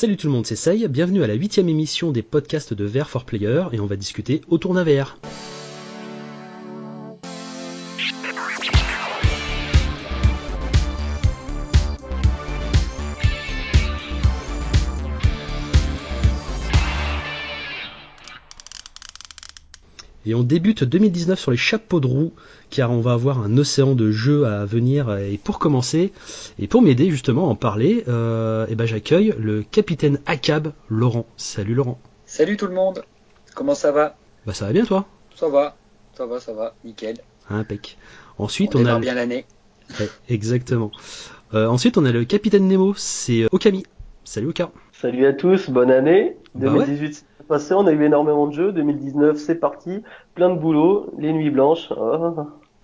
Salut tout le monde, c'est Say, bienvenue à la huitième émission des podcasts de VR for Player et on va discuter autour d'un VR. Et on débute 2019 sur les chapeaux de roue, car on va avoir un océan de jeux à venir. Et pour commencer, et pour m'aider justement à en parler, euh, eh ben j'accueille le capitaine ACAB, Laurent. Salut Laurent. Salut tout le monde. Comment ça va? Bah ça va bien toi? Ça va, ça va, ça va, nickel. Impec. Ensuite on, on, a bien l'année. Ouais, exactement. Euh, ensuite on a le capitaine Nemo, c'est euh, Okami. Salut Oka. Salut à tous, bonne année. Bah ouais. 2018 c'est passé, on a eu énormément de jeux. 2019 c'est parti, plein de boulot, les nuits blanches. Oh.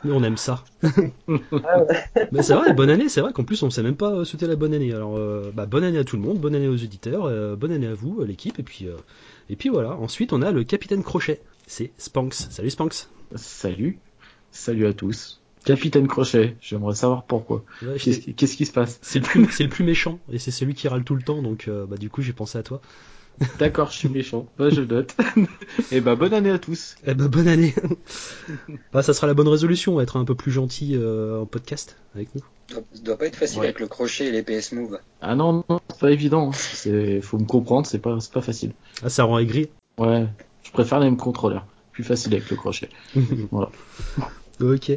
Nous on aime ça. Ah ouais. Mais c'est vrai, bonne année, c'est vrai qu'en plus on sait même pas souhaiter la bonne année. Alors euh, bah, bonne année à tout le monde, bonne année aux éditeurs, euh, bonne année à vous, euh, l'équipe, et puis euh, et puis voilà. Ensuite on a le capitaine Crochet, c'est Spanks. Salut Spanks. Salut, salut à tous. Capitaine Crochet, j'aimerais savoir pourquoi. Ouais, Qu'est-ce qui, se passe? C'est le plus c'est le plus méchant et c'est celui qui râle tout le temps donc euh, bah du coup j'ai pensé à toi. D'accord, je suis méchant. Bah, je note. Et bah, bonne année à tous. Eh ben bonne année. bah ça sera la bonne résolution, être un peu plus gentil euh, en podcast avec nous. Ça doit- pas être facile Ouais. avec le crochet et les PS Move. Ah non, non, c'est pas évident. hein. Faut me comprendre, c'est pas, pas facile. Ah ça rend aigri? Ouais, je préfère les mêmes contrôleurs. Plus facile avec le crochet. Voilà. Ok.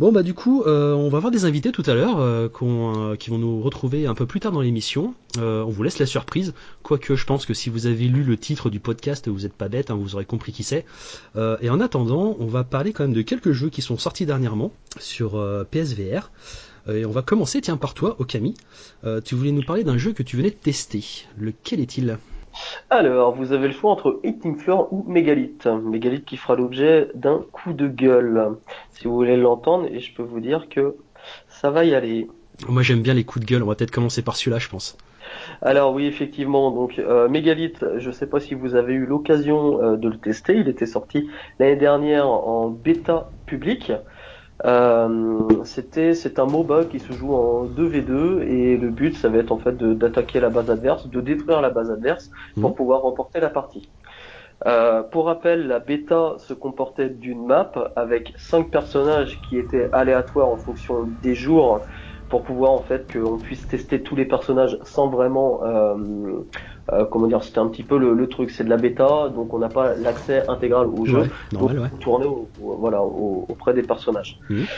Bon bah du coup, euh, on va avoir des invités tout à l'heure euh, euh, qui vont nous retrouver un peu plus tard dans l'émission. On vous laisse la surprise, quoique je pense que si vous avez lu le titre du podcast, vous êtes pas bête, hein, vous aurez compris qui c'est. Et en attendant, on va parler quand même de quelques jeux qui sont sortis dernièrement sur PSVR. Et on va commencer, tiens, par toi, Okami. Tu voulais nous parler d'un jeu que tu venais de tester. Lequel est-il? Alors, vous avez le choix entre 18 Floor ou Mégalith. Mégalith qui fera l'objet d'un coup de gueule. Si vous voulez l'entendre, et je peux vous dire que ça va y aller. Moi j'aime bien les coups de gueule, on va peut-être commencer par celui-là, je pense. Alors oui, effectivement, donc euh, Mégalith, je sais pas si vous avez eu l'occasion euh, de le tester, il était sorti l'année dernière en bêta public. Euh, c'était c'est un MOBA qui se joue en 2v2 et le but ça va être en fait d'attaquer la base adverse, de détruire la base adverse pour Mhm. pouvoir remporter la partie. Euh, pour rappel, la bêta se comportait d'une map avec cinq personnages qui étaient aléatoires en fonction des jours pour pouvoir en fait qu'on puisse tester tous les personnages sans vraiment euh, euh, comment dire c'était un petit peu le, le truc c'est de la bêta donc on n'a pas l'accès intégral au jeu Ouais, normal, ouais. donc, tourner au- au- voilà au- auprès des personnages. Mhm.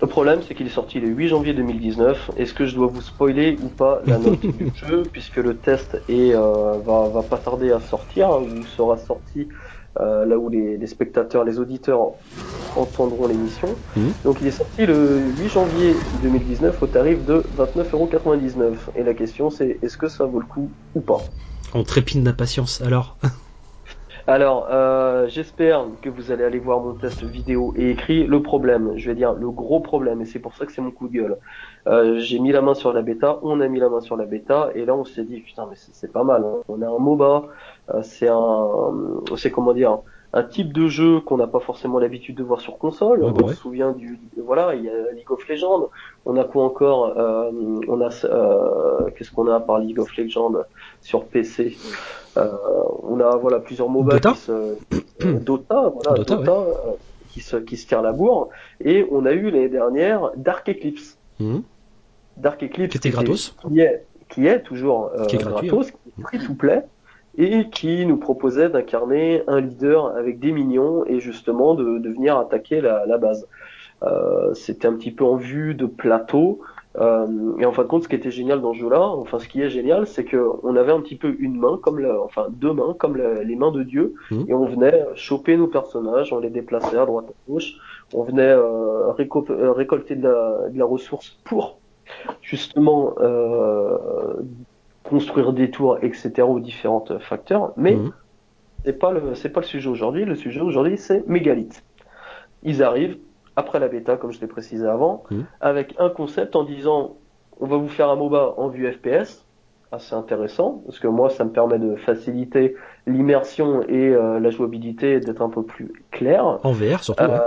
Le problème, c'est qu'il est sorti le 8 janvier 2019. Est-ce que je dois vous spoiler ou pas la note du jeu, puisque le test est, euh, va, va pas tarder à sortir, hein, ou sera sorti euh, là où les, les spectateurs, les auditeurs entendront l'émission. Mhm. Donc il est sorti le 8 janvier 2019 au tarif de 29,99€. Et la question c'est est-ce que ça vaut le coup ou pas? On trépine d'impatience. Alors, Alors, euh, j'espère que vous allez aller voir mon test vidéo et écrit. Le problème, je vais dire le gros problème, et c'est pour ça que c'est mon coup de gueule. Euh, J'ai mis la main sur la bêta, on a mis la main sur la bêta, et là on s'est dit putain mais c'est pas mal. hein. On a un MOBA, c'est un, c'est comment dire, un type de jeu qu'on n'a pas forcément l'habitude de voir sur console. Bah on ouais. se souvient du, voilà, il y a League of Legends. On a quoi encore euh, On a, euh, qu'est-ce qu'on a par League of Legends sur PC euh, On a voilà plusieurs MOBA Dota qui se, euh, Dota, voilà, Dota, Dota, euh, qui se, qui se tire la bourre. Et on a eu l'année dernière Dark Eclipse. Mhm. Dark Eclipse Qui était gratos. qui est, qui est toujours euh, Qui est gratuit, gratos, qui est free to play, et qui nous proposait d'incarner un leader avec des minions et justement de, de venir attaquer la, la base. Euh, C'était un petit peu en vue de plateau. Euh, et en fin de compte, ce qui était génial dans ce jeu-là, enfin ce qui est génial, c'est que on avait un petit peu une main, comme la, enfin deux mains, comme la- les mains de Dieu, Mhm. et on venait choper nos personnages, on les déplaçait à droite à gauche, on venait euh, euh, récolter de la, de la ressource pour justement euh, construire des tours, etc. aux différents facteurs. Mais Mhm. c'est pas le c'est pas le sujet aujourd'hui. Le sujet aujourd'hui c'est Mégalith. Ils arrivent après la bêta, comme je l'ai précisé avant, Mhm. avec un concept en disant on va vous faire un MOBA en vue FPS, assez intéressant parce que moi ça me permet de faciliter l'immersion et euh, la jouabilité d'être un peu plus clair en VR surtout. ouais. Euh,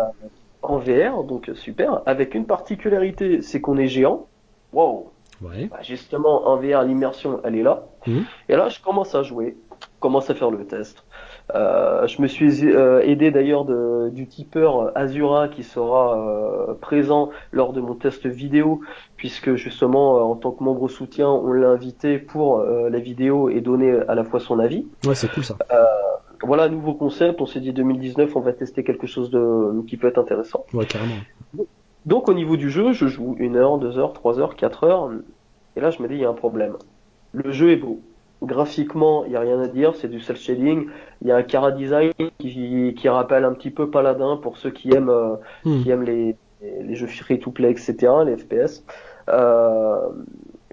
en VR, donc super, avec une particularité, c'est qu'on est géant. Wow. Ouais. Bah, justement, en VR, l'immersion, elle est là. Mhm. Et là, je commence à jouer, commence à faire le test. Euh, je me suis euh, aidé d'ailleurs du tipeur Azura qui sera euh, présent lors de mon test vidéo, puisque justement, en tant que membre soutien, on l'a invité pour la vidéo et donner à la fois son avis. Ouais, c'est cool ça. Voilà, nouveau concept. On s'est dit 2019, on va tester quelque chose de qui peut être intéressant. Ouais, carrément. Donc au niveau du jeu, je joue une heure, deux heures, trois heures, quatre heures, et là je me dis il y a un problème. Le jeu est beau. Graphiquement, il y a rien à dire, c'est du cel shading. Il y a un cara design qui, qui rappelle un petit peu Paladin pour ceux qui aiment euh, Hmm. qui aiment les, les jeux free to play, etc., les FPS. Euh,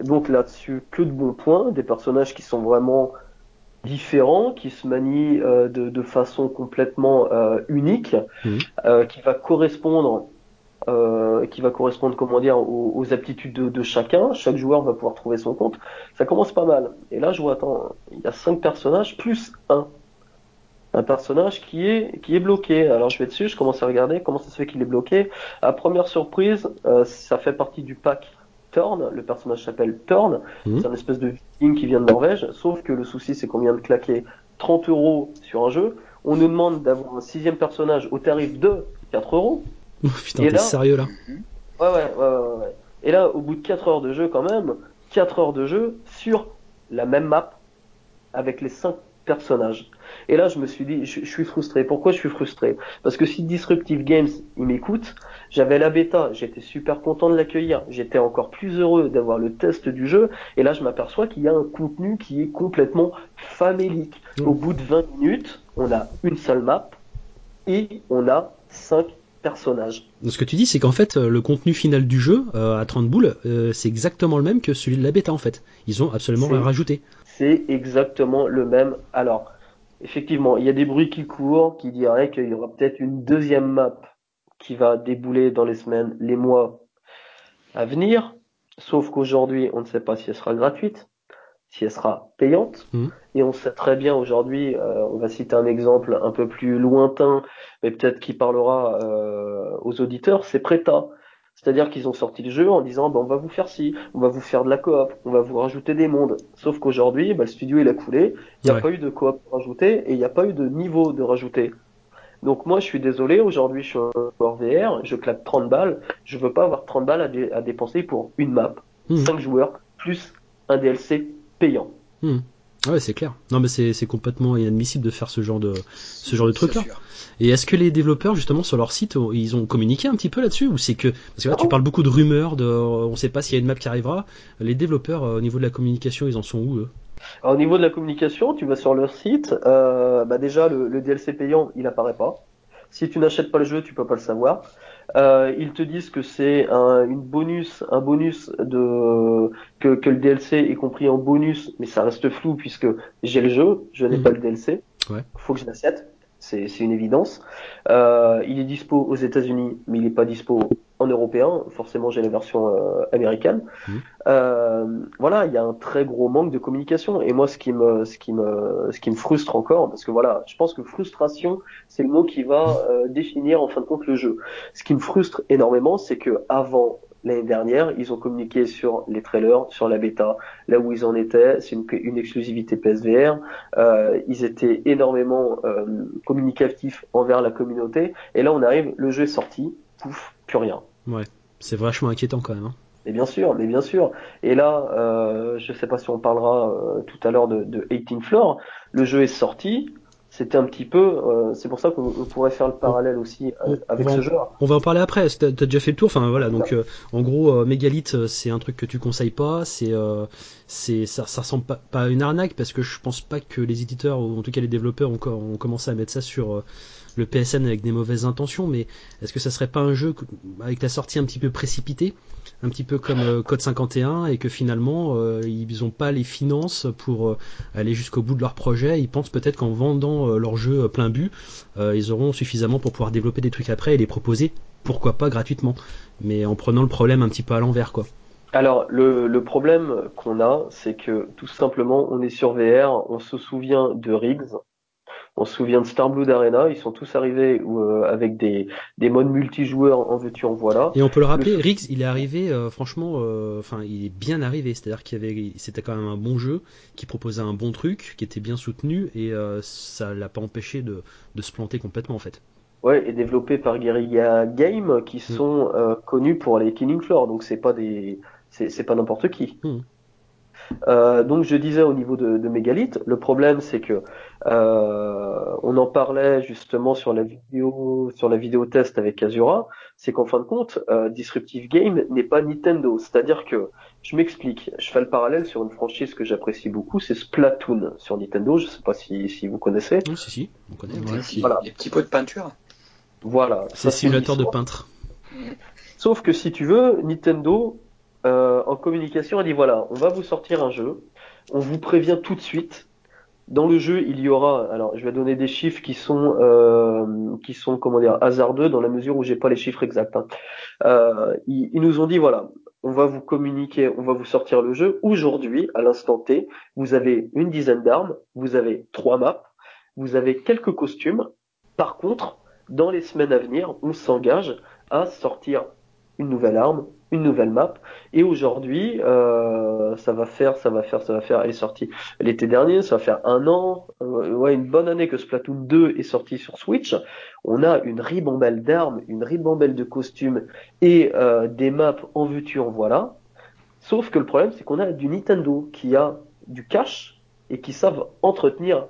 donc là-dessus, que de bons points, des personnages qui sont vraiment différents, qui se manient euh, de, de façon complètement euh, unique, euh, qui va correspondre euh, qui va correspondre comment dire aux, aux aptitudes de, de chacun. Chaque joueur va pouvoir trouver son compte. Ça commence pas mal. Et là, je vois attends, il y a cinq personnages plus un un personnage qui est qui est bloqué. Alors je vais dessus, je commence à regarder comment ça se fait qu'il est bloqué. À première surprise, euh, ça fait partie du pack Thorn. Le personnage s'appelle Thorn. Mhm. C'est un espèce de viking qui vient de Norvège. Sauf que le souci, c'est qu'on vient de claquer 30 euros sur un jeu. On nous demande d'avoir un sixième personnage au tarif de 4 euros. Oh, putain, t'es sérieux là Ouais, ouais, ouais, ouais, ouais. Et là, au bout de 4 heures de jeu, quand même, 4 heures de jeu sur la même map avec les 5 personnages. Et là, je me suis dit, je, je suis frustré. Pourquoi je suis frustré? Parce que si Disruptive Games, il m'écoute, j'avais la bêta, j'étais super content de l'accueillir, j'étais encore plus heureux d'avoir le test du jeu, et là, je m'aperçois qu'il y a un contenu qui est complètement famélique. Mm. Au bout de 20 minutes, on a une seule map, et on a 5 personnages. Donc, Ce que tu dis, c'est qu'en fait, euh, le contenu final du jeu, euh, à 30 boules, euh, c'est exactement le même que celui de la bêta en fait. Ils ont absolument rien rajouté. C'est exactement le même. Alors, effectivement, il y a des bruits qui courent qui diraient qu'il y aura peut-être une deuxième map qui va débouler dans les semaines, les mois à venir. Sauf qu'aujourd'hui, on ne sait pas si elle sera gratuite, si elle sera payante. Mhm. Et on sait très bien aujourd'hui, euh, on va citer un exemple un peu plus lointain, mais peut-être qui parlera euh, aux auditeurs, c'est Preta. C'est-à-dire qu'ils ont sorti le jeu en disant bah, on va vous faire ci, on va vous faire de la coop, on va vous rajouter des mondes. Sauf qu'aujourd'hui, bah, le studio il a coulé, il n'y a Ouais. pas eu de coop rajouté et il n'y a pas eu de niveau de rajouté. Donc moi je suis désolé, aujourd'hui je suis un joueur VR, je claque 30 balles, je veux pas avoir 30 balles à, dé- à dépenser pour une map, Mhm. 5 joueurs, plus un DLC payant. Hmm. Ouais, c'est clair. Non, mais c'est complètement inadmissible de faire ce genre de ce genre de truc là. Et est-ce que les développeurs justement sur leur site ils ont communiqué un petit peu là-dessus ou c'est que parce que là tu Non. parles beaucoup de rumeurs, de on sait pas s'il y a une map qui arrivera. Les développeurs euh, au niveau de la communication ils en sont où eux? Alors, au niveau de la communication, tu vas sur leur site, euh, bah déjà le, le DLC payant, il apparaît pas. Si tu n'achètes pas le jeu, tu peux pas le savoir. Euh, ils te disent que c'est un, une bonus, un bonus de que, que le DLC est compris en bonus, mais ça reste flou puisque j'ai le jeu, je n'ai Mhm. pas le DLC. Ouais. Faut que je l'achète, c'est une évidence. Euh, il est dispo aux États-Unis, mais il est pas dispo en européen. Forcément, j'ai la version euh, américaine. Mhm. Euh, voilà, il y a un très gros manque de communication. Et moi, ce qui me, ce qui me, ce qui me frustre encore, parce que voilà, je pense que frustration, c'est le mot qui va euh, définir en fin de compte le jeu. Ce qui me frustre énormément, c'est que avant l'année dernière, ils ont communiqué sur les trailers, sur la bêta, là où ils en étaient. C'est une, une exclusivité PSVR. Euh, ils étaient énormément euh, communicatifs envers la communauté. Et là, on arrive, le jeu est sorti, pouf, plus rien. C'est vachement inquiétant quand même. hein. Mais bien sûr, mais bien sûr. Et là, euh, je sais pas si on parlera euh, tout à l'heure de, de 18 Floor. Le jeu est sorti. C'était un petit peu. euh, c'est pour ça qu'on on pourrait faire le parallèle aussi On- avec on ce jeu. On va en parler après. T'as t'as déjà fait le tour. Enfin voilà. Donc en gros, Megalith, c'est un truc que tu conseilles pas. C'est c'est ça, ça ressemble pas, pas à une arnaque parce que je pense pas que les éditeurs ou en tout cas les développeurs ont, co- ont commencé à mettre ça sur le PSN avec des mauvaises intentions. Mais est-ce que ça serait pas un jeu avec la sortie un petit peu précipitée, un petit peu comme euh, Code 51 et que finalement euh, ils ont pas les finances pour euh, aller jusqu'au bout de leur projet? Ils pensent peut-être qu'en vendant leur jeu plein but, ils auront suffisamment pour pouvoir développer des trucs après et les proposer, pourquoi pas gratuitement, mais en prenant le problème un petit peu à l'envers, quoi. Alors le, le problème qu'on a, c'est que tout simplement, on est sur VR, on se souvient de Riggs, On se souvient de Starblood Arena, ils sont tous arrivés euh, avec des, des modes multijoueurs en veux-tu en voilà. Et on peut le rappeler, Le- Riggs, il est arrivé, euh, franchement, euh, enfin, il est bien arrivé. C'est-à-dire qu'il avait, c'était quand même un bon jeu, qui proposait un bon truc, qui était bien soutenu, et euh, ça l'a pas empêché de, de se planter complètement en fait. Ouais, et développé par Guerrilla Games, qui Mm. sont euh, connus pour les Killing Floor, donc c'est pas des, c'est c'est pas n'importe qui. Mm. Euh, donc je disais au niveau de, de Megalith, le problème c'est que euh, on en parlait justement sur la vidéo, sur la vidéo test avec Azura, c'est qu'en fin de compte, euh, Disruptive Game n'est pas Nintendo, c'est-à-dire que je m'explique, je fais le parallèle sur une franchise que j'apprécie beaucoup, c'est Splatoon sur Nintendo, je sais pas si, si vous connaissez. Non, si, si, on connaît. Ouais. petits, Voilà. les petits pots de peinture. Voilà. C'est simulateur de peintre. Sauf que si tu veux, Nintendo, euh, en communication, a dit voilà, on va vous sortir un jeu, on vous prévient tout de suite. Dans le jeu, il y aura, alors je vais donner des chiffres qui sont, euh, qui sont comment dire, hasardeux dans la mesure où j'ai pas les chiffres exacts. hein. Euh, ils, ils nous ont dit voilà, on va vous communiquer, on va vous sortir le jeu. Aujourd'hui, à l'instant T, vous avez une dizaine d'armes, vous avez trois maps, vous avez quelques costumes. Par contre, dans les semaines à venir, on s'engage à sortir une nouvelle arme, une nouvelle map. Et aujourd'hui, euh, ça va faire, ça va faire, ça va faire. Elle est sortie l'été dernier, ça va faire un an, euh, ouais, une bonne année que Splatoon 2 est sorti sur Switch. On a une ribambelle d'armes, une ribambelle de costumes et euh, des maps en veux-tu en voilà. Sauf que le problème, c'est qu'on a du Nintendo qui a du cash et qui savent entretenir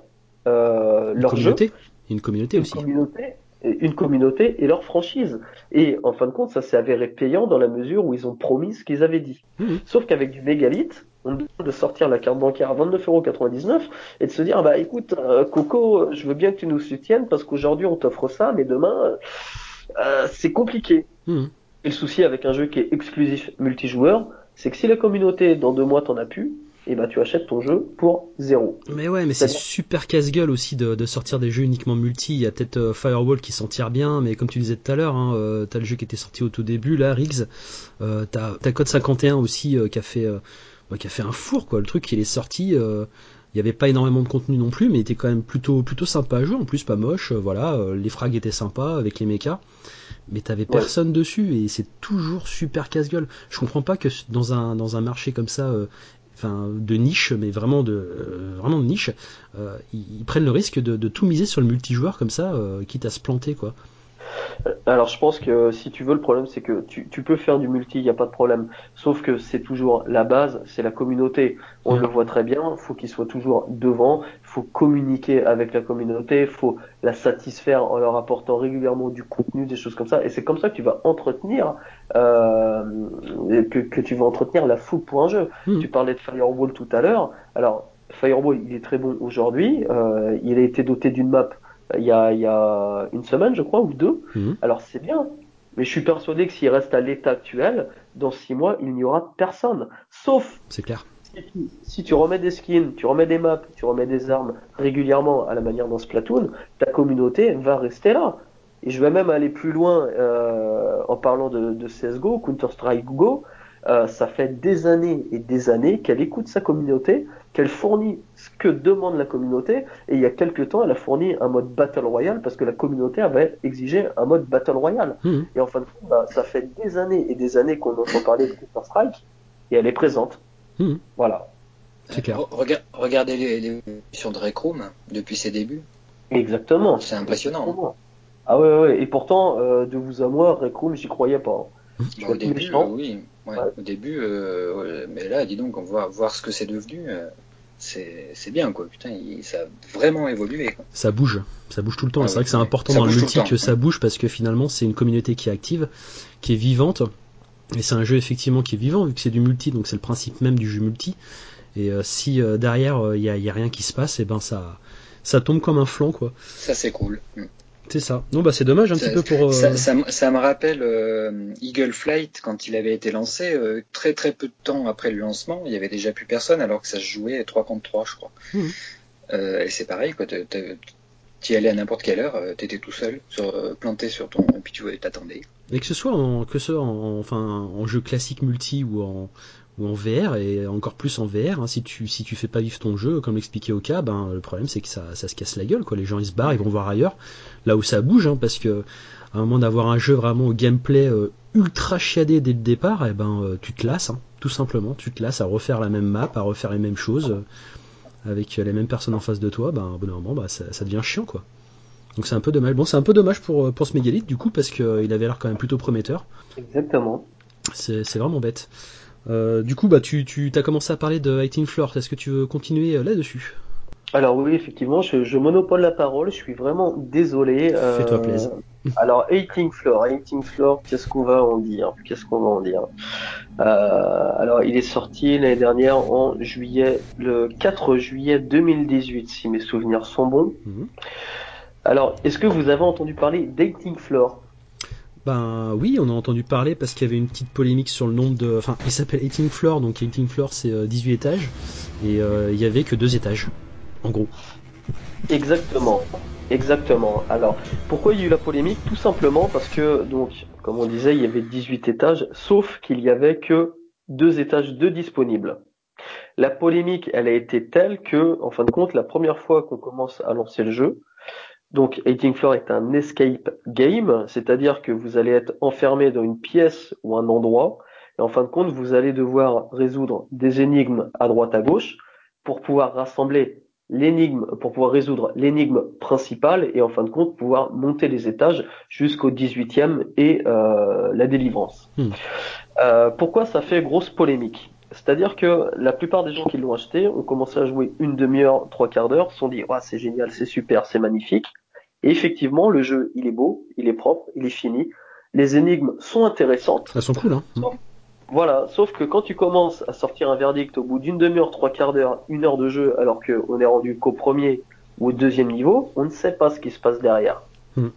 euh, leur jeu communauté. Une communauté une aussi. communauté, une communauté et leur franchise. Et en fin de compte, ça s'est avéré payant dans la mesure où ils ont promis ce qu'ils avaient dit. Mhm. Sauf qu'avec du mégalith, on demande de sortir la carte bancaire à 29,99€ et de se dire, bah écoute, euh, Coco, je veux bien que tu nous soutiennes parce qu'aujourd'hui on t'offre ça, mais demain, euh, c'est compliqué. Mhm. Et le souci avec un jeu qui est exclusif multijoueur, c'est que si la communauté, dans deux mois, t'en as plus, et bah tu achètes ton jeu pour zéro. Mais ouais, mais c'est super casse-gueule aussi de, de sortir des jeux uniquement multi. Il y a peut-être euh, Firewall qui s'en tire bien, mais comme tu disais tout à l'heure, hein, euh, t'as le jeu qui était sorti au tout début, là, Riggs. Euh, t'as Code 51 aussi euh, qui a fait euh, bah, qui a fait un four quoi. Le truc il est sorti. il y avait pas énormément de contenu non plus, mais il était quand même plutôt plutôt sympa à jouer. En plus, pas moche. voilà, les frags étaient sympas avec les mechas. Mais t'avais personne dessus et c'est toujours super casse-gueule. Je comprends pas que dans un dans un marché comme ça, euh, enfin de niche, mais vraiment de euh, vraiment de niche, euh, ils, prennent le risque de, de tout miser sur le multijoueur comme ça, euh, quitte à se planter quoi. Alors je pense que si tu veux, le problème c'est que tu, tu peux faire du multi, il n'y a pas de problème. Sauf que c'est toujours la base, c'est la communauté. On Mm. le voit très bien, il faut qu'il soit toujours devant, il faut communiquer avec la communauté, il faut la satisfaire en leur apportant régulièrement du contenu, des choses comme ça. Et c'est comme ça que tu vas entretenir, euh, que, que tu vas entretenir la foule pour un jeu. Mm. Tu parlais de Firewall tout à l'heure. Alors Firewall, il est très bon aujourd'hui. Euh, il a été doté d'une map il y, a, il y a une semaine, je crois, ou deux. Mhm. Alors c'est bien, mais je suis persuadé que s'il reste à l'état actuel, dans six mois, il n'y aura personne. Sauf C'est clair. si tu, si tu remets des skins, tu remets des maps, tu remets des armes régulièrement à la manière dans Splatoon, ta communauté va rester là. Et je vais même aller plus loin euh, en parlant de, de CSGO, Counter-Strike Go. Euh, ça fait des années et des années qu'elle écoute sa communauté, qu'elle fournit ce que demande la communauté, et il y a quelques temps, elle a fourni un mode Battle Royale parce que la communauté avait exigé un mode Battle Royale. Mhm. Et en fin de compte, bah, ça fait des années et des années qu'on entend parler de Counter-Strike, et elle est présente. Mhm. Voilà. C'est clair. Re- rega- regardez l'évolution de Rec Room depuis ses débuts. Exactement. C'est impressionnant. Exactement. Ah ouais, ouais, et pourtant, euh, de vous à moi, Rec Room, j'y croyais pas. Je Bon, vais au être début, euh, oui. Ouais, Ouais. Au début, euh, mais là, dis donc, on voit voir ce que c'est devenu. euh, c'est bien, quoi. Putain, il- ça a vraiment évolué. Quoi. Ça bouge, ça bouge tout le temps. Ah c'est oui, vrai que c'est important dans le multi le que ça bouge parce que finalement c'est une communauté qui est active, qui est vivante. Et c'est un jeu effectivement qui est vivant vu que c'est du multi, donc c'est le principe même du jeu multi. Et euh, si euh, derrière il y, a, y a rien qui se passe, et ben ça ça tombe comme un flanc quoi. Ça, c'est cool. C'est ça. Non bah c'est dommage un Ça- petit peu pour. euh, Ça, ça, me- ça me rappelle euh, Eagle Flight quand il avait été lancé. euh, très très peu de temps après le lancement, il y avait déjà plus personne alors que ça se jouait 3 contre 3, je crois. Euh, et c'est pareil, quoi. Tu y allais à n'importe quelle heure, t'étais tout seul, sur, planté sur ton. Et puis tu t'attendais. Et que ce soit en que ce soit en, enfin en jeu classique multi ou en ou en VR et encore plus en VR. Hein, si tu si tu fais pas vivre ton jeu, comme l'expliquait Oka, ben le problème c'est que ça, ça se casse la gueule. Quoi. Les gens ils se barrent, ils vont voir ailleurs, là où ça bouge, hein, parce que à un moment d'avoir un jeu vraiment au gameplay euh, ultra chiadé dès le départ, et eh ben euh, tu te lasses, hein, tout simplement. Tu te lasses à refaire la même map, à refaire les mêmes choses euh, avec les mêmes personnes en face de toi. Ben au bout d'un moment, bah, ça, ça devient chiant quoi. Donc c'est un peu dommage. Bon, c'est un peu dommage pour, pour ce mégalithe du coup parce qu'il avait l'air quand même plutôt prometteur. Exactement. C'est vraiment bête. Euh, du coup, bah, tu, tu as commencé à parler de 18 Floor. Est-ce que tu veux continuer euh, là-dessus? Alors oui, effectivement, je, je, monopole la parole, je suis vraiment désolé. Euh, Fais-toi plaisir. alors, 18 Floor, 18 Floor, qu'est-ce qu'on va en dire? Qu'est-ce qu'on va en dire? Alors, il est sorti l'année dernière en juillet, le 4 juillet 2018, si mes souvenirs sont bons. Mhm. Alors, est-ce que vous avez entendu parler d'Ating Floor? Ben oui, on a entendu parler parce qu'il y avait une petite polémique sur le nombre de. Enfin, il s'appelle 18 Floor, donc 18 Floor c'est 18 euh, étages, et euh, il y avait que deux étages, en gros. Exactement, exactement. Alors, pourquoi il y a eu la polémique? Tout simplement parce que, donc, comme on disait, il y avait 18 étages, sauf qu'il y avait que deux étages de disponibles. La polémique, elle a été telle que, en fin de compte, la première fois qu'on commence à lancer le jeu, donc, 18 Floor est un escape game, c'est-à-dire que vous allez être enfermé dans une pièce ou un endroit, et en fin de compte, vous allez devoir résoudre des énigmes à droite à gauche pour pouvoir rassembler l'énigme, pour pouvoir résoudre l'énigme principale et en fin de compte pouvoir monter les étages jusqu'au 18e et euh, la délivrance. Hmm. Euh, pourquoi ça fait grosse polémique? C'est-à-dire que la plupart des gens qui l'ont acheté ont commencé à jouer une demi-heure, trois quarts d'heure, se sont dit ouais, c'est génial, c'est super, c'est magnifique. Et effectivement, le jeu, il est beau, il est propre, il est fini. Les énigmes sont intéressantes. Elles sont cool, hein. voilà, sauf que quand tu commences à sortir un verdict au bout d'une demi-heure, trois quarts d'heure, une heure de jeu, alors qu'on est rendu qu'au premier ou au deuxième niveau, on ne sait pas ce qui se passe derrière. Hmm.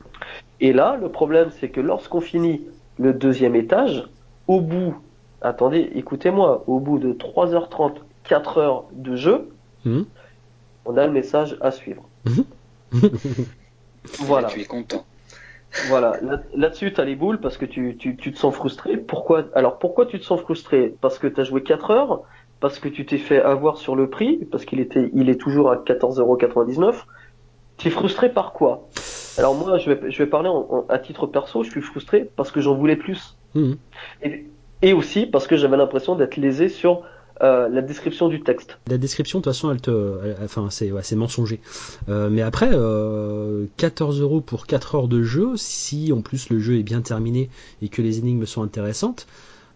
Et là, le problème, c'est que lorsqu'on finit le deuxième étage, au bout, attendez, écoutez-moi, au bout de 3h30, 4 heures de jeu, hmm. on a le message à suivre. Voilà. tu es content. Voilà, là-dessus, tu as les boules parce que tu, tu, tu, te sens frustré. Pourquoi Alors, pourquoi tu te sens frustré? Parce que tu as joué 4 heures, parce que tu t'es fait avoir sur le prix, parce qu'il était, il est toujours à 14,99€. Tu es frustré par quoi? Alors moi, je vais, je vais parler à titre perso, je suis frustré parce que j'en voulais plus. Mmh. Et, et, aussi parce que j'avais l'impression d'être lésé sur euh, la description du texte. La description, de toute façon, elle te, enfin, c'est, mensonger. Euh, mais après, euh, 14 euros pour 4 heures de jeu, si en plus le jeu est bien terminé et que les énigmes sont intéressantes,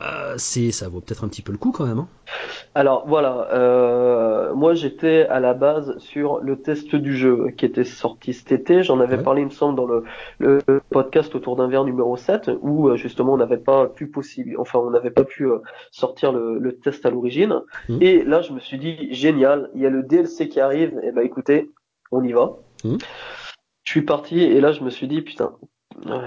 euh, c'est ça vaut peut-être un petit peu le coup quand même. Hein. Alors voilà, euh, moi j'étais à la base sur le test du jeu qui était sorti cet été. J'en avais parlé, il me semble, dans le, le podcast autour d'un verre numéro 7 où euh, justement on n'avait pas pu possible, enfin on n'avait pas pu sortir le, le, test à l'origine. Mmh. Et là je me suis dit génial, il y a le DLC qui arrive. Et eh ben écoutez, on y va. Mmh. Je suis parti et là je me suis dit putain,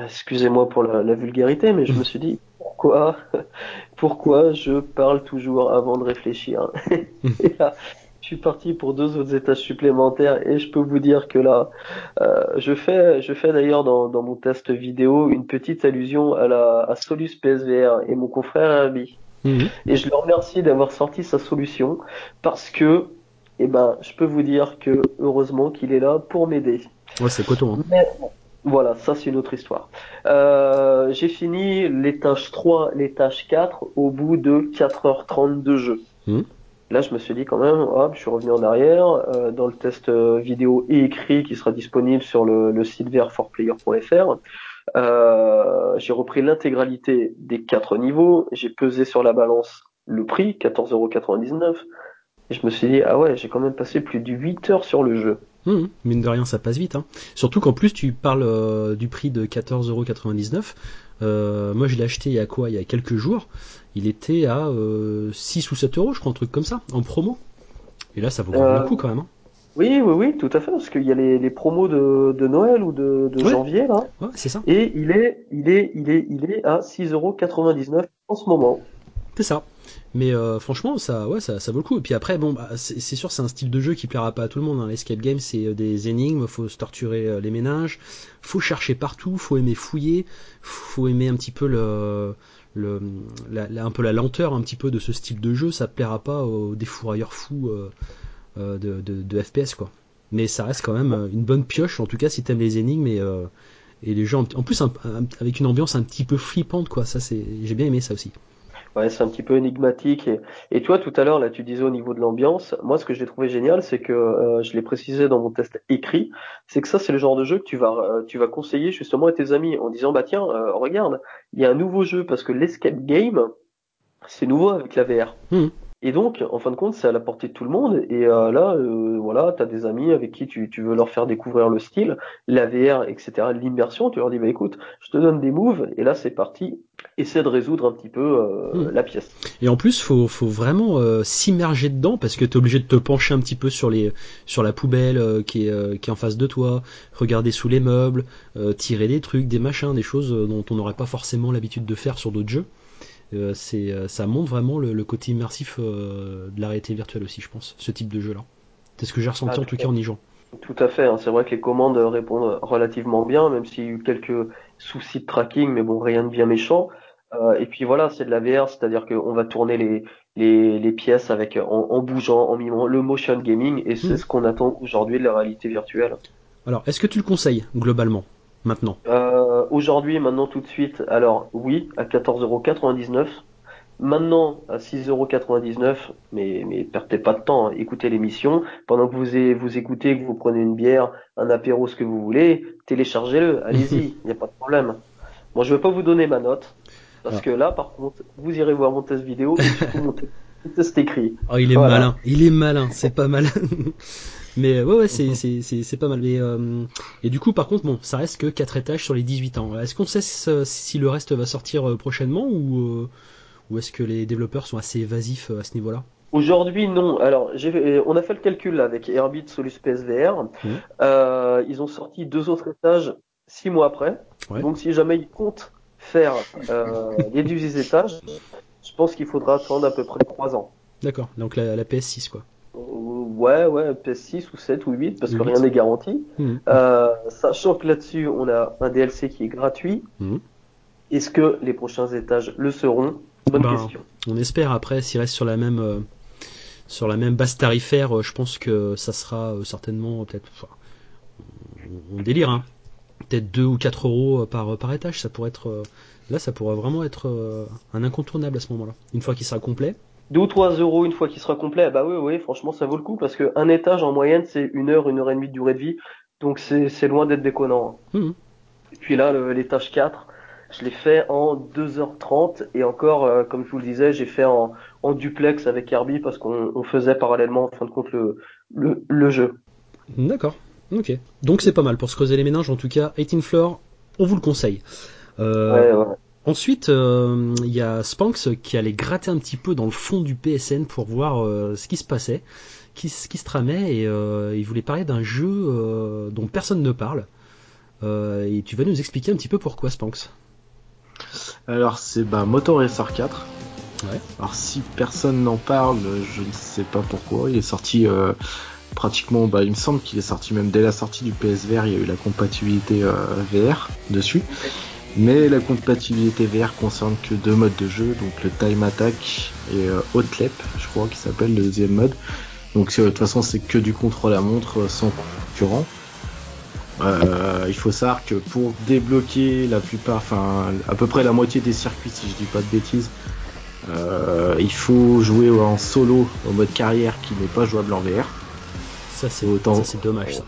excusez-moi pour la, la vulgarité, mais je me suis dit pourquoi, pourquoi je parle toujours avant de réfléchir. et là, je suis parti pour deux autres étages supplémentaires et je peux vous dire que là, euh, je fais, je fais d'ailleurs dans, dans, mon test vidéo une petite allusion à la à Solus PSVR et mon confrère Herbie. Mhm. Et je le remercie d'avoir sorti sa solution parce que, eh ben, je peux vous dire que heureusement qu'il est là pour m'aider. Ouais, c'est coton. Hein. Voilà, ça c'est une autre histoire. Euh, j'ai fini l'étage 3, l'étage 4 au bout de 4h30 de jeu. Hmm. Là, je me suis dit quand même, hop, je suis revenu en arrière euh, dans le test euh, vidéo et écrit qui sera disponible sur le, le site vr4player.fr. Euh, j'ai repris l'intégralité des quatre niveaux. J'ai pesé sur la balance le prix, 14,99€. Et je me suis dit, ah ouais, j'ai quand même passé plus de 8 heures sur le jeu. Mmh, mine de rien, ça passe vite. Hein. Surtout qu'en plus, tu parles euh, du prix de 14,99€. Euh, moi, je l'ai acheté il y a quoi? Il y a quelques jours. Il était à euh, 6 ou 7 euros, je crois, un truc comme ça, en promo. Et là, ça vaut vraiment le coup quand même. Hein. Oui, oui, oui, tout à fait, parce qu'il y a les, les promos de, de, Noël ou de, de janvier là. Ouais, c'est ça. Et il est, il est, il est, il est à 6,99€ en ce moment. C'est ça. Mais euh, franchement, ça, ouais, ça, ça vaut le coup. Et puis après, bon, bah, c'est sûr, c'est un style de jeu qui plaira pas à tout le monde. Hein. L'escape game, c'est euh, des énigmes, faut se torturer euh, les ménages, faut chercher partout, faut aimer fouiller, faut aimer un petit peu le, le, la, la- un peu la lenteur un petit peu de ce style de jeu, ça plaira pas aux défourailleurs fous euh, de, de, de FPS quoi. Mais ça reste quand même une bonne pioche, en tout cas si t'aimes les énigmes et, euh, et les jeux en, plus un- avec une ambiance un petit peu flippante quoi. Ça c'est, j'ai bien aimé ça aussi. Ouais, c'est un petit peu énigmatique. Et, toi, tout à l'heure, là, tu disais au niveau de l'ambiance, moi, ce que j'ai trouvé génial, c'est que, euh, je l'ai précisé dans mon test écrit, c'est que ça, c'est le genre de jeu que tu vas, euh, tu vas conseiller justement à tes amis en disant, bah tiens, euh, regarde, il y a un nouveau jeu parce que l'escape game, c'est nouveau avec la VR. Mhm. Et donc, en fin de compte, c'est à la portée de tout le monde. Et euh, là, euh, voilà, tu as des amis avec qui tu, tu veux leur faire découvrir le style, la VR, etc., l'immersion. Tu leur dis, bah écoute, je te donne des moves, et là, c'est parti. Essaie de résoudre un petit peu euh, Mhm. la pièce. Et en plus, faut, faut vraiment s'immerger dedans parce que t'es obligé de te pencher un petit peu sur les, sur la poubelle qui est, qui est en face de toi, regarder sous les meubles, tirer des trucs, des machins, des choses dont on n'aurait pas forcément l'habitude de faire sur d'autres jeux. Euh, c'est, euh, ça montre vraiment le, le côté immersif euh, de la réalité virtuelle aussi, je pense, ce type de jeu-là. C'est ce que j'ai ressenti Ah, en tout cas en y jouant. Tout à fait. hein. C'est vrai que les commandes répondent relativement bien, même s'il y a eu quelques soucis de tracking, mais bon, rien de bien méchant. Euh, et puis voilà, c'est de la VR, c'est-à-dire qu'on va tourner les, les, les pièces avec en, en bougeant, en mimant le motion gaming, et c'est Mhm. ce qu'on attend aujourd'hui de la réalité virtuelle. Alors, est-ce que tu le conseilles globalement? Maintenant Euh, aujourd'hui, maintenant tout de suite, alors oui, à 14,99€. Maintenant, à 6,99€, mais, mais perdez pas de temps, hein. écoutez l'émission. Pendant que vous, vous écoutez, que vous prenez une bière, un apéro, ce que vous voulez, téléchargez-le, allez-y, il n'y a pas de problème. Bon, je vais pas vous donner ma note, parce Ah. que là, par contre, vous irez voir mon test vidéo et surtout mon te- mon test écrit. Oh, il est Voilà. malin, il est malin, c'est pas mal. Mais ouais, ouais, c'est, c'est, c'est, c'est pas mal. Mais, euh, et du coup, par contre, bon, ça reste que 4 étages sur les 18 ans. Est-ce qu'on sait si, le reste va sortir euh, prochainement ou, euh, ou est-ce que les développeurs sont assez évasifs à ce niveau-là? Aujourd'hui, non. Alors, on a fait le calcul là, avec Airbit Solus PSVR. Euh, ils ont sorti deux autres étages six mois après. Ouais. Donc, si jamais ils comptent faire euh, les 18 étages, je pense qu'il faudra attendre à peu près trois ans. D'accord, donc la, la PS6 quoi. Euh, Ouais, ouais, PS6 ou 7 ou 8, parce que rien n'est garanti. Mhm. Euh, sachant que là-dessus, on a un DLC qui est gratuit. Mhm. Est-ce que les prochains étages le seront? Bonne Ben, question. On espère après, s'il reste sur la même, euh, sur la même base tarifaire, euh, je pense que ça sera certainement peut-être, enfin, on, délire, hein. Peut-être 2 ou 4 euros par, par étage, ça pourrait être, là ça pourrait vraiment être un incontournable à ce moment-là. Une fois qu'il sera complet. 2 ou 3 euros une fois qu'il sera complet, bah oui, oui, franchement, ça vaut le coup parce que un étage en moyenne, c'est une heure, une heure et demie de durée de vie. Donc c'est loin d'être déconnant. hein. Et puis là, l'étage 4, je l'ai fait en 2h30 et encore, euh, comme je vous le disais, j'ai fait en, en duplex avec Herbie parce qu'on on faisait parallèlement, en fin de compte, le, le, le jeu. D'accord. Ok. Donc c'est pas mal pour se creuser les méninges en tout cas. 18 Floor, on vous le conseille. Euh, Ouais, ouais. Ensuite, euh, il y a Spanx qui allait gratter un petit peu dans le fond du PSN pour voir euh, ce qui se passait, qui, ce qui se tramait, et euh, il voulait parler d'un jeu dont personne ne parle. Et tu vas nous expliquer un petit peu pourquoi Spanx? Alors c'est bah, Motor Racer 4. Ouais. Alors si personne n'en parle, je ne sais pas pourquoi. Il est sorti euh, pratiquement, bah, il me semble qu'il est sorti même dès la sortie du PSVR, il y a eu la compatibilité euh, VR dessus. Mais la compatibilité VR concerne que deux modes de jeu, donc le Time Attack et euh, Hotlep, je crois qu'il s'appelle le deuxième mode. Donc de toute façon c'est que du contrôle à montre euh, sans concurrent. Euh, il faut savoir que pour débloquer la plupart, enfin à peu près la moitié des circuits si je dis pas de bêtises, euh, il faut jouer en solo au mode carrière qui n'est pas jouable en VR. Ça c'est Autant- ça, c'est dommage ça.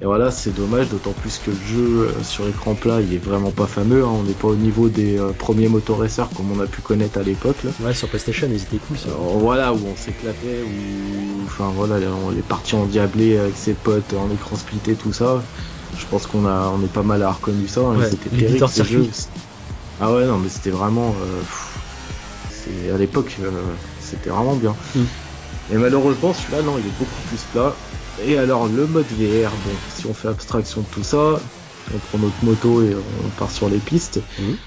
Et voilà, c'est dommage, d'autant plus que le jeu euh, sur écran plat, il est vraiment pas fameux. hein. On n'est pas au niveau des euh, premiers motor racers comme on a pu connaître à l'époque. Ouais, sur PlayStation, ils étaient cool ça. Alors, voilà, où on s'éclatait, où, enfin voilà, on est parti endiablé avec ses potes en écran splitté, tout ça. Je pense qu'on a, on est pas mal à reconnu ça. hein. Ouais, C'était terrible jeux. Ah ouais, non, mais c'était vraiment, euh, pff, à l'époque, euh, c'était vraiment bien. Mm. Et malheureusement, celui-là, non, il est beaucoup plus plat. Et alors, le mode VR, bon, si on fait abstraction de tout ça, on prend notre moto et on part sur les pistes, Mhm.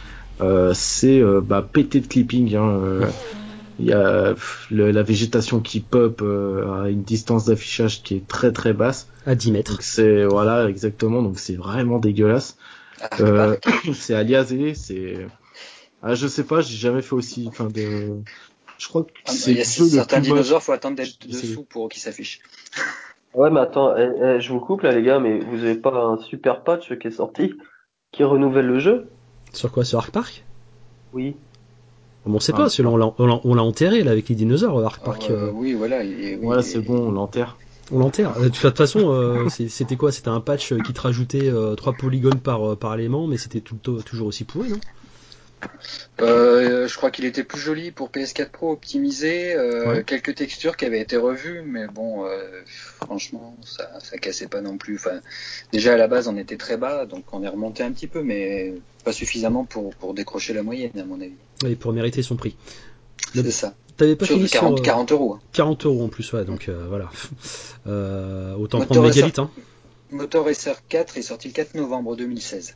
euh, c'est euh, bah, pété de clipping. Hein, euh, il y a le- la végétation qui pop euh, à une distance d'affichage qui est très très basse. À 10 mètres. Donc c'est voilà exactement. Donc c'est vraiment dégueulasse. Ah, Euh, c'est aliasé, c'est Ah, je sais pas, j'ai jamais fait aussi. Enfin, de. Je crois que Ah, c'est certains dinosaures, faut attendre d'être dessous pour qu'ils s'affichent. Ouais, mais attends, eh, eh, je vous coupe là, les gars, mais vous avez pas un super patch qui est sorti qui renouvelle le jeu? Sur quoi? Sur Ark Park? Oui. Bon, on sait Ah, pas, parce que là, on l'a- on l'a on l'a enterré là avec les dinosaures, Ark Alors, Park. euh, euh, oui, voilà. et- oui, Ouais, et- c'est bon, on l'enterre. On l'enterre. Euh, De toute façon, euh, c'était quoi? C'était un patch qui te rajoutait euh, 3 polygones par, euh, par élément, mais c'était tout, le temps- toujours aussi pourri, non? Euh, je crois qu'il était plus joli pour PS4 Pro optimisé, euh, Ouais. quelques textures qui avaient été revues, mais bon, euh, franchement, ça, ça cassait pas non plus. Enfin, déjà à la base, on était très bas, donc on est remonté un petit peu, mais pas suffisamment pour, pour décrocher la moyenne, à mon avis. Et pour mériter son prix. C'est ça. T'avais pas Sur fini du 40, sur euh, 40 euros. hein. 40 euros en plus, ouais, donc voilà. Autant prendre SR. Mégalithe, hein. Motor SR4 est sorti le 4 novembre 2016.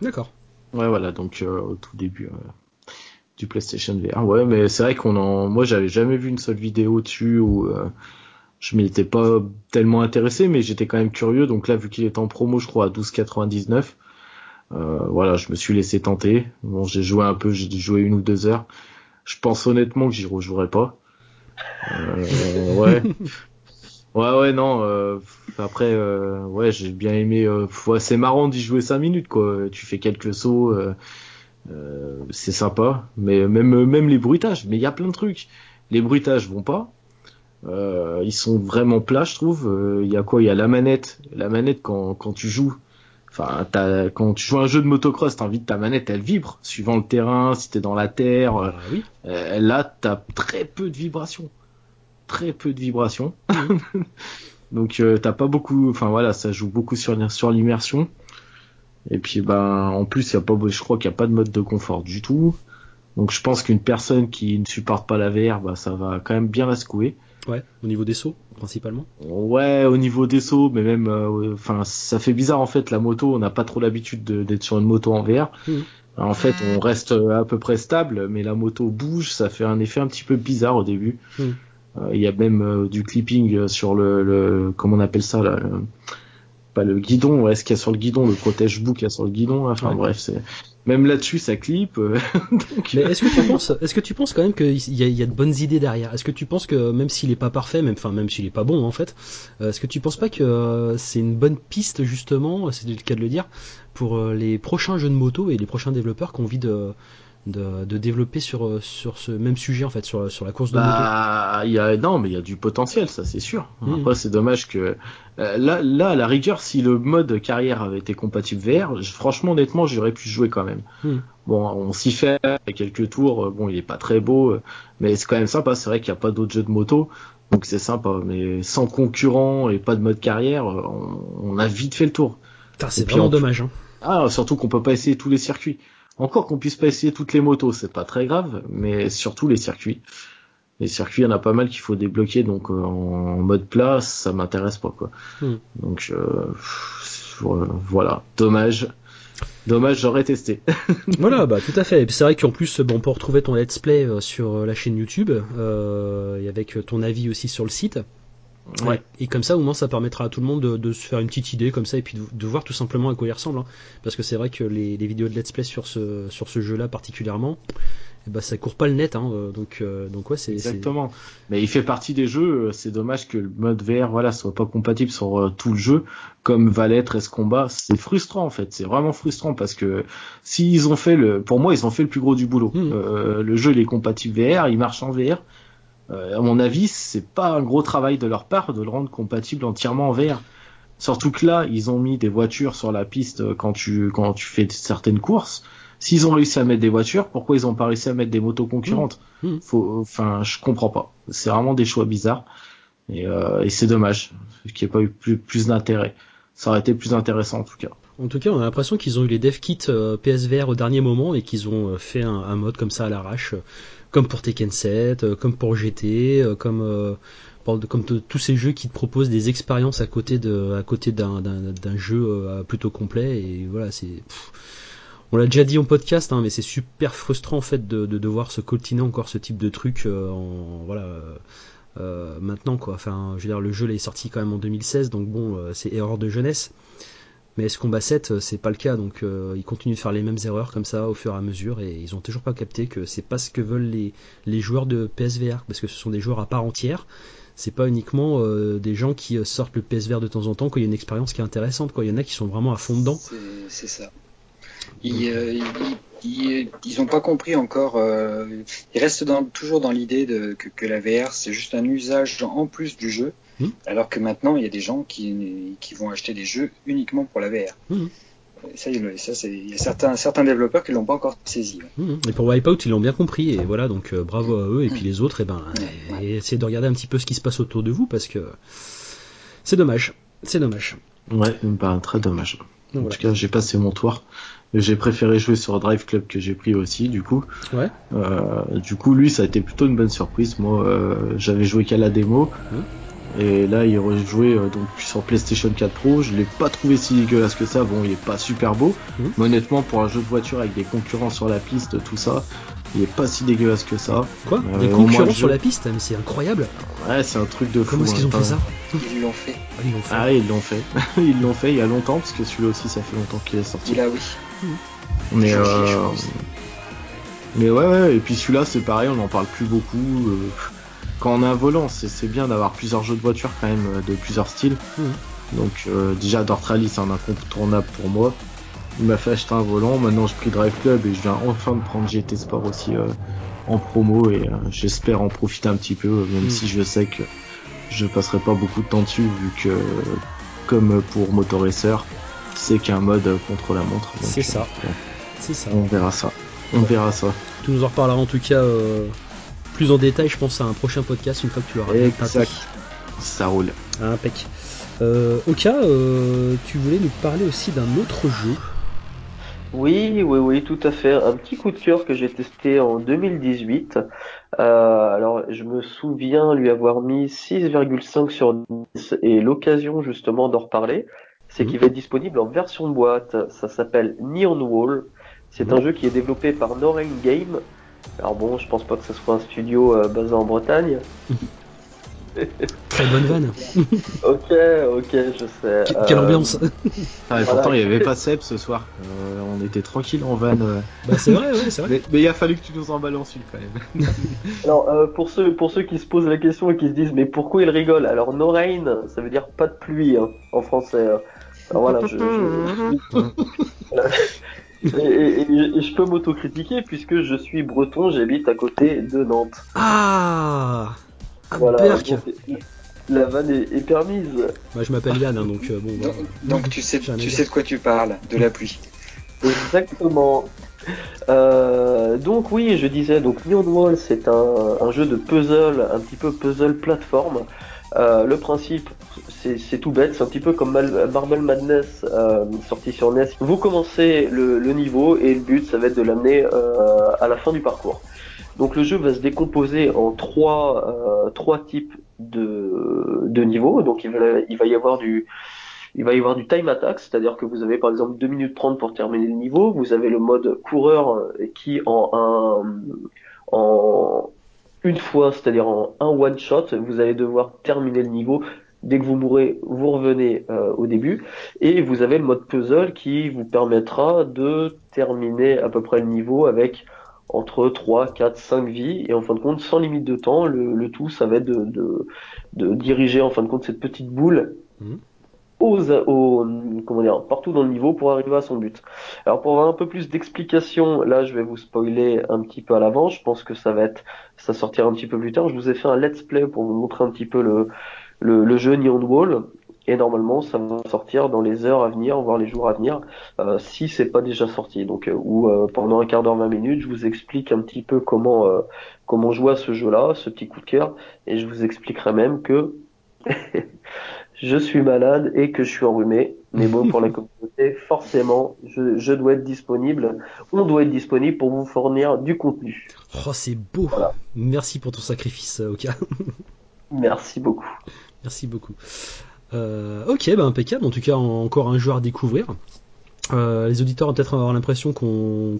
D'accord. Ouais, voilà, donc euh, au tout début euh, du PlayStation VR. Ouais, mais c'est vrai qu'on en, moi, j'avais jamais vu une seule vidéo dessus où euh, je m'étais pas tellement intéressé, mais j'étais quand même curieux. Donc là, vu qu'il est en promo, je crois à 12,99. Euh, voilà, je me suis laissé tenter. Bon, j'ai joué un peu, j'ai joué une ou deux heures. Je pense honnêtement que j'y rejouerai pas. Euh, ouais. Ouais, ouais, non. euh, après, euh, ouais, j'ai bien aimé. euh, ouais, c'est marrant d'y jouer 5 minutes, quoi. Tu fais quelques sauts, c'est sympa. Mais même, même les bruitages, mais il y a plein de trucs. Les bruitages vont pas. Ils sont vraiment plats, je trouve. Il y a quoi? Il y a la manette. La manette quand, quand tu joues. Enfin, quand tu joues à un jeu de motocross, t'as envie de ta manette, elle vibre suivant le terrain. Si t'es dans la terre, euh, Ah oui. euh, là, t'as très peu de vibrations. Très peu de vibrations. Donc, euh, t'as pas beaucoup. Enfin voilà, ça joue beaucoup sur sur l'immersion. Et puis, ben, en plus, y a pas, je crois qu'il y a pas de mode de confort du tout. Donc, je pense qu'une personne qui ne supporte pas la VR, bah, ça va quand même bien la secouer. Ouais, au niveau des sauts, principalement. Ouais, au niveau des sauts, mais même, euh, enfin, ça fait bizarre en fait. La moto, on n'a pas trop l'habitude de- d'être sur une moto en VR. Mhm. En fait, on reste euh, à peu près stable, mais la moto bouge, ça fait un effet un petit peu bizarre au début. Mhm. Euh, Il y a même euh, du clipping sur le, le, comment on appelle ça là, le- pas le guidon, ouais, ce qu'il y a sur le guidon, le protège-bout qu'il y a sur le guidon. Enfin Ouais. bref, c'est même là-dessus ça clip. euh, donc, Mais est-ce que tu penses, est-ce que tu penses quand même qu'il y, a- il y a de bonnes idées derrière? Est-ce que tu penses que même s'il est pas parfait, même, enfin même s'il est pas bon en fait, euh, est-ce que tu penses pas que euh, c'est une bonne piste justement, c'est le cas de le dire, pour euh, les prochains jeux de moto et les prochains développeurs qui ont envie de de, de développer sur euh, sur ce même sujet en fait, sur sur la course de moto. Bah, il y a non, mais il y a du potentiel, ça c'est sûr. Mhm. Après, c'est dommage que euh, là, là, à la rigueur, si le mode carrière avait été compatible VR, franchement, honnêtement, j'aurais pu jouer quand même. Mhm. Bon, on s'y fait quelques tours. euh, Bon, il est pas très beau, mais c'est quand même sympa. C'est vrai qu'il n'y a pas d'autres jeux de moto, donc c'est sympa. Mais sans concurrent et pas de mode carrière, on, on a vite fait le tour. C'est vraiment en- dommage. Hein. Ah, surtout qu'on peut pas essayer tous les circuits. Encore qu'on puisse pas essayer toutes les motos, c'est pas très grave, mais surtout les circuits. Les circuits, il y en a pas mal qu'il faut débloquer, donc euh, en mode plat, ça m'intéresse pas quoi. Hmm. Donc euh, pff, euh, voilà, dommage. Dommage, j'aurais testé. voilà, bah tout à fait. Et puis c'est vrai qu'en plus, bon, on peut retrouver ton let's play sur la chaîne YouTube euh, et avec ton avis aussi sur le site. Ouais. Et comme ça, au moins, ça permettra à tout le monde de, de se faire une petite idée comme ça et puis de, de voir tout simplement à quoi il ressemble. hein. Parce que c'est vrai que les, les vidéos de let's play sur ce sur ce jeu-là particulièrement, ben, ça court pas le net. Hein, euh, donc euh, donc ouais, c'est Exactement. Mais il fait partie des jeux. euh, C'est dommage que le mode VR, voilà, soit pas compatible sur euh, tout le jeu, comme va l'être Escombat. C'est frustrant en fait. C'est vraiment frustrant parce que s'ils ont fait le, pour moi, ils ont fait le plus gros du boulot. Mhm. Euh, le jeu il est compatible VR, il marche en VR. Euh, à mon avis, c'est pas un gros travail de leur part de le rendre compatible entièrement en VR. Surtout que là, ils ont mis des voitures sur la piste quand tu quand tu fais certaines courses. S'ils ont réussi à mettre des voitures, pourquoi ils ont pas réussi à mettre des motos concurrentes? Mmh. Mmh. Faut, enfin, je comprends pas. C'est vraiment des choix bizarres et, euh, et c'est dommage qu'il n'y ait pas eu plus, plus d'intérêt. Ça aurait été plus intéressant en tout cas. En tout cas, on a l'impression qu'ils ont eu les dev kits euh, PSVR au dernier moment et qu'ils ont euh, fait un, un mode comme ça à l'arrache, comme pour Tekken 7, euh, comme pour GT, euh, comme euh, comme tous ces jeux qui te proposent des expériences à côté de à côté d'un jeu plutôt complet et voilà, c'est on l'a déjà dit en podcast, hein, mais c'est super frustrant en fait de, de devoir se coltiner encore ce type de truc en voilà maintenant quoi. Enfin, je veux dire, le jeu est sorti quand même en 2016, donc bon, c'est erreur de jeunesse. Mais ce combat 7, c'est pas le cas, donc ils continuent de faire les mêmes erreurs comme ça au fur et à mesure, et ils ont toujours pas capté que c'est pas ce que veulent les, les joueurs de PSVR, parce que ce sont des joueurs à part entière. C'est pas uniquement des gens qui sortent le PSVR de temps en temps quand il y a une expérience qui est intéressante. Quoi. Il y en a qui sont vraiment à fond dedans. C'est ça. Ils, ils, ont pas compris encore. Euh, ils restent dans, toujours dans l'idée que, que, la VR c'est juste un usage en plus du jeu, mmh. alors que maintenant il y a des gens qui, qui vont acheter des jeux uniquement pour la VR. Mmh. Ça, ça il y a certains, certains développeurs qui l'ont pas encore saisi. Mmh. Et pour Wipeout, ils l'ont bien compris, et voilà, donc euh, bravo à eux, et puis les autres, et eh ben, essayez de regarder un petit peu ce qui se passe autour de vous, parce que c'est dommage, c'est dommage. Ouais, bah, très dommage. En tout cas, j'ai passé mon tour. J'ai préféré jouer sur Drive Club que j'ai pris aussi, du coup. Ouais. Euh, du coup, lui, ça a été plutôt une bonne surprise. Moi, euh, j'avais joué qu'à la démo. Et là, il rejouait euh, donc sur PlayStation 4 Pro. Je l'ai pas trouvé si dégueulasse que ça. Bon, il est pas super beau. Mmh. Mais honnêtement, pour un jeu de voiture avec des concurrents sur la piste, tout ça, il est pas si dégueulasse que ça. Quoi euh, Des concurrents sur la piste Mais c'est incroyable. Ouais, c'est un truc de fou. Comment est-ce qu'ils ont hein, fait ça Ils l'ont fait. Ah, ils l'ont fait. Ah, ils l'ont fait. ils l'ont fait il y a longtemps, parce que celui-là aussi, ça fait longtemps qu'il est sorti. Là, oui. Mais, euh... mais ouais, ouais, et puis celui-là, c'est pareil, on n'en parle plus beaucoup. Euh, quand on a un volant, c'est bien d'avoir plusieurs jeux de voiture quand même, euh, de plusieurs styles. Donc euh, déjà, Rally, c'est un incontournable pour moi. Il m'a fait acheter un volant, maintenant je pris Drive Club et je viens enfin de prendre GT Sport aussi en promo et j'espère en profiter un petit peu, même mm. si je sais que je passerai pas beaucoup de temps dessus vu que comme pour Motor Racer, c'est qu'un mode contre la montre. C'est ça. C'est ça. On verra ça. On verra ça. Tu nous en reparleras en tout cas euh, plus en détail, je pense, à un prochain podcast une fois que tu l'auras Exact. Ça roule. Impec. Euh, Oka, euh, tu voulais nous parler aussi d'un autre jeu. Oui, oui, oui, tout à fait. Un petit coup de cœur que j'ai testé en 2018. Euh, alors, je me souviens lui avoir mis 6,5 sur 10 et l'occasion justement d'en reparler c'est qu'il va être disponible en version boîte. Ça s'appelle Neon Wall. C'est un jeu qui est développé par Norain Game. Alors bon, je pense pas que ce soit un studio euh, basé en Bretagne. Très bonne vanne. ok, ok, je sais. quelle euh, ambiance. Ah, pourtant, il n'y avait pas Seb ce soir. Euh, on était tranquille en vanne. Bah, c'est vrai, ouais, c'est vrai. Mais, il a fallu que tu nous en balances une quand même. Alors, pour, ceux, pour ceux qui se posent la question et qui se disent, mais pourquoi il rigole? Alors, No rain, ça veut dire pas de pluie hein, en français. Hein. Alors voilà, je, et, je peux m'autocritiquer puisque je suis breton, j'habite à côté de Nantes. Ah, Voilà, la vanne est, permise. Moi je m'appelle Yann, hein, donc euh, bon. Donc, tu sais, tu sais de quoi tu parles, de la pluie. Exactement. Euh, donc oui, je disais, donc Neon Wall, c'est un, un, jeu de puzzle, un petit peu puzzle plateforme. Euh, le principe, c'est tout bête, c'est un petit peu comme Marble Madness euh, sorti sur NES. Vous commencez le, niveau et le but, ça va être de l'amener euh, à la fin du parcours. Donc le jeu va se décomposer en trois, trois types de, de niveaux. Donc il va, il va y avoir du il va y avoir du time attack, c'est-à-dire que vous avez par exemple 2 minutes 30 pour terminer le niveau. Vous avez le mode coureur qui en en une fois, c'est-à-dire en un one shot, vous allez devoir terminer le niveau. Dès que vous mourrez, vous revenez euh, au début. Et vous avez le mode puzzle qui vous permettra de terminer à peu près le niveau avec entre 3, 4, 5 vies. Et en fin de compte, sans limite de temps, le, tout, ça va être de, diriger en fin de compte cette petite boule mmh aux, comment dire, partout dans le niveau pour arriver à son but. Alors pour avoir un peu plus d'explications, là je vais vous spoiler un petit peu à l'avant, je pense que ça va être, ça sortira un petit peu plus tard. Je vous ai fait un let's play pour vous montrer un petit peu le, le, jeu Neon Wall. Et normalement, ça va sortir dans les heures à venir, voire les jours à venir, euh, si c'est pas déjà sorti. Donc, euh, ou euh, pendant un quart d'heure, 20 minutes, je vous explique un petit peu comment comment jouer à ce jeu-là, ce petit coup de cœur, et je vous expliquerai même que je suis malade et que je suis enrhumé. Mais bon, pour la communauté, forcément, je, dois être disponible. On doit être disponible pour vous fournir du contenu. Oh, c'est beau. Merci pour ton sacrifice, euh, Oka. Merci beaucoup. Merci beaucoup. Euh, ok, bah impeccable. En tout cas, encore un joueur à découvrir. Euh, les auditeurs vont peut-être avoir l'impression qu'on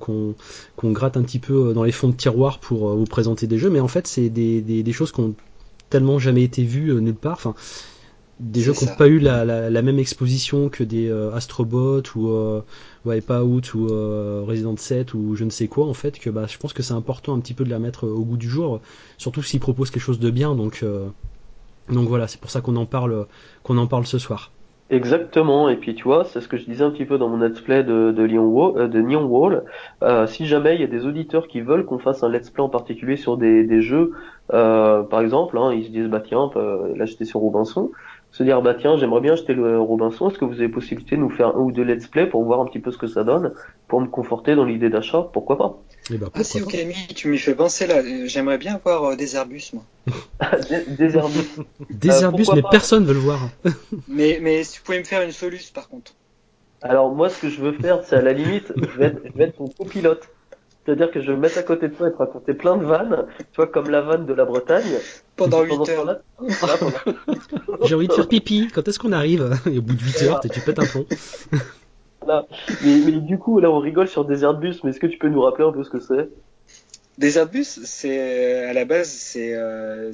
gratte un petit peu dans les fonds de tiroir pour vous présenter des jeux, mais en fait, c'est des, des, des choses qui ont tellement jamais été vues nulle part. Enfin, des jeux qui n'ont pas eu la, la, la même exposition que des euh, Astrobot ou euh, Wipeout ou euh, Resident 7 ou je ne sais quoi en fait que bah je pense que c'est important un petit peu de la mettre au goût du jour surtout s'ils proposent quelque chose de bien donc euh, donc voilà c'est pour ça qu'on en parle qu'on en parle ce soir Exactement, et puis tu vois, c'est ce que je disais un petit peu dans mon let's play de, de, Leon Wall, euh, de Neon Wall. Euh, si jamais il y a des auditeurs qui veulent qu'on fasse un let's play en particulier sur des, des jeux, euh, par exemple, hein, ils se disent bah tiens, euh, là j'étais sur Robinson, se dire bah tiens, j'aimerais bien acheter le Robinson, est-ce que vous avez possibilité de nous faire un ou deux let's play pour voir un petit peu ce que ça donne, pour me conforter dans l'idée d'achat, pourquoi pas? Et bah, Ah si, pourquoi ok, Mi, tu m'y fais penser là. Euh, J'aimerais bien avoir euh, des Airbus, moi. Des, des Airbus. des Airbus pourquoi mais pas? personne veut le voir Mais, mais si tu pouvais me faire une Solus, par contre. Alors moi, ce que je veux faire, c'est à la limite, je vais être, je vais être ton copilote. C'est-à-dire que je vais me mettre à côté de toi et te raconter plein de vannes, tu vois, comme la vanne de la Bretagne. Pendant Pendant 8 ce heures. pendant- j'ai envie de faire pipi quand est-ce qu'on arrive? Et au bout de 8 heures t'es- tu pètes un plomb Voilà. Mais, mais du coup, là, on rigole sur des Airbus, mais est-ce que tu peux nous rappeler un peu ce que c'est? Des Airbus, c'est à la base, c'est, euh,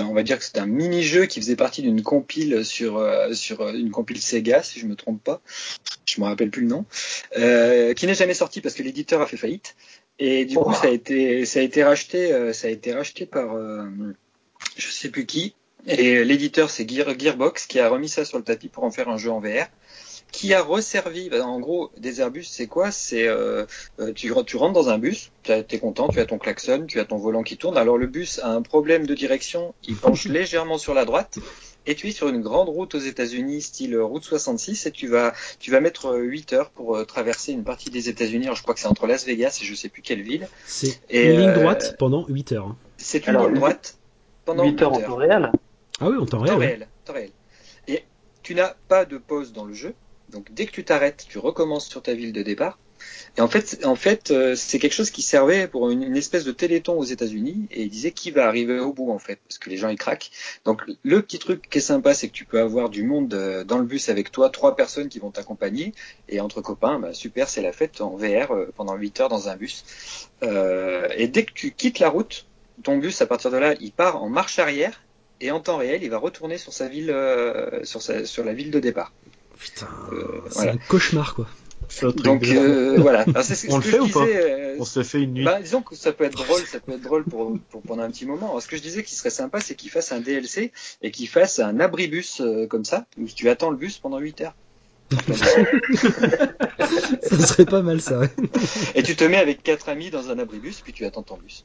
on va dire que c'est un mini-jeu qui faisait partie d'une compile sur euh, euh, une compile Sega, si je me trompe pas. Je me rappelle plus le nom, euh, qui n'est jamais sorti parce que l'éditeur a fait faillite. Et du coup, ça a été racheté, ça a été racheté par euh, je sais plus qui. Et l'éditeur, c'est Gear, Gearbox, qui a remis ça sur le tapis pour en faire un jeu en VR, qui a resservi. bah, en gros, des Airbus, c'est quoi? C'est euh, euh, tu, tu rentres dans un bus, tu es content, tu as ton klaxon, tu as ton volant qui tourne. Alors le bus a un problème de direction, il penche légèrement sur la droite. Et tu es sur une grande route aux États-Unis, style euh, route 66, et tu vas, tu vas mettre euh, 8 heures pour euh, traverser une partie des États-Unis. Alors je crois que c'est entre Las Vegas et je sais plus quelle ville. c'est Et, une ligne euh, droite pendant 8 heures hein. C'est une ligne droite pendant 8 heures en temps réel? Ah oui en temps Temps réel ouais. réel, temps réel. Et tu n'as pas de pause dans le jeu. Donc dès que tu t'arrêtes, tu recommences sur ta ville de départ. Et en fait, en fait, euh, c'est quelque chose qui servait pour une, espèce de téléthon aux États-Unis et il disait qui va arriver au bout en fait, parce que les gens ils craquent. Donc le petit truc qui est sympa, c'est que tu peux avoir du monde euh, dans le bus avec toi, trois personnes qui vont t'accompagner et entre copains, bah, super, c'est la fête en VR euh, pendant 8 heures dans un bus. Et dès que tu quittes la route, ton bus à partir de là, il part en marche arrière et en temps réel, il va retourner sur sa ville, sur la ville de départ. Putain Euh, c'est voilà. un cauchemar quoi Donc euh, voilà. Alors, c'est ce, On le fait je ou pas disais, euh, On se fait une nuit. bah, disons que ça peut être drôle, ça peut être drôle pour, pour pendant un petit moment. Alors, ce que je disais qui serait sympa, c'est qu'il fasse un DLC et qu'il fasse un abribus euh, comme ça, où tu attends le bus pendant 8 heures. ça serait pas mal ça ouais. Et tu te mets avec quatre amis dans un abribus, puis tu attends ton bus.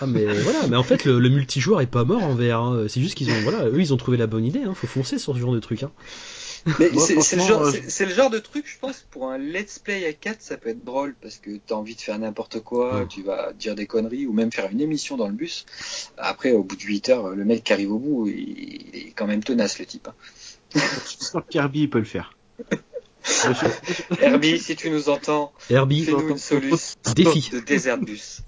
Ah mais voilà, mais en fait le, le multijoueur est pas mort en VR. hein. C'est juste qu'ils ont voilà, eux ils ont trouvé la bonne idée. Hein. Faut foncer sur ce genre de truc. Hein. Mais Moi, c'est c'est le, genre- euh, c'est- c'est le genre de truc, je pense, pour un let's play à 4, ça peut être drôle parce que t'as envie de faire n'importe quoi, tu vas dire des conneries ou même faire une émission dans le bus. Après, au bout de 8 heures, le mec qui arrive au bout, il, il est quand même tenace le type. hein. Kirby il peut le faire. Herbie, si tu nous entends, Herbie, fais-nous une solution défi. de Desert Bus.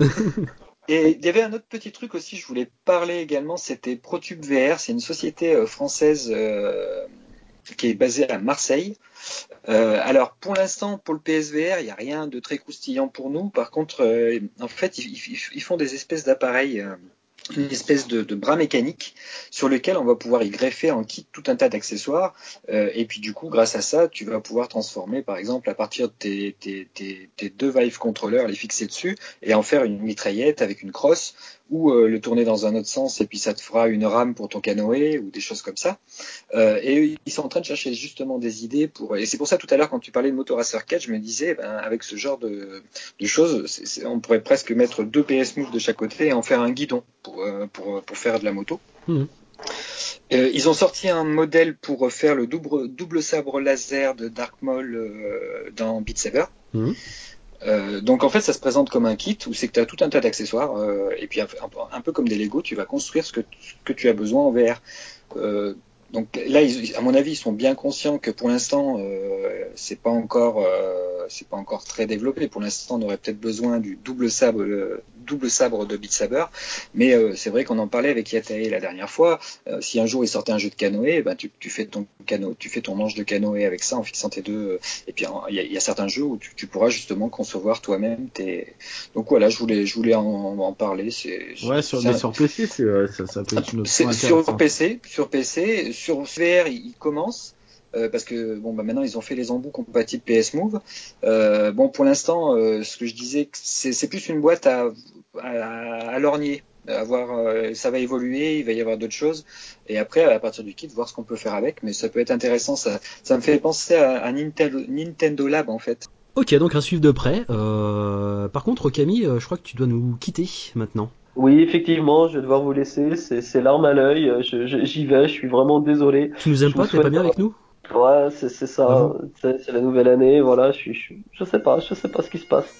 Et il y avait un autre petit truc aussi, je voulais parler également, c'était ProTube VR, c'est une société euh, française euh, qui est basée à Marseille. Euh, alors pour l'instant, pour le PSVR, il n'y a rien de très croustillant pour nous. Par contre, euh, en fait, ils, font des espèces d'appareils, euh, une espèce de, bras mécanique sur lequel on va pouvoir y greffer en kit tout un tas d'accessoires. Et puis du coup, grâce à ça, tu vas pouvoir transformer, par exemple, à partir de tes deux Vive contrôleurs, les fixer dessus et en faire une mitraillette avec une crosse ou euh, le tourner dans un autre sens et puis ça te fera une rame pour ton canoë ou des choses comme ça. Euh, et ils sont en train de chercher justement des idées pour. Et c'est pour ça tout à l'heure quand tu parlais de Motoracer 4, je me disais, ben, avec ce genre de, de choses, on pourrait presque mettre deux PS Move de chaque côté et en faire un guidon pour, euh, pour, pour faire de la moto. Euh, ils ont sorti un modèle pour faire le double, double sabre laser de Dark Maul euh, dans Beat Saber. Mhm. Euh, donc en fait, ça se présente comme un kit où c'est que tu as tout un tas d'accessoires euh, et puis un, peu comme des Lego, tu vas construire ce que, tu as besoin en VR. Euh, donc là, à mon avis, ils sont bien conscients que pour l'instant, euh, c'est pas encore, euh, c'est pas encore très développé. Pour l'instant, on aurait peut-être besoin du double sabre, euh, double sabre de Beat Saber. Mais euh, c'est vrai qu'on en parlait avec Yatae la dernière fois. Euh, si un jour il sortait un jeu de canoë, ben tu, tu, fais ton cano, tu fais ton manche de canoë avec ça en fixant tes deux. et puis il y, y, a certains jeux où tu, tu pourras justement concevoir toi-même tes. Donc voilà, je voulais, je voulais en, en parler. C'est ouais sur, mais sur PC, ça, ça peut être une option Sur PC, sur PC, sur VR, il commence. Euh, parce que bon bah maintenant ils ont fait les embouts compatibles PS Move. Euh, bon pour l'instant, euh, ce que je disais, c'est plus une boîte à, à, à lorgner. À voir, euh, ça va évoluer, il va y avoir d'autres choses, et après à partir du kit voir ce qu'on peut faire avec. Mais ça peut être intéressant. Ça, ça me fait penser à, à Nintendo, Nintendo Lab en fait. Ok, donc un suivre de près. par contre, Camille, je crois que tu dois nous quitter maintenant. Oui, effectivement, je vais devoir vous laisser. C'est l'arme à l'œil. J'y vais. Je suis vraiment désolé. Tu nous aimes pas T'es pas bien avec nous? Ouais, c'est ça. C'est la nouvelle année, voilà. Je, je, je sais pas, je sais pas ce qui se passe.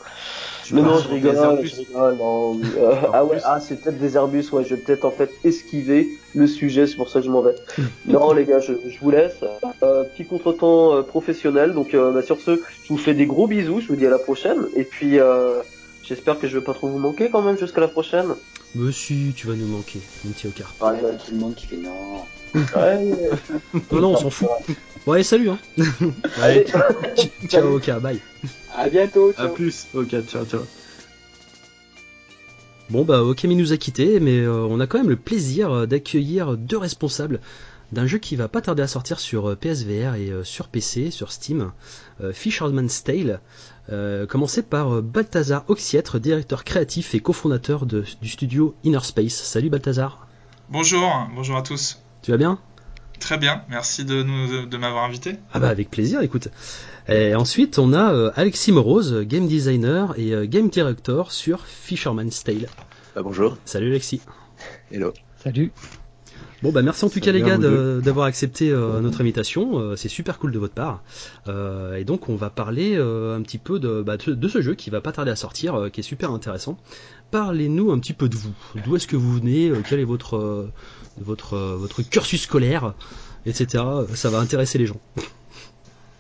Mais non, je rigole, je rigole. Non, euh, ah ouais, ah c'est peut-être des Airbus. Ouais, je vais peut-être en fait esquiver le sujet. C'est pour ça que je m'en vais. non, les gars, je, je vous laisse. Euh, petit contretemps euh, professionnel. Donc, euh, bah, sur ce, je vous fais des gros bisous. Je vous dis à la prochaine. Et puis, euh, j'espère que je vais pas trop vous manquer quand même jusqu'à la prochaine. Monsieur, tu vas nous manquer, mon petit Ocar. Ah, tout le monde qui fait non. Ouais. non, non, on s'en fout. Ouais, salut, hein. Allez, ciao, ok, bye. À bientôt. À plus, ok, ciao, ciao. Bon, bah, Okami nous a quittés, mais euh, on a quand même le plaisir d'accueillir deux responsables d'un jeu qui va pas tarder à sortir sur PSVR et euh, sur PC, sur Steam, euh, Fisherman's Tale. Euh, commencé par Balthazar Oxietre, directeur créatif et cofondateur de, du studio Inner Space. Salut Balthazar. Bonjour, bonjour à tous. Tu vas bien? Très bien, merci de, nous, de m'avoir invité. Ah bah avec plaisir, écoute. Et ensuite, on a euh, Alexis Morose, game designer et euh, game director sur Fisherman's Tale. Bah, bonjour. Salut Alexis. Hello. Salut. Bon bah merci en tout cas les gars d'avoir accepté euh, notre invitation, euh, c'est super cool de votre part. Euh, et donc on va parler un petit peu de, bah, de, de, ce jeu qui va pas tarder à sortir, qui est super intéressant. Parlez-nous un petit peu de vous. D'où est-ce que vous venez Quel est votre votre votre cursus scolaire, etc. Ça va intéresser les gens.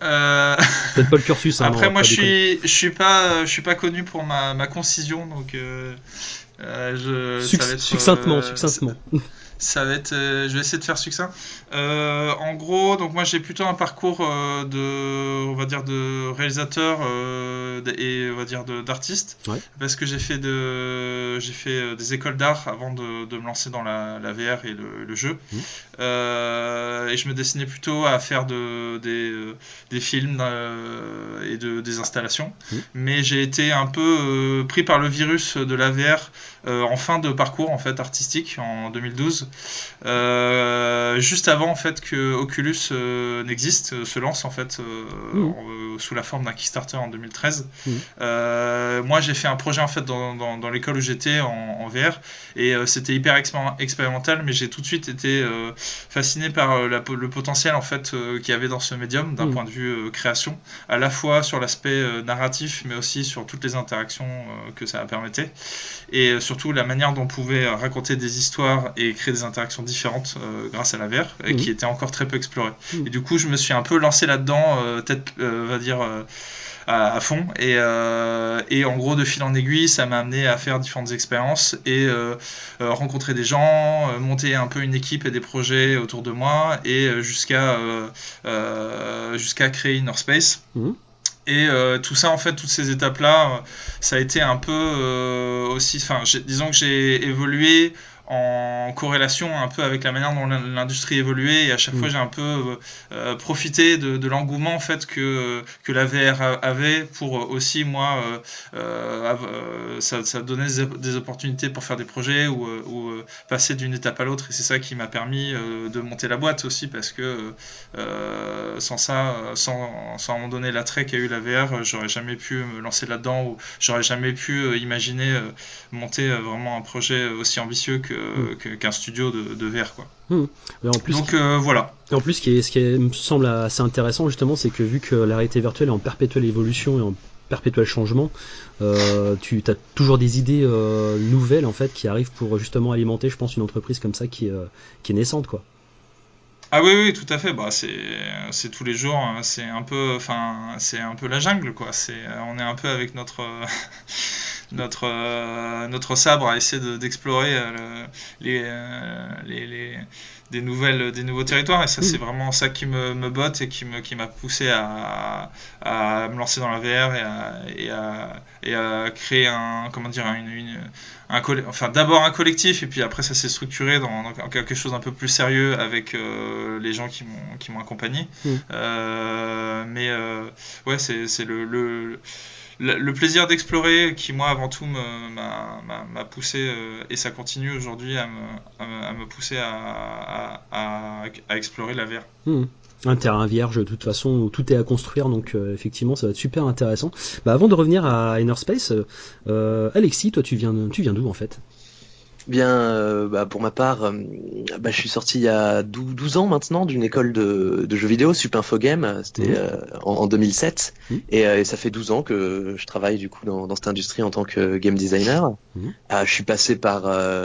Euh... Peut-être pas le cursus. Hein, Après, non, moi, je suis, je suis pas, je suis pas connu pour ma, ma concision, donc euh, je. Suc ça va être, succinctement, euh, succinctement. Ça va être, euh, je vais essayer de faire succinct. Euh, en gros, donc moi j'ai plutôt un parcours euh, de, on va dire de réalisateur et on va dire d'artiste, ouais. parce que j'ai fait de, j'ai fait des écoles d'art avant de, de, me lancer dans la, la VR et le, le jeu. Mmh. et je me destinais plutôt à faire de, des, des films et de, des installations. Mmh. Mais j'ai été un peu pris par le virus de la VR en fin de parcours en fait artistique en 2012. Euh, juste avant en fait que Oculus euh, n'existe, euh, se lance en fait Mmh. sous la forme d'un Kickstarter en 2013. Mmh. moi j'ai fait un projet en fait dans, dans, dans l'école où j'étais en, en, VR et c'était hyper expérimental, mais j'ai tout de suite été fasciné par la, le potentiel en fait qu'il y avait dans ce médium d'un Mmh. point de vue création, à la fois sur l'aspect narratif, mais aussi sur toutes les interactions que ça permettait et surtout la manière dont on pouvait raconter des histoires et créer des interactions différentes euh, grâce à la VR et Mhm. qui était encore très peu explorée. Mhm. Et du coup, je me suis un peu lancé là-dedans, euh, peut-être, euh, va dire, euh, à, à fond. Et, et en gros, de fil en aiguille, ça m'a amené à faire différentes expériences et rencontrer des gens, monter un peu une équipe et des projets autour de moi et jusqu'à jusqu'à créer Inner Space. Mhm. Et euh, tout ça, en fait, toutes ces étapes-là, ça a été un peu euh, aussi. Enfin, disons que j'ai évolué en corrélation un peu avec la manière dont l'industrie évoluait et à chaque Mm. fois j'ai un peu euh, profité de, de l'engouement en fait que, que la VR avait pour aussi moi euh, euh, ça, ça donnait des, opportunités pour faire des projets ou, ou passer d'une étape à l'autre et c'est ça qui m'a permis euh, de monter la boîte aussi parce que euh, sans ça sans, sans m'en donner l'attrait qu'a eu la VR j'aurais jamais pu me lancer là-dedans ou j'aurais jamais pu euh, imaginer euh, monter vraiment un projet aussi ambitieux que qu'un qu studio de, de, VR quoi. Mmh. En plus, Donc euh, voilà. Et en plus, ce qui, est, ce qui est, me semble assez intéressant justement, c'est que vu que la réalité virtuelle est en perpétuelle évolution et en perpétuel changement, euh, tu as toujours des idées euh, nouvelles en fait qui arrivent pour justement alimenter, je pense, une entreprise comme ça qui, euh, qui est naissante quoi. Ah oui, oui, tout à fait. Bah, c'est, c'est tous les jours. hein. C'est un peu, enfin, c'est un peu la jungle, quoi. C'est, on est un peu avec notre, notre, notre sabre à essayer d'explorer les, les, les des nouvelles des nouveaux territoires. Et ça c'est vraiment ça qui me, me botte et qui me qui m'a poussé à, à, me lancer dans la VR et à, et à, et à créer un comment dire une, un enfin d'abord un collectif et puis après ça s'est structuré dans, quelque chose un peu plus sérieux avec euh, les gens qui m'ont qui m'ont accompagné. Mm. euh, mais euh, ouais c'est le, le le plaisir d'explorer qui moi avant tout m'a poussé euh, et ça continue aujourd'hui à me, pousser à, explorer la VR. Hmm. Un terrain vierge de toute façon où tout est à construire donc euh, effectivement ça va être super intéressant. Bah, avant de revenir à Inner Space, euh, Alexis, toi tu viens, tu viens d'où en fait? Bien, euh, bah, pour ma part, euh, bah, je suis sorti il y a 12, ans maintenant d'une école de, jeux vidéo, Supinfo Game, c'était mmh. euh, en, 2007, mmh. et, ça fait 12 ans que je travaille du coup dans, cette industrie en tant que game designer. Mmh. je suis passé par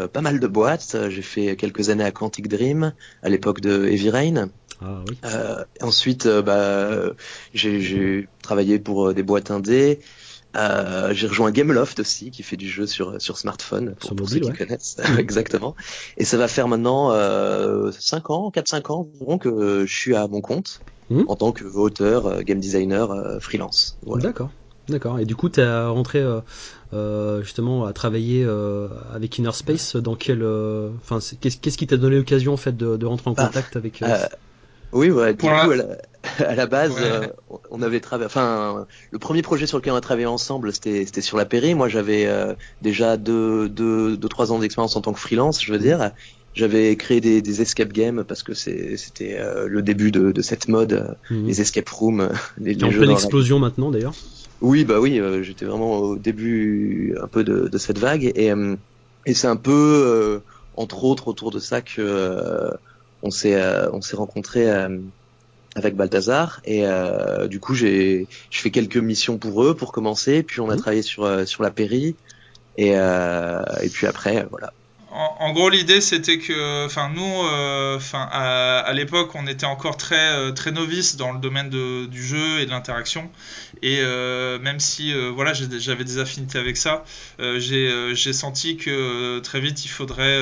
pas mal de boîtes, j'ai fait quelques années à Quantic Dream, à l'époque de Heavy Rain. Ah, oui. ensuite, bah, j'ai travaillé pour des boîtes indées. Euh, j'ai rejoint Gameloft aussi, qui fait du jeu sur sur smartphone, pour, ceux qui connaissent. Exactement. Et ça va faire maintenant euh, 5 ans, 4-5 ans environ que je suis à mon compte hmm. en tant que auteur, euh, game designer, euh, freelance. Voilà. D'accord. D'accord. Et du coup, tu as rentré euh, justement à travailler avec Inner Space. Dans quel, enfin, qu'est-ce qui t'a donné l'occasion en fait de, de rentrer en bah, contact avec oui, ouais. Du coup, à, la, base, euh, on avait travaillé. Enfin, le premier projet sur lequel on a travaillé ensemble, c'était sur la Péri. Moi, j'avais euh, déjà deux, deux, deux, trois ans d'expérience en tant que freelance, je veux dire. J'avais créé des, des escape games parce que c'était euh, le début de, de cette mode, mhm. les escape rooms. Les, les en pleine explosion maintenant, d'ailleurs. Oui, bah oui, j'étais vraiment au début un peu de, de cette vague et et c'est un peu entre autres autour de ça que on s'est on s'est rencontré euh, avec Balthazar et euh, du coup j'ai je fais quelques missions pour eux pour commencer puis on a mmh. travaillé sur sur la péri et et puis après voilà en, gros, l'idée c'était que, enfin, nous, euh, enfin, à, l'époque, on était encore très euh, très novices dans le domaine du jeu et de l'interaction. Et euh, même si, voilà, j'avais des affinités avec ça, j'ai senti que très vite il faudrait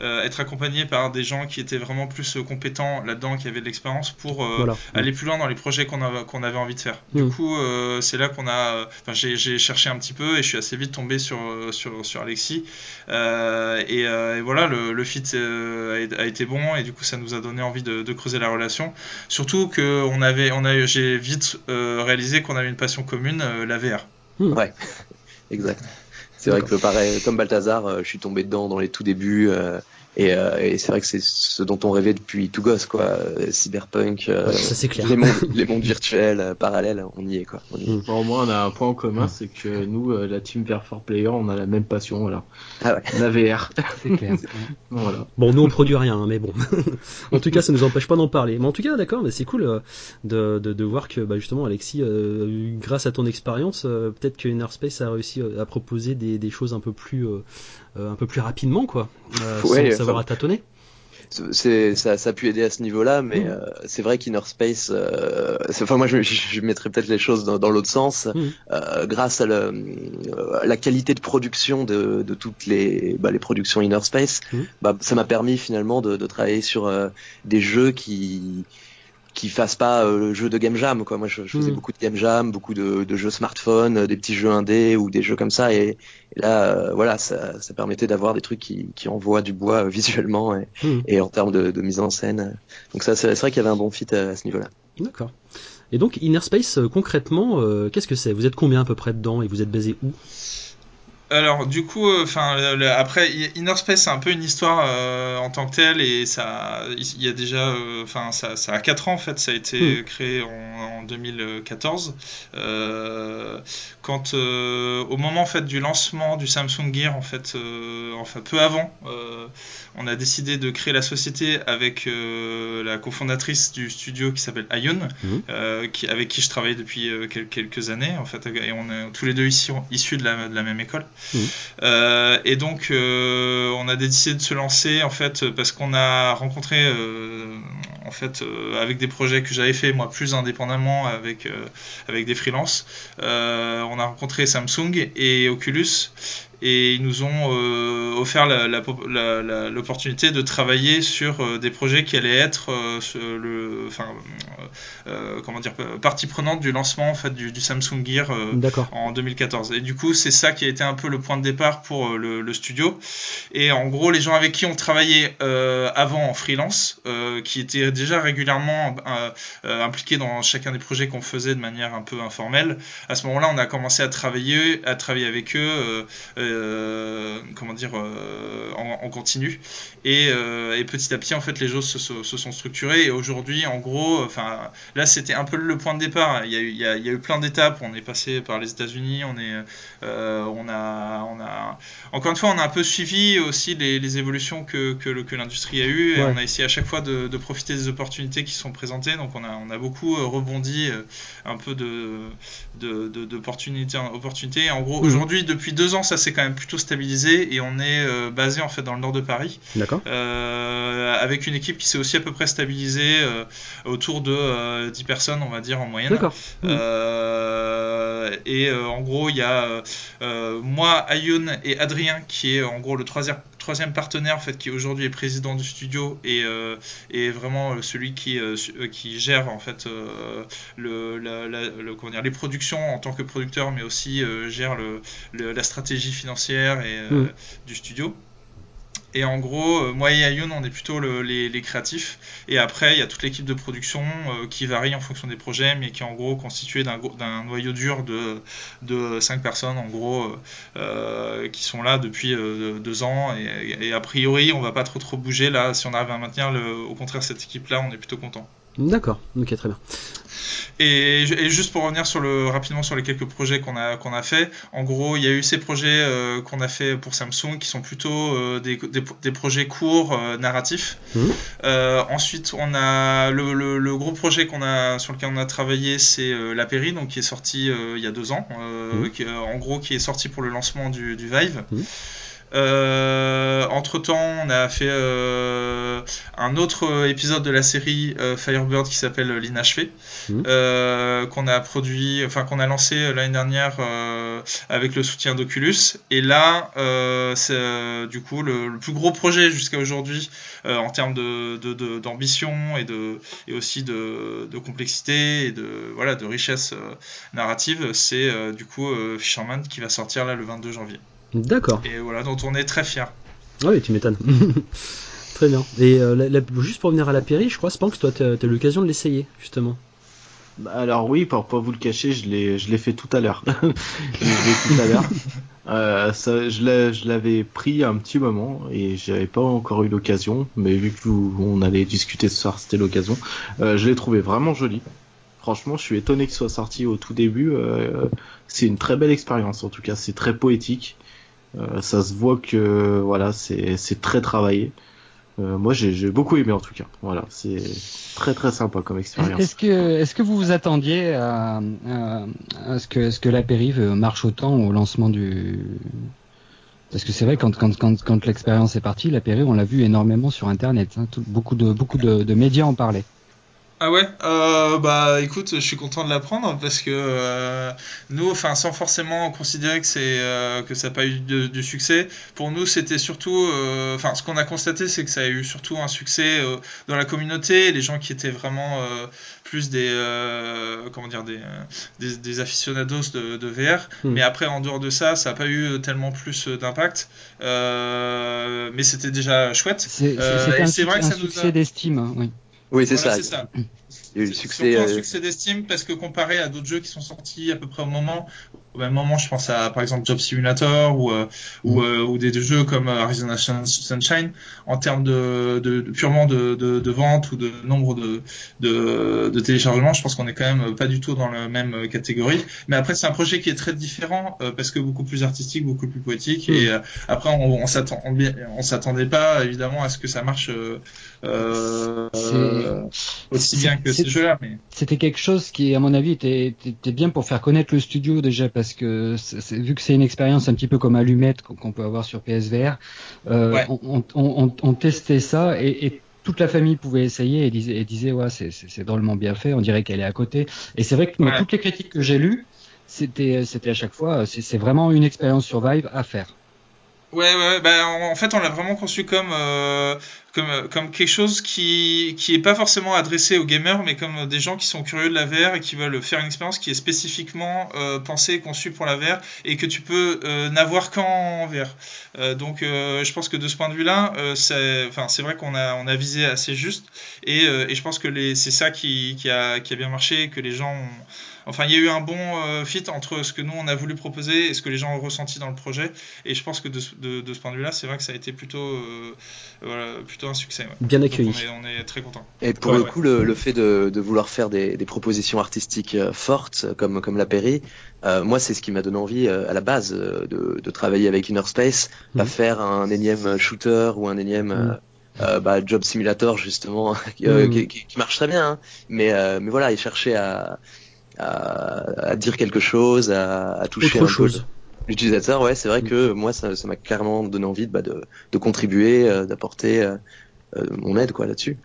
être accompagné par des gens qui étaient vraiment plus compétents là-dedans, qui avaient de l'expérience pour aller plus loin dans les projets qu'on avait qu'on avait envie de faire. Du hmm. coup, c'est là qu'on a, enfin, j'ai cherché un petit peu et je suis assez vite tombé sur sur sur Alexis et euh, et, voilà, le, le fit euh, a, été bon et du coup ça nous a donné envie de, creuser la relation. Surtout que on avait, on a, j'ai vite euh, réalisé qu'on avait une passion commune, la VR. Hmm. Ouais, exact. C'est vrai que pareil, comme Balthazar, je suis tombé dedans dans les tout débuts. Et, euh, et c'est vrai que c'est ce dont on rêvait depuis tout gosse, quoi. Cyberpunk, euh, ça c'est clair. Les mondes, les mondes virtuels euh, parallèles, on y est, quoi. On y au moins, on a un point en commun, c'est que nous, la team VR for Player, on a la même passion, voilà. Ah ouais. La VR. C'est clair. voilà. Bon, nous on produit rien, hein, mais bon. en tout cas, ça nous empêche pas d'en parler. Mais en tout cas, d'accord, mais c'est cool de, de, de, voir que, bah, justement, Alexis, grâce à ton expérience, peut-être que Innerspace a réussi à proposer des, des choses un peu plus euh, un peu plus rapidement, quoi, euh, sans savoir à tâtonner c'est ça, ça a pu aider à ce niveau-là, mais mmh. euh, c'est vrai qu'Inner Space, euh, enfin moi je, je, mettrais peut-être les choses dans, dans l'autre sens, mmh. euh, grâce à, le, la qualité de production de, de toutes les, bah, les productions Inner Space, mmh. bah, ça m'a permis finalement de, de travailler sur des jeux qui qui fassent pas euh, le jeu de game jam quoi. Moi je, faisais hmm. beaucoup de game jam beaucoup de, de, jeux smartphone euh, des petits jeux indés ou des jeux comme ça. Et, là euh, voilà ça, ça permettait d'avoir des trucs qui, qui envoient du bois visuellement et, hmm. et, en termes de, de, mise en scène. Donc ça c'est vrai qu'il y avait un bon fit à, ce niveau là d'accord. Et donc Inner Space concrètement qu'est-ce que c'est? Vous êtes combien à peu près dedans? Et vous êtes basé où? Alors du coup, euh, après Inner Space c'est un peu une histoire euh, en tant que telle et ça, il y a déjà, euh, enfin ça, ça, a 4 ans en fait, ça a été hmm. créé en, en 2014. quand au moment en fait du lancement du Samsung Gear en fait, enfin peu avant, on a décidé de créer la société avec la cofondatrice du studio qui s'appelle Ayun, hmm. qui, avec qui je travaille depuis quelques années en fait, et on est tous les deux ici issus de la, de la même école. Euh, et donc, euh, on a décidé de se lancer en fait parce qu'on a rencontré euh, en fait, avec des projets que j'avais fait moi plus indépendamment avec avec des freelances. on a rencontré Samsung et Oculus et ils nous ont euh, offert l'opportunité de travailler sur euh, des projets qui allaient être euh, le, enfin, comment dire, partie prenante du lancement en fait, du, Samsung Gear en 2014. Et du coup, c'est ça qui a été un peu le point de départ pour le, studio. Et en gros, les gens avec qui on travaillait avant en freelance, qui étaient déjà régulièrement impliqués dans chacun des projets qu'on faisait de manière un peu informelle, à ce moment-là, on a commencé à travailler, à travailler avec eux euh, comment dire, euh, en, continu. Euh, et, petit à petit, en fait, les choses se, sont structurées. Et aujourd'hui, en gros, enfin, là, c'était un peu le point de départ. Il y a eu, il y a, eu plein d'étapes. On est passé par les États-Unis. On est, on a, on a, encore une fois, on a un peu suivi aussi les, évolutions que, que, l'industrie a eues. Et on a essayé à chaque fois de, profiter des opportunités qui sont présentées. Donc, on a, on a beaucoup rebondi un peu de, d'opportunités en opportunités. En gros, mmh. aujourd'hui, depuis deux ans, ça s'est quand même plutôt stabilisé et on est euh, basé en fait dans le nord de Paris. D'accord. Euh, avec une équipe qui s'est aussi à peu près stabilisée euh, autour de 10 personnes, on va dire en moyenne. D'accord. et en gros, il y a moi, Ayun et Adrien qui est en gros le troisième troisième partenaire en fait qui aujourd'hui est président du studio et, et vraiment celui qui, qui gère en fait le, le, comment dire, les productions en tant que producteur mais aussi gère le, la stratégie financière et euh, mm. du studio. Et en gros, euh, moi et Ayun, on est plutôt les, créatifs. Et après, il y a toute l'équipe de production euh, qui varie en fonction des projets, mais qui est en gros constituée d'un noyau dur de, de 5 personnes, en gros, qui sont là depuis deux ans. Et, a priori, on va pas trop trop bouger là. Si on arrive à maintenir, le, au contraire, cette équipe-là, on est plutôt content. D'accord, ok, très bien. Et, juste pour revenir sur le, rapidement sur les quelques projets qu'on a, qu'on a fait, en gros, il y a eu ces projets euh, qu'on a fait pour Samsung qui sont plutôt euh, des, des, projets courts, euh, narratifs. Mmh. ensuite, on a le, le, gros projet qu'on a, sur lequel on a travaillé, c'est La Péri, donc qui est sorti il y a deux ans, mmh. qui, en gros, qui est sorti pour le lancement du, du Vive. Mmh. Euh, entre temps, on a fait euh, un autre épisode de la série euh, Firebird qui s'appelle L'Inachevé, mmh. qu'on a produit, enfin qu'on a lancé l'année dernière avec le soutien d'Oculus. Et là, c'est du coup le, plus gros projet jusqu'à aujourd'hui en termes d'ambition de, et, de, et aussi de, complexité et de, voilà, de richesse narrative. C'est du coup Fisherman qui va sortir là le 22 janvier. D'accord. Et voilà, dont on est très fiers. Ah oui, tu m'étonnes. très bien. Et euh, juste pour revenir à la Péri, je crois, Spanx, toi, tu as, eu l'occasion de l'essayer, justement. Bah, alors oui, pour pas vous le cacher, je l'ai, je l'ai fait tout à l'heure. je l'ai fait tout à l'heure. Euh, ça, je l'avais pris un petit moment et j'avais pas encore eu l'occasion, mais vu que on allait discuter ce soir, c'était l'occasion. Euh, je l'ai trouvé vraiment joli. Franchement, je suis étonné qu'il soit sorti au tout début. Euh, c'est une très belle expérience, en tout cas, c'est très poétique. Euh, ça se voit que voilà, c'est très travaillé. Euh, moi, j'ai beaucoup aimé en tout cas. Voilà, c'est très très sympa comme expérience. Est-ce que est-ce que vous vous attendiez à, ce que ce que la périve marche autant au lancement du parce que c'est vrai quand quand quand, quand l'expérience est partie, la périve on l'a vu énormément sur internet. Hein. beaucoup de beaucoup de médias en parlaient. Ah ouais? Euh, Bah écoute, je suis content de l'apprendre parce que euh, nous, enfin sans forcément considérer que c'est euh, que ça n'a pas eu de, succès, pour nous c'était surtout, euh, enfin ce qu'on a constaté c'est que ça a eu surtout un succès dans la communauté, les gens qui étaient vraiment plus des comment dire des, des, aficionados de, de VR, hmm. mais après en dehors de ça, ça n'a pas eu tellement plus d'impact, mais c'était déjà chouette. C'est vrai que ça nous succès d'estime, hein, oui. Oui, c'est ça. ça. Il y a eu le succès. Surtout un succès d'estime parce que comparé à d'autres jeux qui sont sortis à peu près au moment, au même moment, je pense à par exemple Job Simulator ou euh, ou, mm. euh, ou, des jeux comme Arizona Sunshine en termes de, de, de purement de, de, de, vente ou de nombre de de, de téléchargements, je pense qu'on est quand même pas du tout dans la même catégorie. Mais après, c'est un projet qui est très différent euh, parce que beaucoup plus artistique, beaucoup plus poétique. Mm. Et après, on, on s'attend on, s'attendait pas évidemment à ce que ça marche aussi bien que ces jeux-là. Mais... C'était quelque chose qui, à mon avis, était, était bien pour faire connaître le studio déjà parce que vu que c'est une expérience un petit peu comme Allumette qu'on peut avoir sur PSVR, euh, on, on, on, testait ça et, et toute la famille pouvait essayer et disait, et disait ouais, c'est drôlement bien fait, on dirait qu'elle est à côté. Et c'est vrai que toutes les critiques que j'ai lues, c'était c'était à chaque fois, c'est vraiment une expérience Survive à faire. Ouais, ouais, bah, en, fait, on l'a vraiment conçu comme, euh, comme, comme quelque chose qui, qui est pas forcément adressé aux gamers, mais comme des gens qui sont curieux de la VR et qui veulent faire une expérience qui est spécifiquement euh, pensée et conçue pour la VR et que tu peux euh, n'avoir qu'en VR. Euh, donc, euh, je pense que de ce point de vue-là, euh, c'est, enfin, c'est vrai qu'on a, on a visé assez juste et, et je pense que les, c'est ça qui, qui, a, qui a bien marché, que les gens ont, Enfin, il y a eu un bon euh, fit entre ce que nous on a voulu proposer et ce que les gens ont ressenti dans le projet. Et je pense que de, de, ce point de vue-là, c'est vrai que ça a été plutôt, euh, voilà, plutôt un succès. Bien accueilli. On est, on est, très content. Et pour le coup, le, le, fait de, de vouloir faire des, des, propositions artistiques euh, fortes, comme, comme la Perry, euh, moi, c'est ce qui m'a donné envie à la base de, de travailler avec Inner Space, mmh. pas faire un énième shooter ou un énième. Mmh. Euh, bah, Job Simulator justement qui, mmh. qui, qui, marche très bien hein. mais euh, mais voilà il cherchait à, à, à, dire quelque chose, à, à toucher Autre un chose. l'utilisateur. Ouais, c'est vrai mm. que moi, ça, ça m'a clairement donné envie de, bah, de, de contribuer, euh, d'apporter euh, euh, mon aide quoi là-dessus.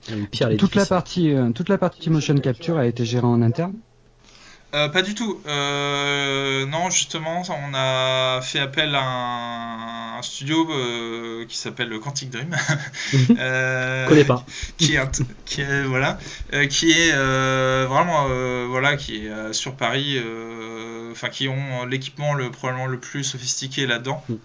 Toute la partie, euh, toute la partie motion capture a été gérée en interne. Euh, pas du tout. Euh, non, justement, on a fait appel à un, un studio euh, qui s'appelle Quantic Dream. connais pas. Qui est, qui est voilà, qui est vraiment voilà, qui est sur Paris. Enfin, qui ont l'équipement le probablement le plus sophistiqué là-dedans. Mm.